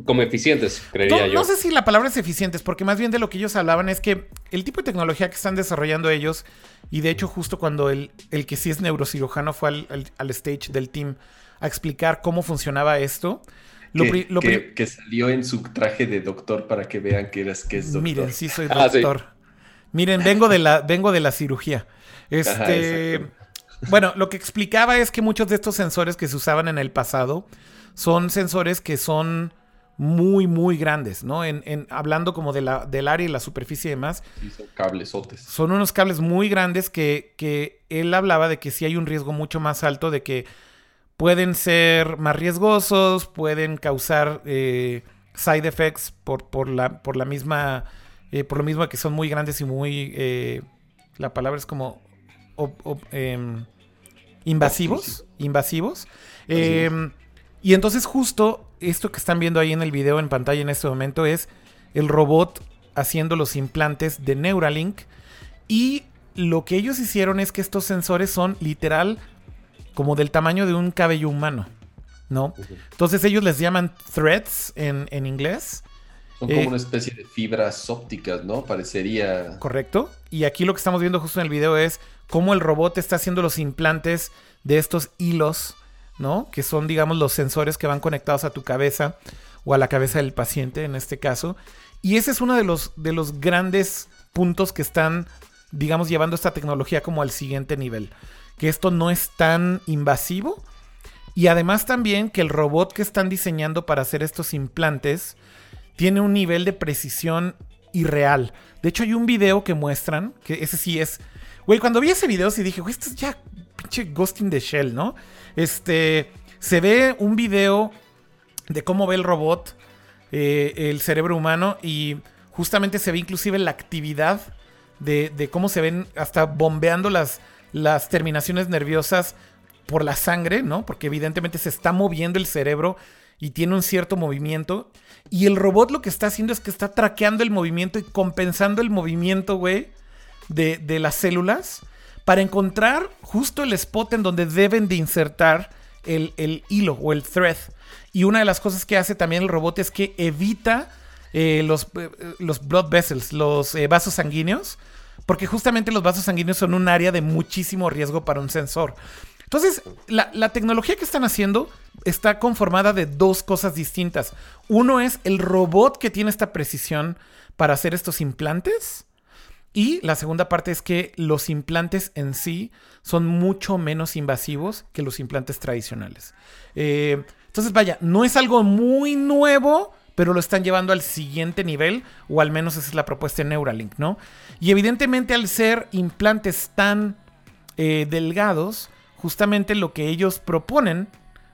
Como eficientes, creería yo. No sé si la palabra es eficientes, porque más bien de lo que ellos hablaban es que el tipo de tecnología que están desarrollando ellos, y de hecho justo cuando el, el que sí es neurocirujano fue al, al, stage del team a explicar cómo funcionaba esto, que, salió en su traje de doctor para que vean que, eres, que es doctor. Miren, sí soy ah, doctor. Miren, vengo de la, vengo de la cirugía. Este, bueno, lo que explicaba es que muchos de estos sensores que se usaban en el pasado son sensores que son muy, muy grandes, ¿no? En, hablando como de la, del área y la superficie y demás. Sí, son cablesotes. Son unos cables muy grandes que, que él hablaba de que sí hay un riesgo mucho más alto de que pueden ser más riesgosos, pueden causar eh, side effects por, por, la, por la misma, eh, por lo mismo que son muy grandes y muy, eh, la palabra es como em, invasivos, invasivos. Em, y entonces justo esto que están viendo ahí en el video en pantalla en este momento es el robot haciendo los implantes de Neuralink y lo que ellos hicieron es que estos sensores son literal como del tamaño de un cabello humano, ¿no? Entonces ellos les llaman threads en, inglés. Son como eh, una especie de fibras ópticas, ¿no? Parecería. Correcto. Y aquí lo que estamos viendo justo en el video es cómo el robot está haciendo los implantes de estos hilos, ¿no? Que son, digamos, los sensores que van conectados a tu cabeza o a la cabeza del paciente en este caso. Y ese es uno de los, de los grandes puntos que están, digamos, llevando esta tecnología como al siguiente nivel que esto no es tan invasivo. Y además también que el robot que están diseñando para hacer estos implantes tiene un nivel de precisión irreal. De hecho, hay un video que muestran, que ese sí es... Güey, cuando vi ese video sí dije, güey, esto es ya pinche Ghosting the Shell, ¿no? Este, se ve un video de cómo ve el robot, eh, el cerebro humano, y justamente se ve inclusive la actividad de, cómo se ven hasta bombeando las, terminaciones nerviosas por la sangre, ¿no? Porque evidentemente se está moviendo el cerebro y tiene un cierto movimiento. Y el robot lo que está haciendo es que está traqueando el movimiento y compensando el movimiento, güey, de, las células para encontrar justo el spot en donde deben de insertar el, hilo o el thread. Y una de las cosas que hace también el robot es que evita eh, los, eh, los blood vessels, los eh, vasos sanguíneos, porque justamente los vasos sanguíneos son un área de muchísimo riesgo para un sensor. Entonces, la, tecnología que están haciendo está conformada de dos cosas distintas. Uno es el robot que tiene esta precisión para hacer estos implantes. Y la segunda parte es que los implantes en sí son mucho menos invasivos que los implantes tradicionales. Eh, entonces, vaya, no es algo muy nuevo, pero lo están llevando al siguiente nivel, o al menos esa es la propuesta de Neuralink, ¿no? Y evidentemente al ser implantes tan eh, delgados, justamente lo que ellos proponen,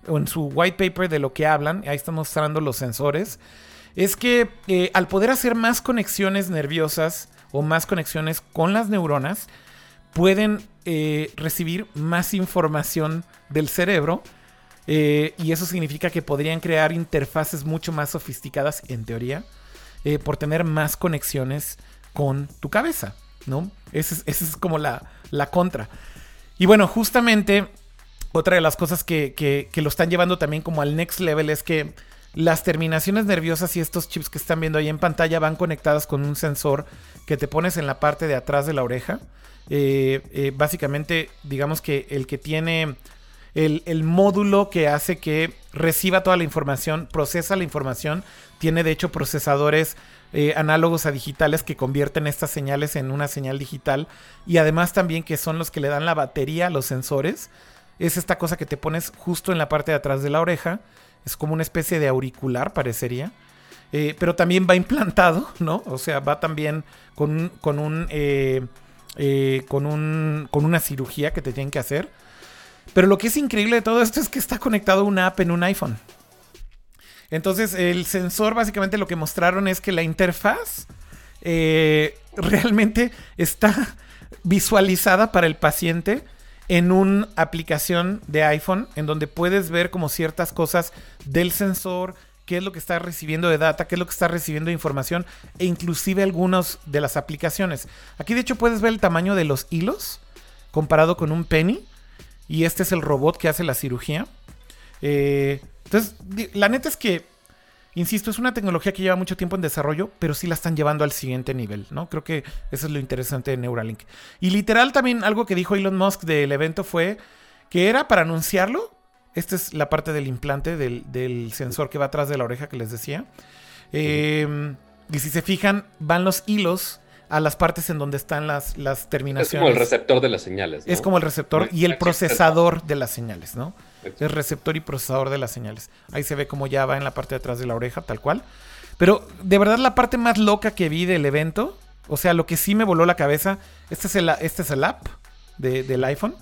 o en su white paper de lo que hablan, ahí están mostrando los sensores, es que eh, al poder hacer más conexiones nerviosas o más conexiones con las neuronas, pueden eh, recibir más información del cerebro eh, y eso significa que podrían crear interfaces mucho más sofisticadas, en teoría, eh, por tener más conexiones con tu cabeza, ¿no? Esa es, como la, contra. Y bueno, justamente otra de las cosas que, que, lo están llevando también como al next level es que las terminaciones nerviosas y estos chips que están viendo ahí en pantalla van conectadas con un sensor que te pones en la parte de atrás de la oreja. Eh, básicamente, digamos que el que tiene el, módulo que hace que reciba toda la información, procesa la información, tiene de hecho procesadores eh, análogos a digitales que convierten estas señales en una señal digital y además también que son los que le dan la batería a los sensores. Es esta cosa que te pones justo en la parte de atrás de la oreja. Es como una especie de auricular, parecería. Eh, pero también va implantado, ¿no? O sea, va también con, con un... Eh, con, un, con una cirugía que te tienen que hacer. Pero lo que es increíble de todo esto es que está conectado una app en un iPhone. Entonces, el sensor básicamente lo que mostraron es que la interfaz eh, realmente está visualizada para el paciente en una aplicación de iPhone en donde puedes ver como ciertas cosas del sensor qué es lo que está recibiendo de data, qué es lo que está recibiendo de información e inclusive algunas de las aplicaciones. Aquí de hecho puedes ver el tamaño de los hilos comparado con un penny y este es el robot que hace la cirugía. Eh, entonces, la neta es que, insisto, es una tecnología que lleva mucho tiempo en desarrollo, pero sí la están llevando al siguiente nivel, ¿no? Creo que eso es lo interesante de Neuralink. Y literal también algo que dijo Elon Musk del evento fue que era para anunciarlo. Esta es la parte del implante, del, sensor que va atrás de la oreja que les decía. Em, y si se fijan, van los hilos a las partes en donde están las, las terminaciones. Es como el receptor de las señales. Es como el receptor y el procesador de las señales, ¿no? Es receptor y procesador de las señales. Ahí se ve como ya va en la parte de atrás de la oreja, tal cual. Pero de verdad la parte más loca que vi del evento, o sea, lo que sí me voló la cabeza, este es el, este es el app del iPhone,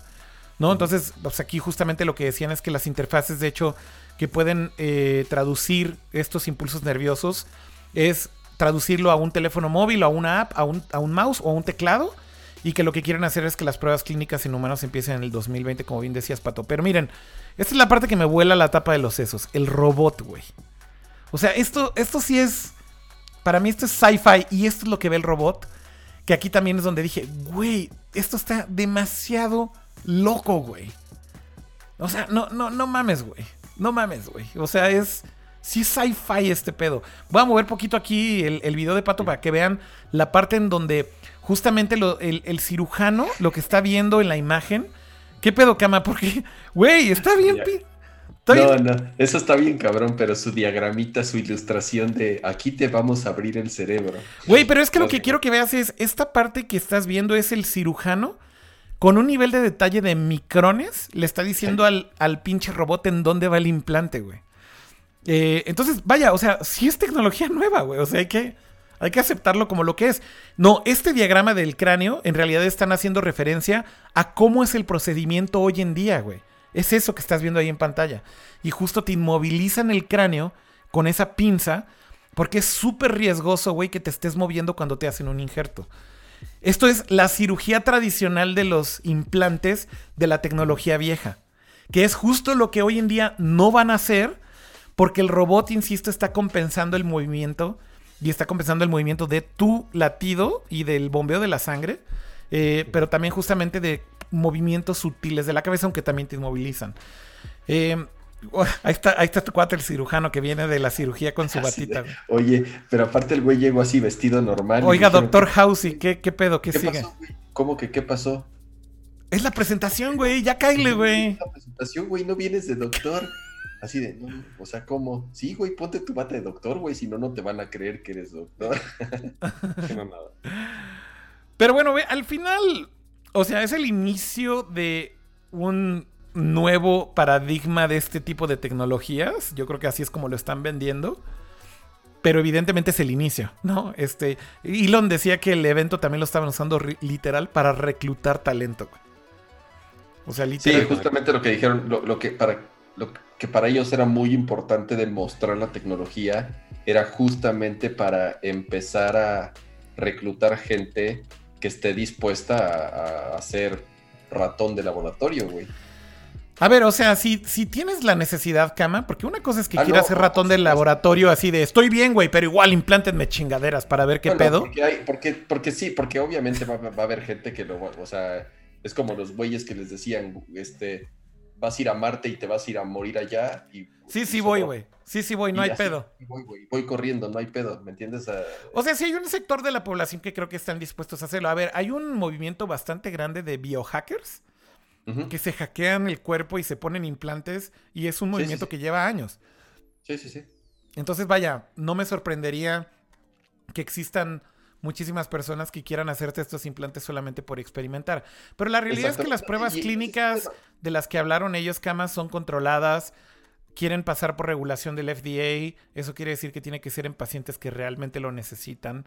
¿no? Entonces, pues aquí justamente lo que decían es que las interfaces, de hecho, que pueden eh, traducir estos impulsos nerviosos, es traducirlo a un teléfono móvil, a una app, a un, a un mouse o a un teclado. Y que lo que quieren hacer es que las pruebas clínicas en humanos empiecen en el 2020, como bien decías, Pato. Pero miren, esta es la parte que me vuela la tapa de los sesos. El robot, güey. O sea, esto, esto sí es. Para mí, esto es sci-fi. Y esto es lo que ve el robot. Que aquí también es donde dije, güey, esto está demasiado loco, güey. O sea, no, no, no mames, güey. No mames, güey. O sea, es. Sí sci-fi este pedo. Voy a mover poquito aquí el, video de Pato para que vean la parte en donde justamente el, cirujano lo que está viendo en la imagen. ¿Qué pedo, cama? Porque, güey, está bien... no, no, eso está bien cabrón, pero su diagramita, su ilustración de aquí te vamos a abrir el cerebro. Güey, pero es que lo que quiero que veas es, esta parte que estás viendo es el cirujano con un nivel de detalle de micrones, le está diciendo al, al pinche robot en dónde va el implante, güey. Eh, entonces, vaya, o sea, sí es tecnología nueva, güey. O sea, hay que, hay que aceptarlo como lo que es. No, este diagrama del cráneo en realidad están haciendo referencia a cómo es el procedimiento hoy en día, güey. Es eso que estás viendo ahí en pantalla. Y justo te inmovilizan el cráneo con esa pinza porque es súper riesgoso, güey, que te estés moviendo cuando te hacen un injerto. Esto es la cirugía tradicional de los implantes de la tecnología vieja, que es justo lo que hoy en día no van a hacer porque el robot, insisto, está compensando el movimiento y está compensando el movimiento de tu latido y del bombeo de la sangre, eh, pero también justamente de movimientos sutiles de la cabeza, aunque también te inmovilizan. Eh, ahí, está, ahí está tu cuate, el cirujano que viene de la cirugía con su batita. oye, pero aparte el güey llegó así vestido normal. Oiga, doctor Housey, ¿qué, ¿qué, pedo? ¿Qué, sigue? ¿Cómo que qué pasó? Es la presentación, güey, ya cáile, güey. La presentación, güey, no vienes de doctor. Así de, no, o sea, ¿cómo? Sí, güey, ponte tu bata de doctor, güey, si no, no te van a creer que eres doctor. Qué mamada. Pero bueno, ve, al final, o sea, es el inicio de un nuevo paradigma de este tipo de tecnologías. Yo creo que así es como lo están vendiendo. Pero evidentemente es el inicio, ¿no? Este, Elon decía que el evento también lo estaban usando literal para reclutar talento. O sea, literal. Sí, justamente lo que dijeron, lo, lo que para lo que para ellos era muy importante demostrar la tecnología era justamente para empezar a reclutar gente que esté dispuesta a, ser ratón de laboratorio, güey. A ver, o sea, si, si tienes la necesidad, cama, porque una cosa es que ah, quieras ser ratón del laboratorio así de estoy bien, güey, pero igual implántenme chingaderas para ver qué pedo. Porque, porque, porque, sí, porque obviamente va, va, a haber gente que lo, o sea, es como los güeyes que les decían, este, vas a ir a Marte y te vas a ir a morir allá. Y, sí, sí voy, güey. Sí, sí voy, no hay pedo. Voy, voy corriendo, no hay pedo, ¿me entiendes? Ah, o sea, sí hay un sector de la población que creo que están dispuestos a hacerlo. A ver, hay un movimiento bastante grande de biohackers que se hackean el cuerpo y se ponen implantes y es un movimiento que lleva años. Sí, sí, sí. Entonces, vaya, no me sorprendería que existan muchísimas personas que quieran hacerte estos implantes solamente por experimentar. Pero la realidad es que las pruebas clínicas de las que hablaron ellos, Camas, son controladas, quieren pasar por regulación del FDA, eso quiere decir que tiene que ser en pacientes que realmente lo necesitan.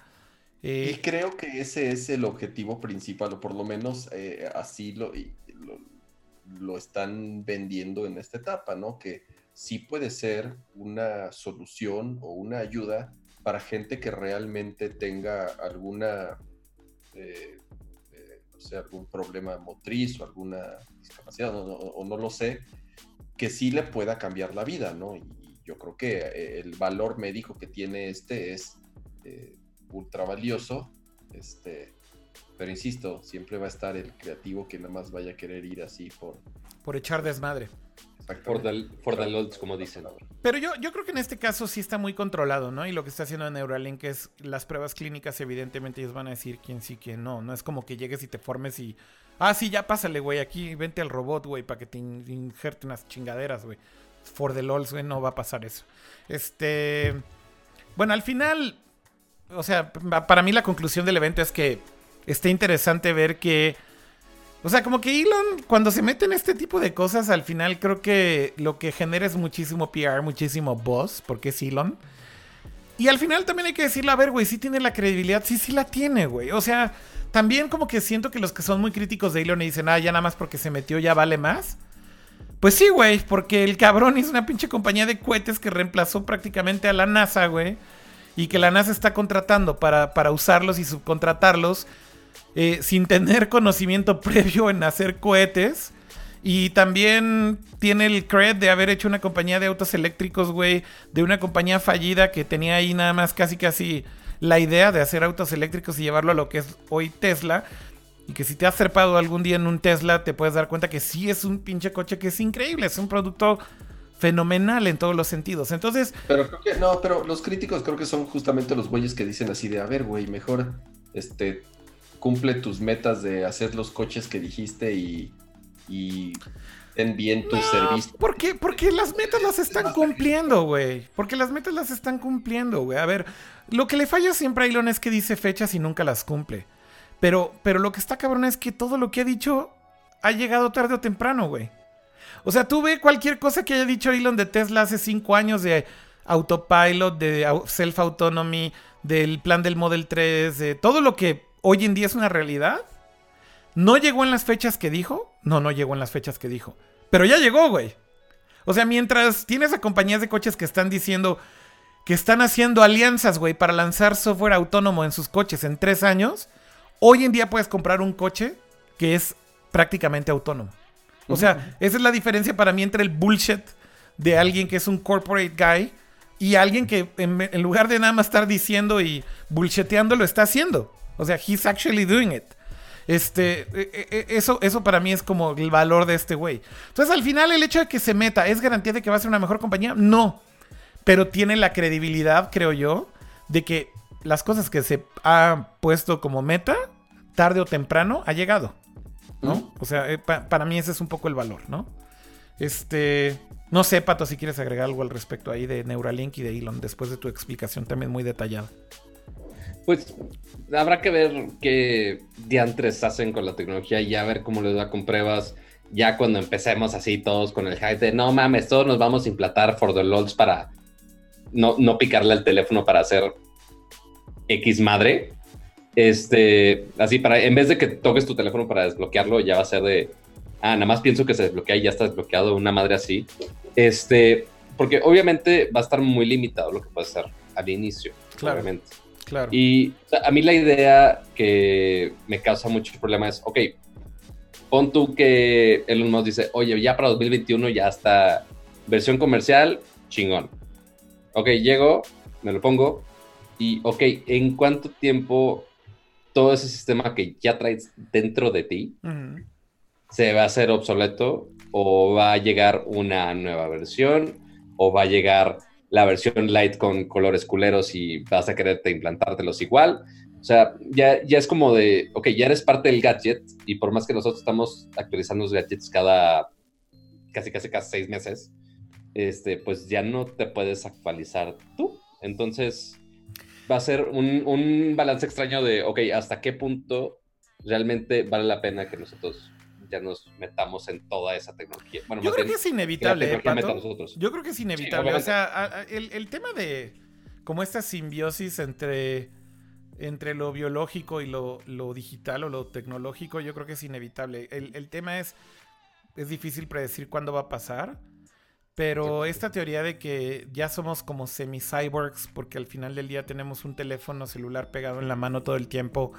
Eh, y creo que ese es el objetivo principal, o por lo menos eh, así lo, lo, lo, están vendiendo en esta etapa, ¿no? Que sí puede ser una solución o una ayuda para gente que realmente tenga alguna, eh, eh, no sé, algún problema motriz o alguna discapacidad, o, no lo sé, que sí le pueda cambiar la vida, ¿no? Y, yo creo que eh, el valor médico que tiene este es eh, ultra valioso. Este, pero insisto, siempre va a estar el creativo que nada más vaya a querer ir así por... Por echar desmadre. For the, for the como dicen. Pero yo, yo creo que en este caso sí está muy controlado, ¿no? Y lo que está haciendo Neuralink es las pruebas clínicas, evidentemente ellos van a decir quién sí, quién no. No es como que llegues y te formes y... Ah, sí, ya pásale, güey, aquí vente al robot, güey, para que te injerte unas chingaderas, güey. For the LOLs, güey, no va a pasar eso. Este... Bueno, al final, o sea, para mí la conclusión del evento es que está interesante ver que... O sea, como que Elon, cuando se mete en este tipo de cosas, al final creo que lo que genera es muchísimo PR, muchísimo buzz, porque es Elon. Y al final también hay que decirle, a ver, güey, sí tiene la credibilidad, sí, sí la tiene, güey. O sea, también como que siento que los que son muy críticos de Elon y dicen, ah, ya nada más porque se metió ya vale más. Pues sí, güey, porque el cabrón es una pinche compañía de cohetes que reemplazó prácticamente a la NASA, güey. Y que la NASA está contratando para, para usarlos y subcontratarlos eh, sin tener conocimiento previo en hacer cohetes. Y también tiene el cred de haber hecho una compañía de autos eléctricos, güey, de una compañía fallida que tenía ahí nada más casi casi la idea de hacer autos eléctricos y llevarlo a lo que es hoy Tesla. Y que si te has trepado algún día en un Tesla, te puedes dar cuenta que sí es un pinche coche que es increíble, es un producto fenomenal en todos los sentidos. Entonces. Pero creo que, no, pero los críticos creo que son justamente los güeyes que dicen así de, a ver, güey, mejor este cumple tus metas de hacer los coches que dijiste y, y ten bien tu servicio. ¿por qué? Porque las metas las están cumpliendo, güey. Porque las metas las están cumpliendo, güey. A ver, lo que le falla siempre a Elon es que dice fechas y nunca las cumple. Pero, pero lo que está cabrón es que todo lo que ha dicho ha llegado tarde o temprano, güey. O sea, tú ve cualquier cosa que haya dicho Elon de Tesla hace cinco años de autopilot, de self-autonomy, del plan del Model 3, de todo lo que hoy en día es una realidad. ¿No llegó en las fechas que dijo? No, no llegó en las fechas que dijo. Pero ya llegó, güey. O sea, mientras tienes a compañías de coches que están diciendo que están haciendo alianzas, güey, para lanzar software autónomo en sus coches en tres años, hoy en día puedes comprar un coche que es prácticamente autónomo. O sea, esa es la diferencia para mí entre el bullshit de alguien que es un corporate guy y alguien que en, en lugar de nada más estar diciendo y bullshiteando lo está haciendo. O sea, he's actually doing it. Este, e, e, e, eso, eso para mí es como el valor de este güey. Entonces, al final, el hecho de que se meta, ¿es garantía de que va a ser una mejor compañía? No. Pero tiene la credibilidad, creo yo, de que las cosas que se ha puesto como meta, tarde o temprano, ha llegado. ¿No? O sea, eh, para mí ese es un poco el valor, ¿no? Este. No sé, Pato, si quieres agregar algo al respecto ahí de Neuralink y de Elon, después de tu explicación también muy detallada. Pues habrá que ver qué diantres hacen con la tecnología y ya ver cómo les da con pruebas. Ya cuando empecemos así todos con el hype de no mames, todos nos vamos a implantar for the LOLs para no, no picarle al teléfono para hacer X madre. Este, así para, en vez de que toques tu teléfono para desbloquearlo, ya va a ser de, ah, nada más pienso que se desbloquea y ya está desbloqueado, una madre así. Este, porque obviamente va a estar muy limitado lo que puede ser al inicio, claramente. Y a mí la idea que me causa mucho problema es, ok, pon tú que Elon Musk dice, oye, ya para 2021 ya está versión comercial, chingón. Ok, llego, me lo pongo y, ok, ¿en cuánto tiempo todo ese sistema que ya traes dentro de ti se va a hacer obsoleto o va a llegar una nueva versión o va a llegar la versión light con colores culeros y vas a quererte implantártelos igual. O sea, ya, ya es como de, ok, ya eres parte del gadget y por más que nosotros estamos actualizando los gadgets cada, casi, casi, casi seis meses, este, pues ya no te puedes actualizar tú. Entonces, va a ser un, un balance extraño de, ok, ¿hasta qué punto realmente vale la pena que nosotros ya nos metamos en toda esa tecnología. yo creo que es inevitable, ¿eh, Yo creo que es inevitable. o sea, el, tema de como esta simbiosis entre, entre lo biológico y lo, digital o lo tecnológico, yo creo que es inevitable. El, tema es, es difícil predecir cuándo va a pasar. Pero esta teoría de que ya somos como semi-cyborgs, porque al final del día tenemos un teléfono celular pegado en la mano todo el tiempo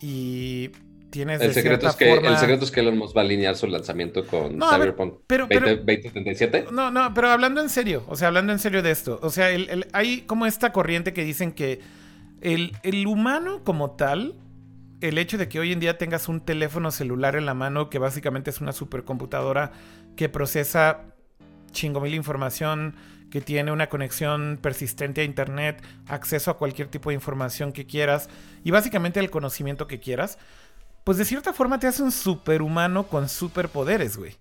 y tienes el secreto es que El secreto es que Elon Musk va a alinear su lanzamiento con Cyberpunk 2077. No, no, pero hablando en serio, o sea, hablando en serio de esto, o sea, hay como esta corriente que dicen que el, el humano como tal, el hecho de que hoy en día tengas un teléfono celular en la mano, que básicamente es una supercomputadora que procesa chingo mil información, que tiene una conexión persistente a internet, acceso a cualquier tipo de información que quieras y básicamente el conocimiento que quieras, pues de cierta forma te hace un superhumano con superpoderes, güey.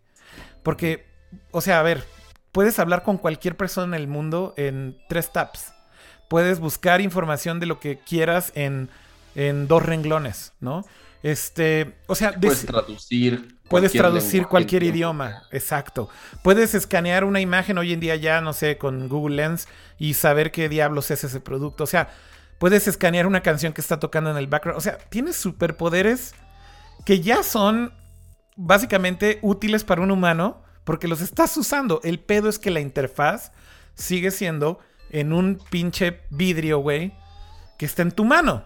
Porque, o sea, a ver, puedes hablar con cualquier persona en el mundo en tres taps. Puedes buscar información de lo que quieras en, en dos renglones, ¿no? Este, o sea, puedes traducir. Puedes traducir cualquier idioma, exacto. Puedes escanear una imagen hoy en día ya, no sé, con Google Lens y saber qué diablos es ese producto. O sea, puedes escanear una canción que está tocando en el background. O sea, tienes superpoderes que ya son básicamente útiles para un humano porque los estás usando. El pedo es que la interfaz sigue siendo en un pinche vidrio, güey, que está en tu mano.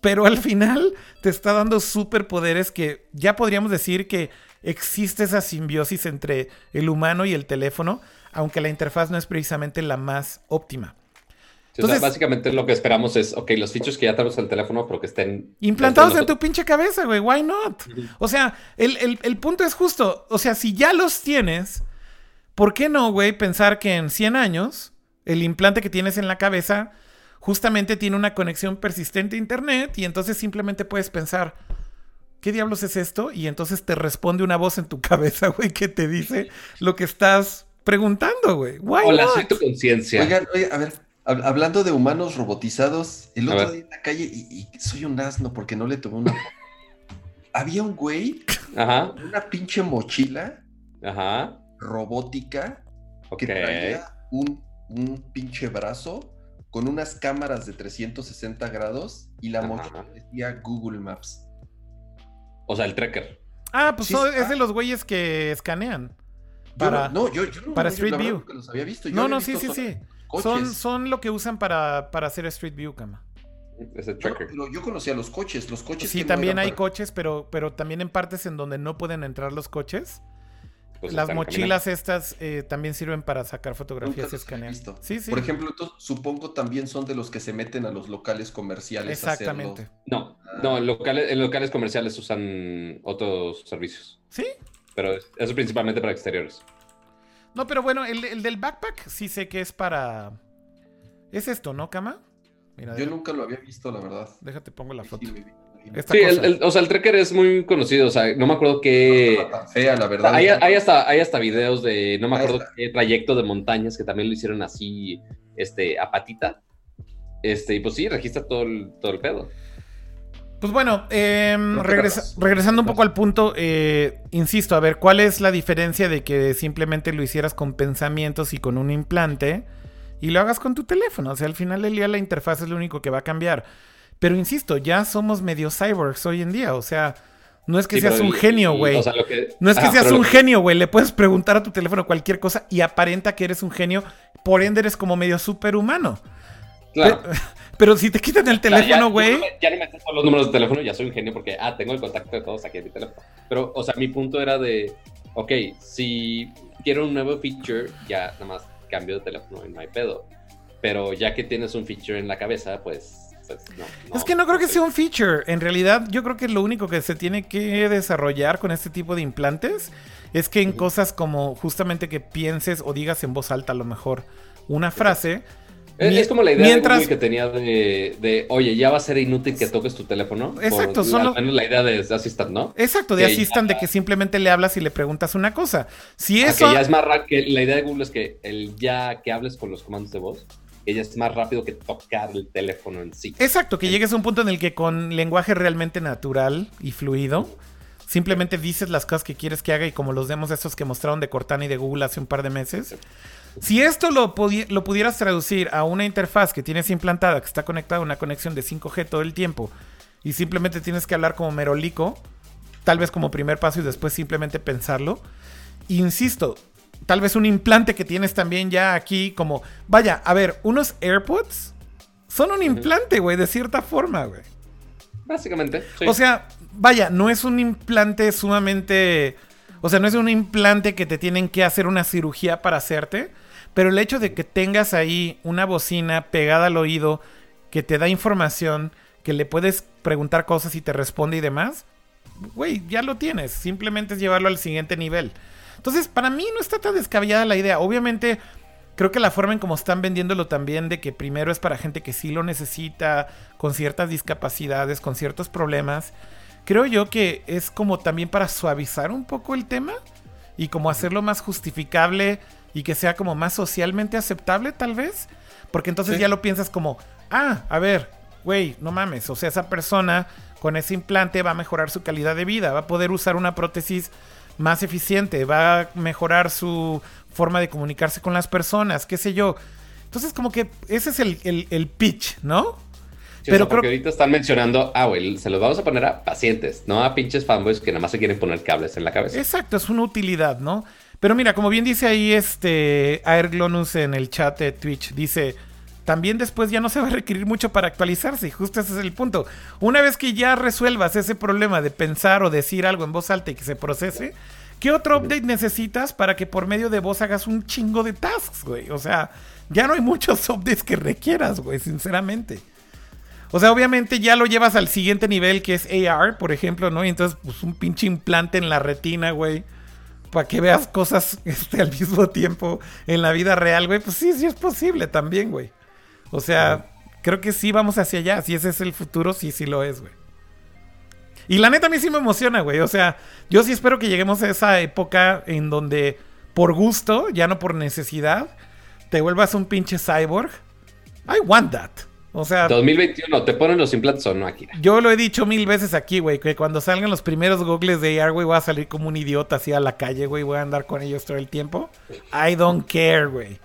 Pero al final te está dando superpoderes que ya podríamos decir que existe esa simbiosis entre el humano y el teléfono, aunque la interfaz no es precisamente la más óptima. Entonces, básicamente lo que esperamos es, ok, los fichos que ya tenemos en el teléfono, pero que estén... Implantados en tu pinche cabeza, güey, why not? O sea, el, el, punto es justo, o sea, si ya los tienes, ¿por qué no, güey, pensar que en 100 años el implante que tienes en la cabeza justamente tiene una conexión persistente a Internet y entonces simplemente puedes pensar, ¿qué diablos es esto? Y entonces te responde una voz en tu cabeza, güey, que te dice lo que estás preguntando, güey. Hola, soy tu conciencia. Oigan, oye, a ver, hablando de humanos robotizados, el otro día en la calle, y, soy un asno porque no le tomé una Había un güey, Ajá. una pinche mochila Ajá. robótica que traía un, un pinche brazo con unas cámaras de 360 grados y la mochila decía Google Maps. O sea, el tracker. Ah, pues es de los güeyes que escanean. Para, no, yo, no, para Street View. Los había visto. no, no, sí, sí, sí. Son, son lo que usan para, para hacer Street View, cama. Es el tracker. pero yo conocía los coches, los coches. Sí, también hay coches, pero, pero también en partes en donde no pueden entrar los coches. Pues las mochilas estas eh, también sirven para sacar fotografías y escanear. Sí, sí. Por ejemplo, supongo también son de los que se meten a los locales comerciales. Exactamente. No, no, en locales, en locales comerciales usan otros servicios. ¿Sí? Pero eso es principalmente para exteriores. No, pero bueno, el, del backpack sí sé que es para. Es esto, ¿no, Cama? Yo nunca lo había visto, la verdad. Déjate, pongo la foto. Sí, el, o sea, el tracker es muy conocido, o sea, no me acuerdo qué... fea, la verdad. Hay, hay, hasta, hay hasta videos de, no me acuerdo qué trayecto de montañas que también lo hicieron así, este, a patita. Este, y pues sí, registra todo el, todo el pedo. Pues bueno, em, regresando un poco al punto, eh, insisto, a ver, ¿cuál es la diferencia de que simplemente lo hicieras con pensamientos y con un implante y lo hagas con tu teléfono? O sea, al final del día la interfaz es lo único que va a cambiar. Pero insisto, ya somos medio cyborgs hoy en día. O sea, no es que seas un genio, güey. no es que seas un genio, güey. Le puedes preguntar a tu teléfono cualquier cosa y aparenta que eres un genio. Por ende, eres como medio superhumano. Claro. Pero, si te quitan el teléfono, güey. Ya, no me todos los números de teléfono, ya soy un genio porque, ah, tengo el contacto de todos aquí en mi teléfono. Pero, o sea, mi punto era de, ok, si quiero un nuevo feature, ya nada más cambio de teléfono y no hay pedo. Pero ya que tienes un feature en la cabeza, pues es que no creo que sea un feature. En realidad, yo creo que lo único que se tiene que desarrollar con este tipo de implantes es que en cosas como justamente que pienses o digas en voz alta a lo mejor una frase. Es, como la idea mientras... que tenía de, oye, ya va a ser inútil que toques tu teléfono. Exacto, solo. la idea de Assistant, ¿no? Exacto, de Assistant, de que simplemente le hablas y le preguntas una cosa. Si eso. ya es más que la idea de Google es que el ya que hables con los comandos de voz ella es más rápido que tocar el teléfono en sí. Exacto, que llegues a un punto en el que con lenguaje realmente natural y fluido, simplemente dices las cosas que quieres que haga y como los demos estos que mostraron de Cortana y de Google hace un par de meses. Si esto lo, lo pudieras traducir a una interfaz que tienes implantada, que está conectada a una conexión de 5G todo el tiempo, y simplemente tienes que hablar como merolico, tal vez como primer paso y después simplemente pensarlo. Insisto, tal vez un implante que tienes también ya aquí, como, vaya, a ver, unos AirPods son un implante, güey, de cierta forma, güey. Básicamente. O sea, vaya, no es un implante sumamente. O sea, no es un implante que te tienen que hacer una cirugía para hacerte. Pero el hecho de que tengas ahí una bocina pegada al oído que te da información, que le puedes preguntar cosas y te responde y demás, güey, ya lo tienes. Simplemente es llevarlo al siguiente nivel. Entonces, para mí no está tan descabellada la idea. Obviamente, creo que la forma en como están vendiéndolo también, de que primero es para gente que sí lo necesita, con ciertas discapacidades, con ciertos problemas, creo yo que es como también para suavizar un poco el tema y como hacerlo más justificable y que sea como más socialmente aceptable, tal vez. Porque entonces ya lo piensas como, ah, a ver, güey, no mames, o sea, esa persona con ese implante va a mejorar su calidad de vida, va a poder usar una prótesis más eficiente, va a mejorar su forma de comunicarse con las personas, qué sé yo. Entonces, como que ese es el, pitch, ¿no? Pero creo que ahorita están mencionando, ah, güey, se los vamos a poner a pacientes, no a pinches fanboys que nada más se quieren poner cables en la cabeza. Exacto, es una utilidad, ¿no? Pero mira, como bien dice ahí este Airglonus en el chat de Twitch, dice, también después ya no se va a requerir mucho para actualizarse. Y justo ese es el punto. Una vez que ya resuelvas ese problema de pensar o decir algo en voz alta y que se procese, ¿qué otro update necesitas para que por medio de voz hagas un chingo de tasks, güey? O sea, ya no hay muchos updates que requieras, güey, sinceramente. O sea, obviamente ya lo llevas al siguiente nivel que es AR, por ejemplo, ¿no? Y entonces, pues un pinche implante en la retina, güey. Para que veas cosas este, al mismo tiempo en la vida real, güey. Pues sí, sí es posible también, güey. O sea, creo que sí vamos hacia allá. Si ese es el futuro, sí, sí lo es, güey. Y la neta a mí sí me emociona, güey. O sea, yo sí espero que lleguemos a esa época en donde por gusto, ya no por necesidad, te vuelvas un pinche cyborg. I want that. O sea, 2021, ¿te ponen los implantes o no, aquí? Yo lo he dicho mil veces aquí, güey, que cuando salgan los primeros googles de AR, güey, voy a salir como un idiota así a la calle, güey, voy a andar con ellos todo el tiempo. I don't care, güey.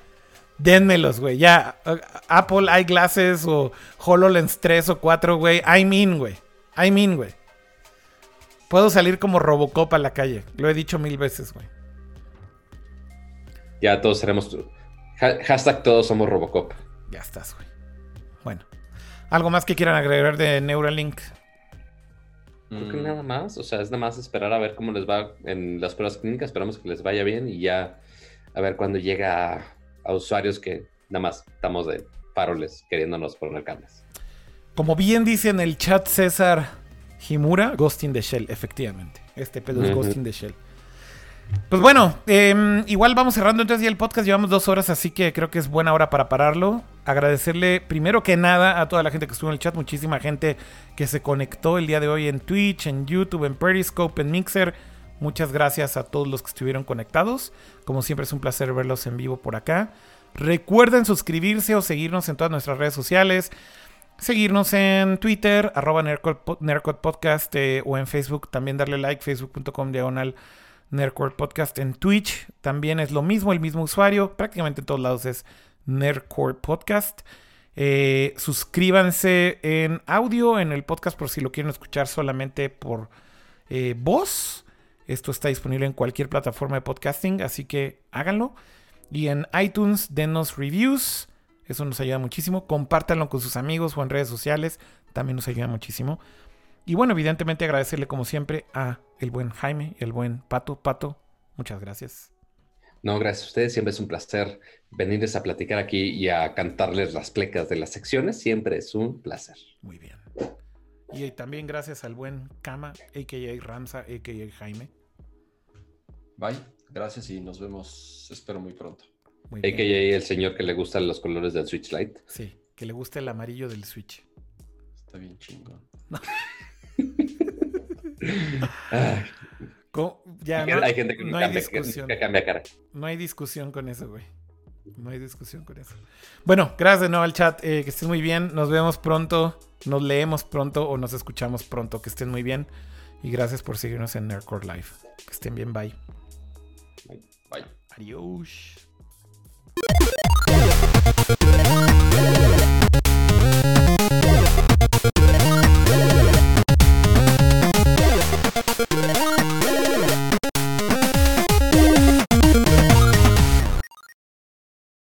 Dénmelos, güey. Ya, uh, Apple Eyeglasses o HoloLens 3 o 4, güey. I mean, güey. I mean, güey. Puedo salir como Robocop a la calle. Lo he dicho mil veces, güey. Ya todos seremos. Hashtag todos somos Robocop. Ya estás, güey. Bueno. ¿Algo más que quieran agregar de Neuralink? Creo que nada más. O sea, es nada más esperar a ver cómo les va en las pruebas clínicas. Esperamos que les vaya bien y ya a ver cuándo llega a usuarios que nada más estamos de faroles queriéndonos poner cables. Como bien dice en el chat César Himura, Ghost in the Shell, efectivamente. Este pedo es Ghost in the Shell. Pues bueno, em, igual vamos cerrando entonces ya el podcast. Llevamos dos horas, así que creo que es buena hora para pararlo. Agradecerle primero que nada a toda la gente que estuvo en el chat, muchísima gente que se conectó el día de hoy en Twitch, en YouTube, en Periscope, en Mixer. Muchas gracias a todos los que estuvieron conectados. Como siempre es un placer verlos en vivo por acá. Recuerden suscribirse o seguirnos en todas nuestras redes sociales. Seguirnos en Twitter, arroba Podcast, eh, o en Facebook. También darle like, facebook.com diagonal Podcast. En Twitch también es lo mismo, el mismo usuario. Prácticamente en todos lados es Nerdcore Podcast. Eh, suscríbanse en audio en el podcast por si lo quieren escuchar solamente por eh, voz. Esto está disponible en cualquier plataforma de podcasting, así que háganlo. Y en iTunes, denos reviews. Eso nos ayuda muchísimo. Compártanlo con sus amigos o en redes sociales. También nos ayuda muchísimo. Y bueno, evidentemente agradecerle como siempre a el buen Jaime y el buen Pato. Pato, muchas gracias. No, gracias a ustedes. Siempre es un placer venirles a platicar aquí y a cantarles las plecas de las secciones. Siempre es un placer. Muy bien. Y también gracias al buen Kama, a.k.a. Ramsa, a.k.a. Jaime. Bye, gracias y nos vemos, espero muy pronto. Muy a.k.a. el señor que le gustan los colores del Switch Lite. Sí, que le gusta el amarillo del Switch. Está bien chingón. Ya, no, hay gente que, cambia, discusión. Cara. No hay discusión con eso, güey. No hay discusión con eso. Bueno, gracias de nuevo al chat. Eh, que estén muy bien. Nos vemos pronto. Nos leemos pronto o nos escuchamos pronto. Que estén muy bien. Y gracias por seguirnos en Nerdcore Live. Que estén bien. Bye. Bye. Adiós.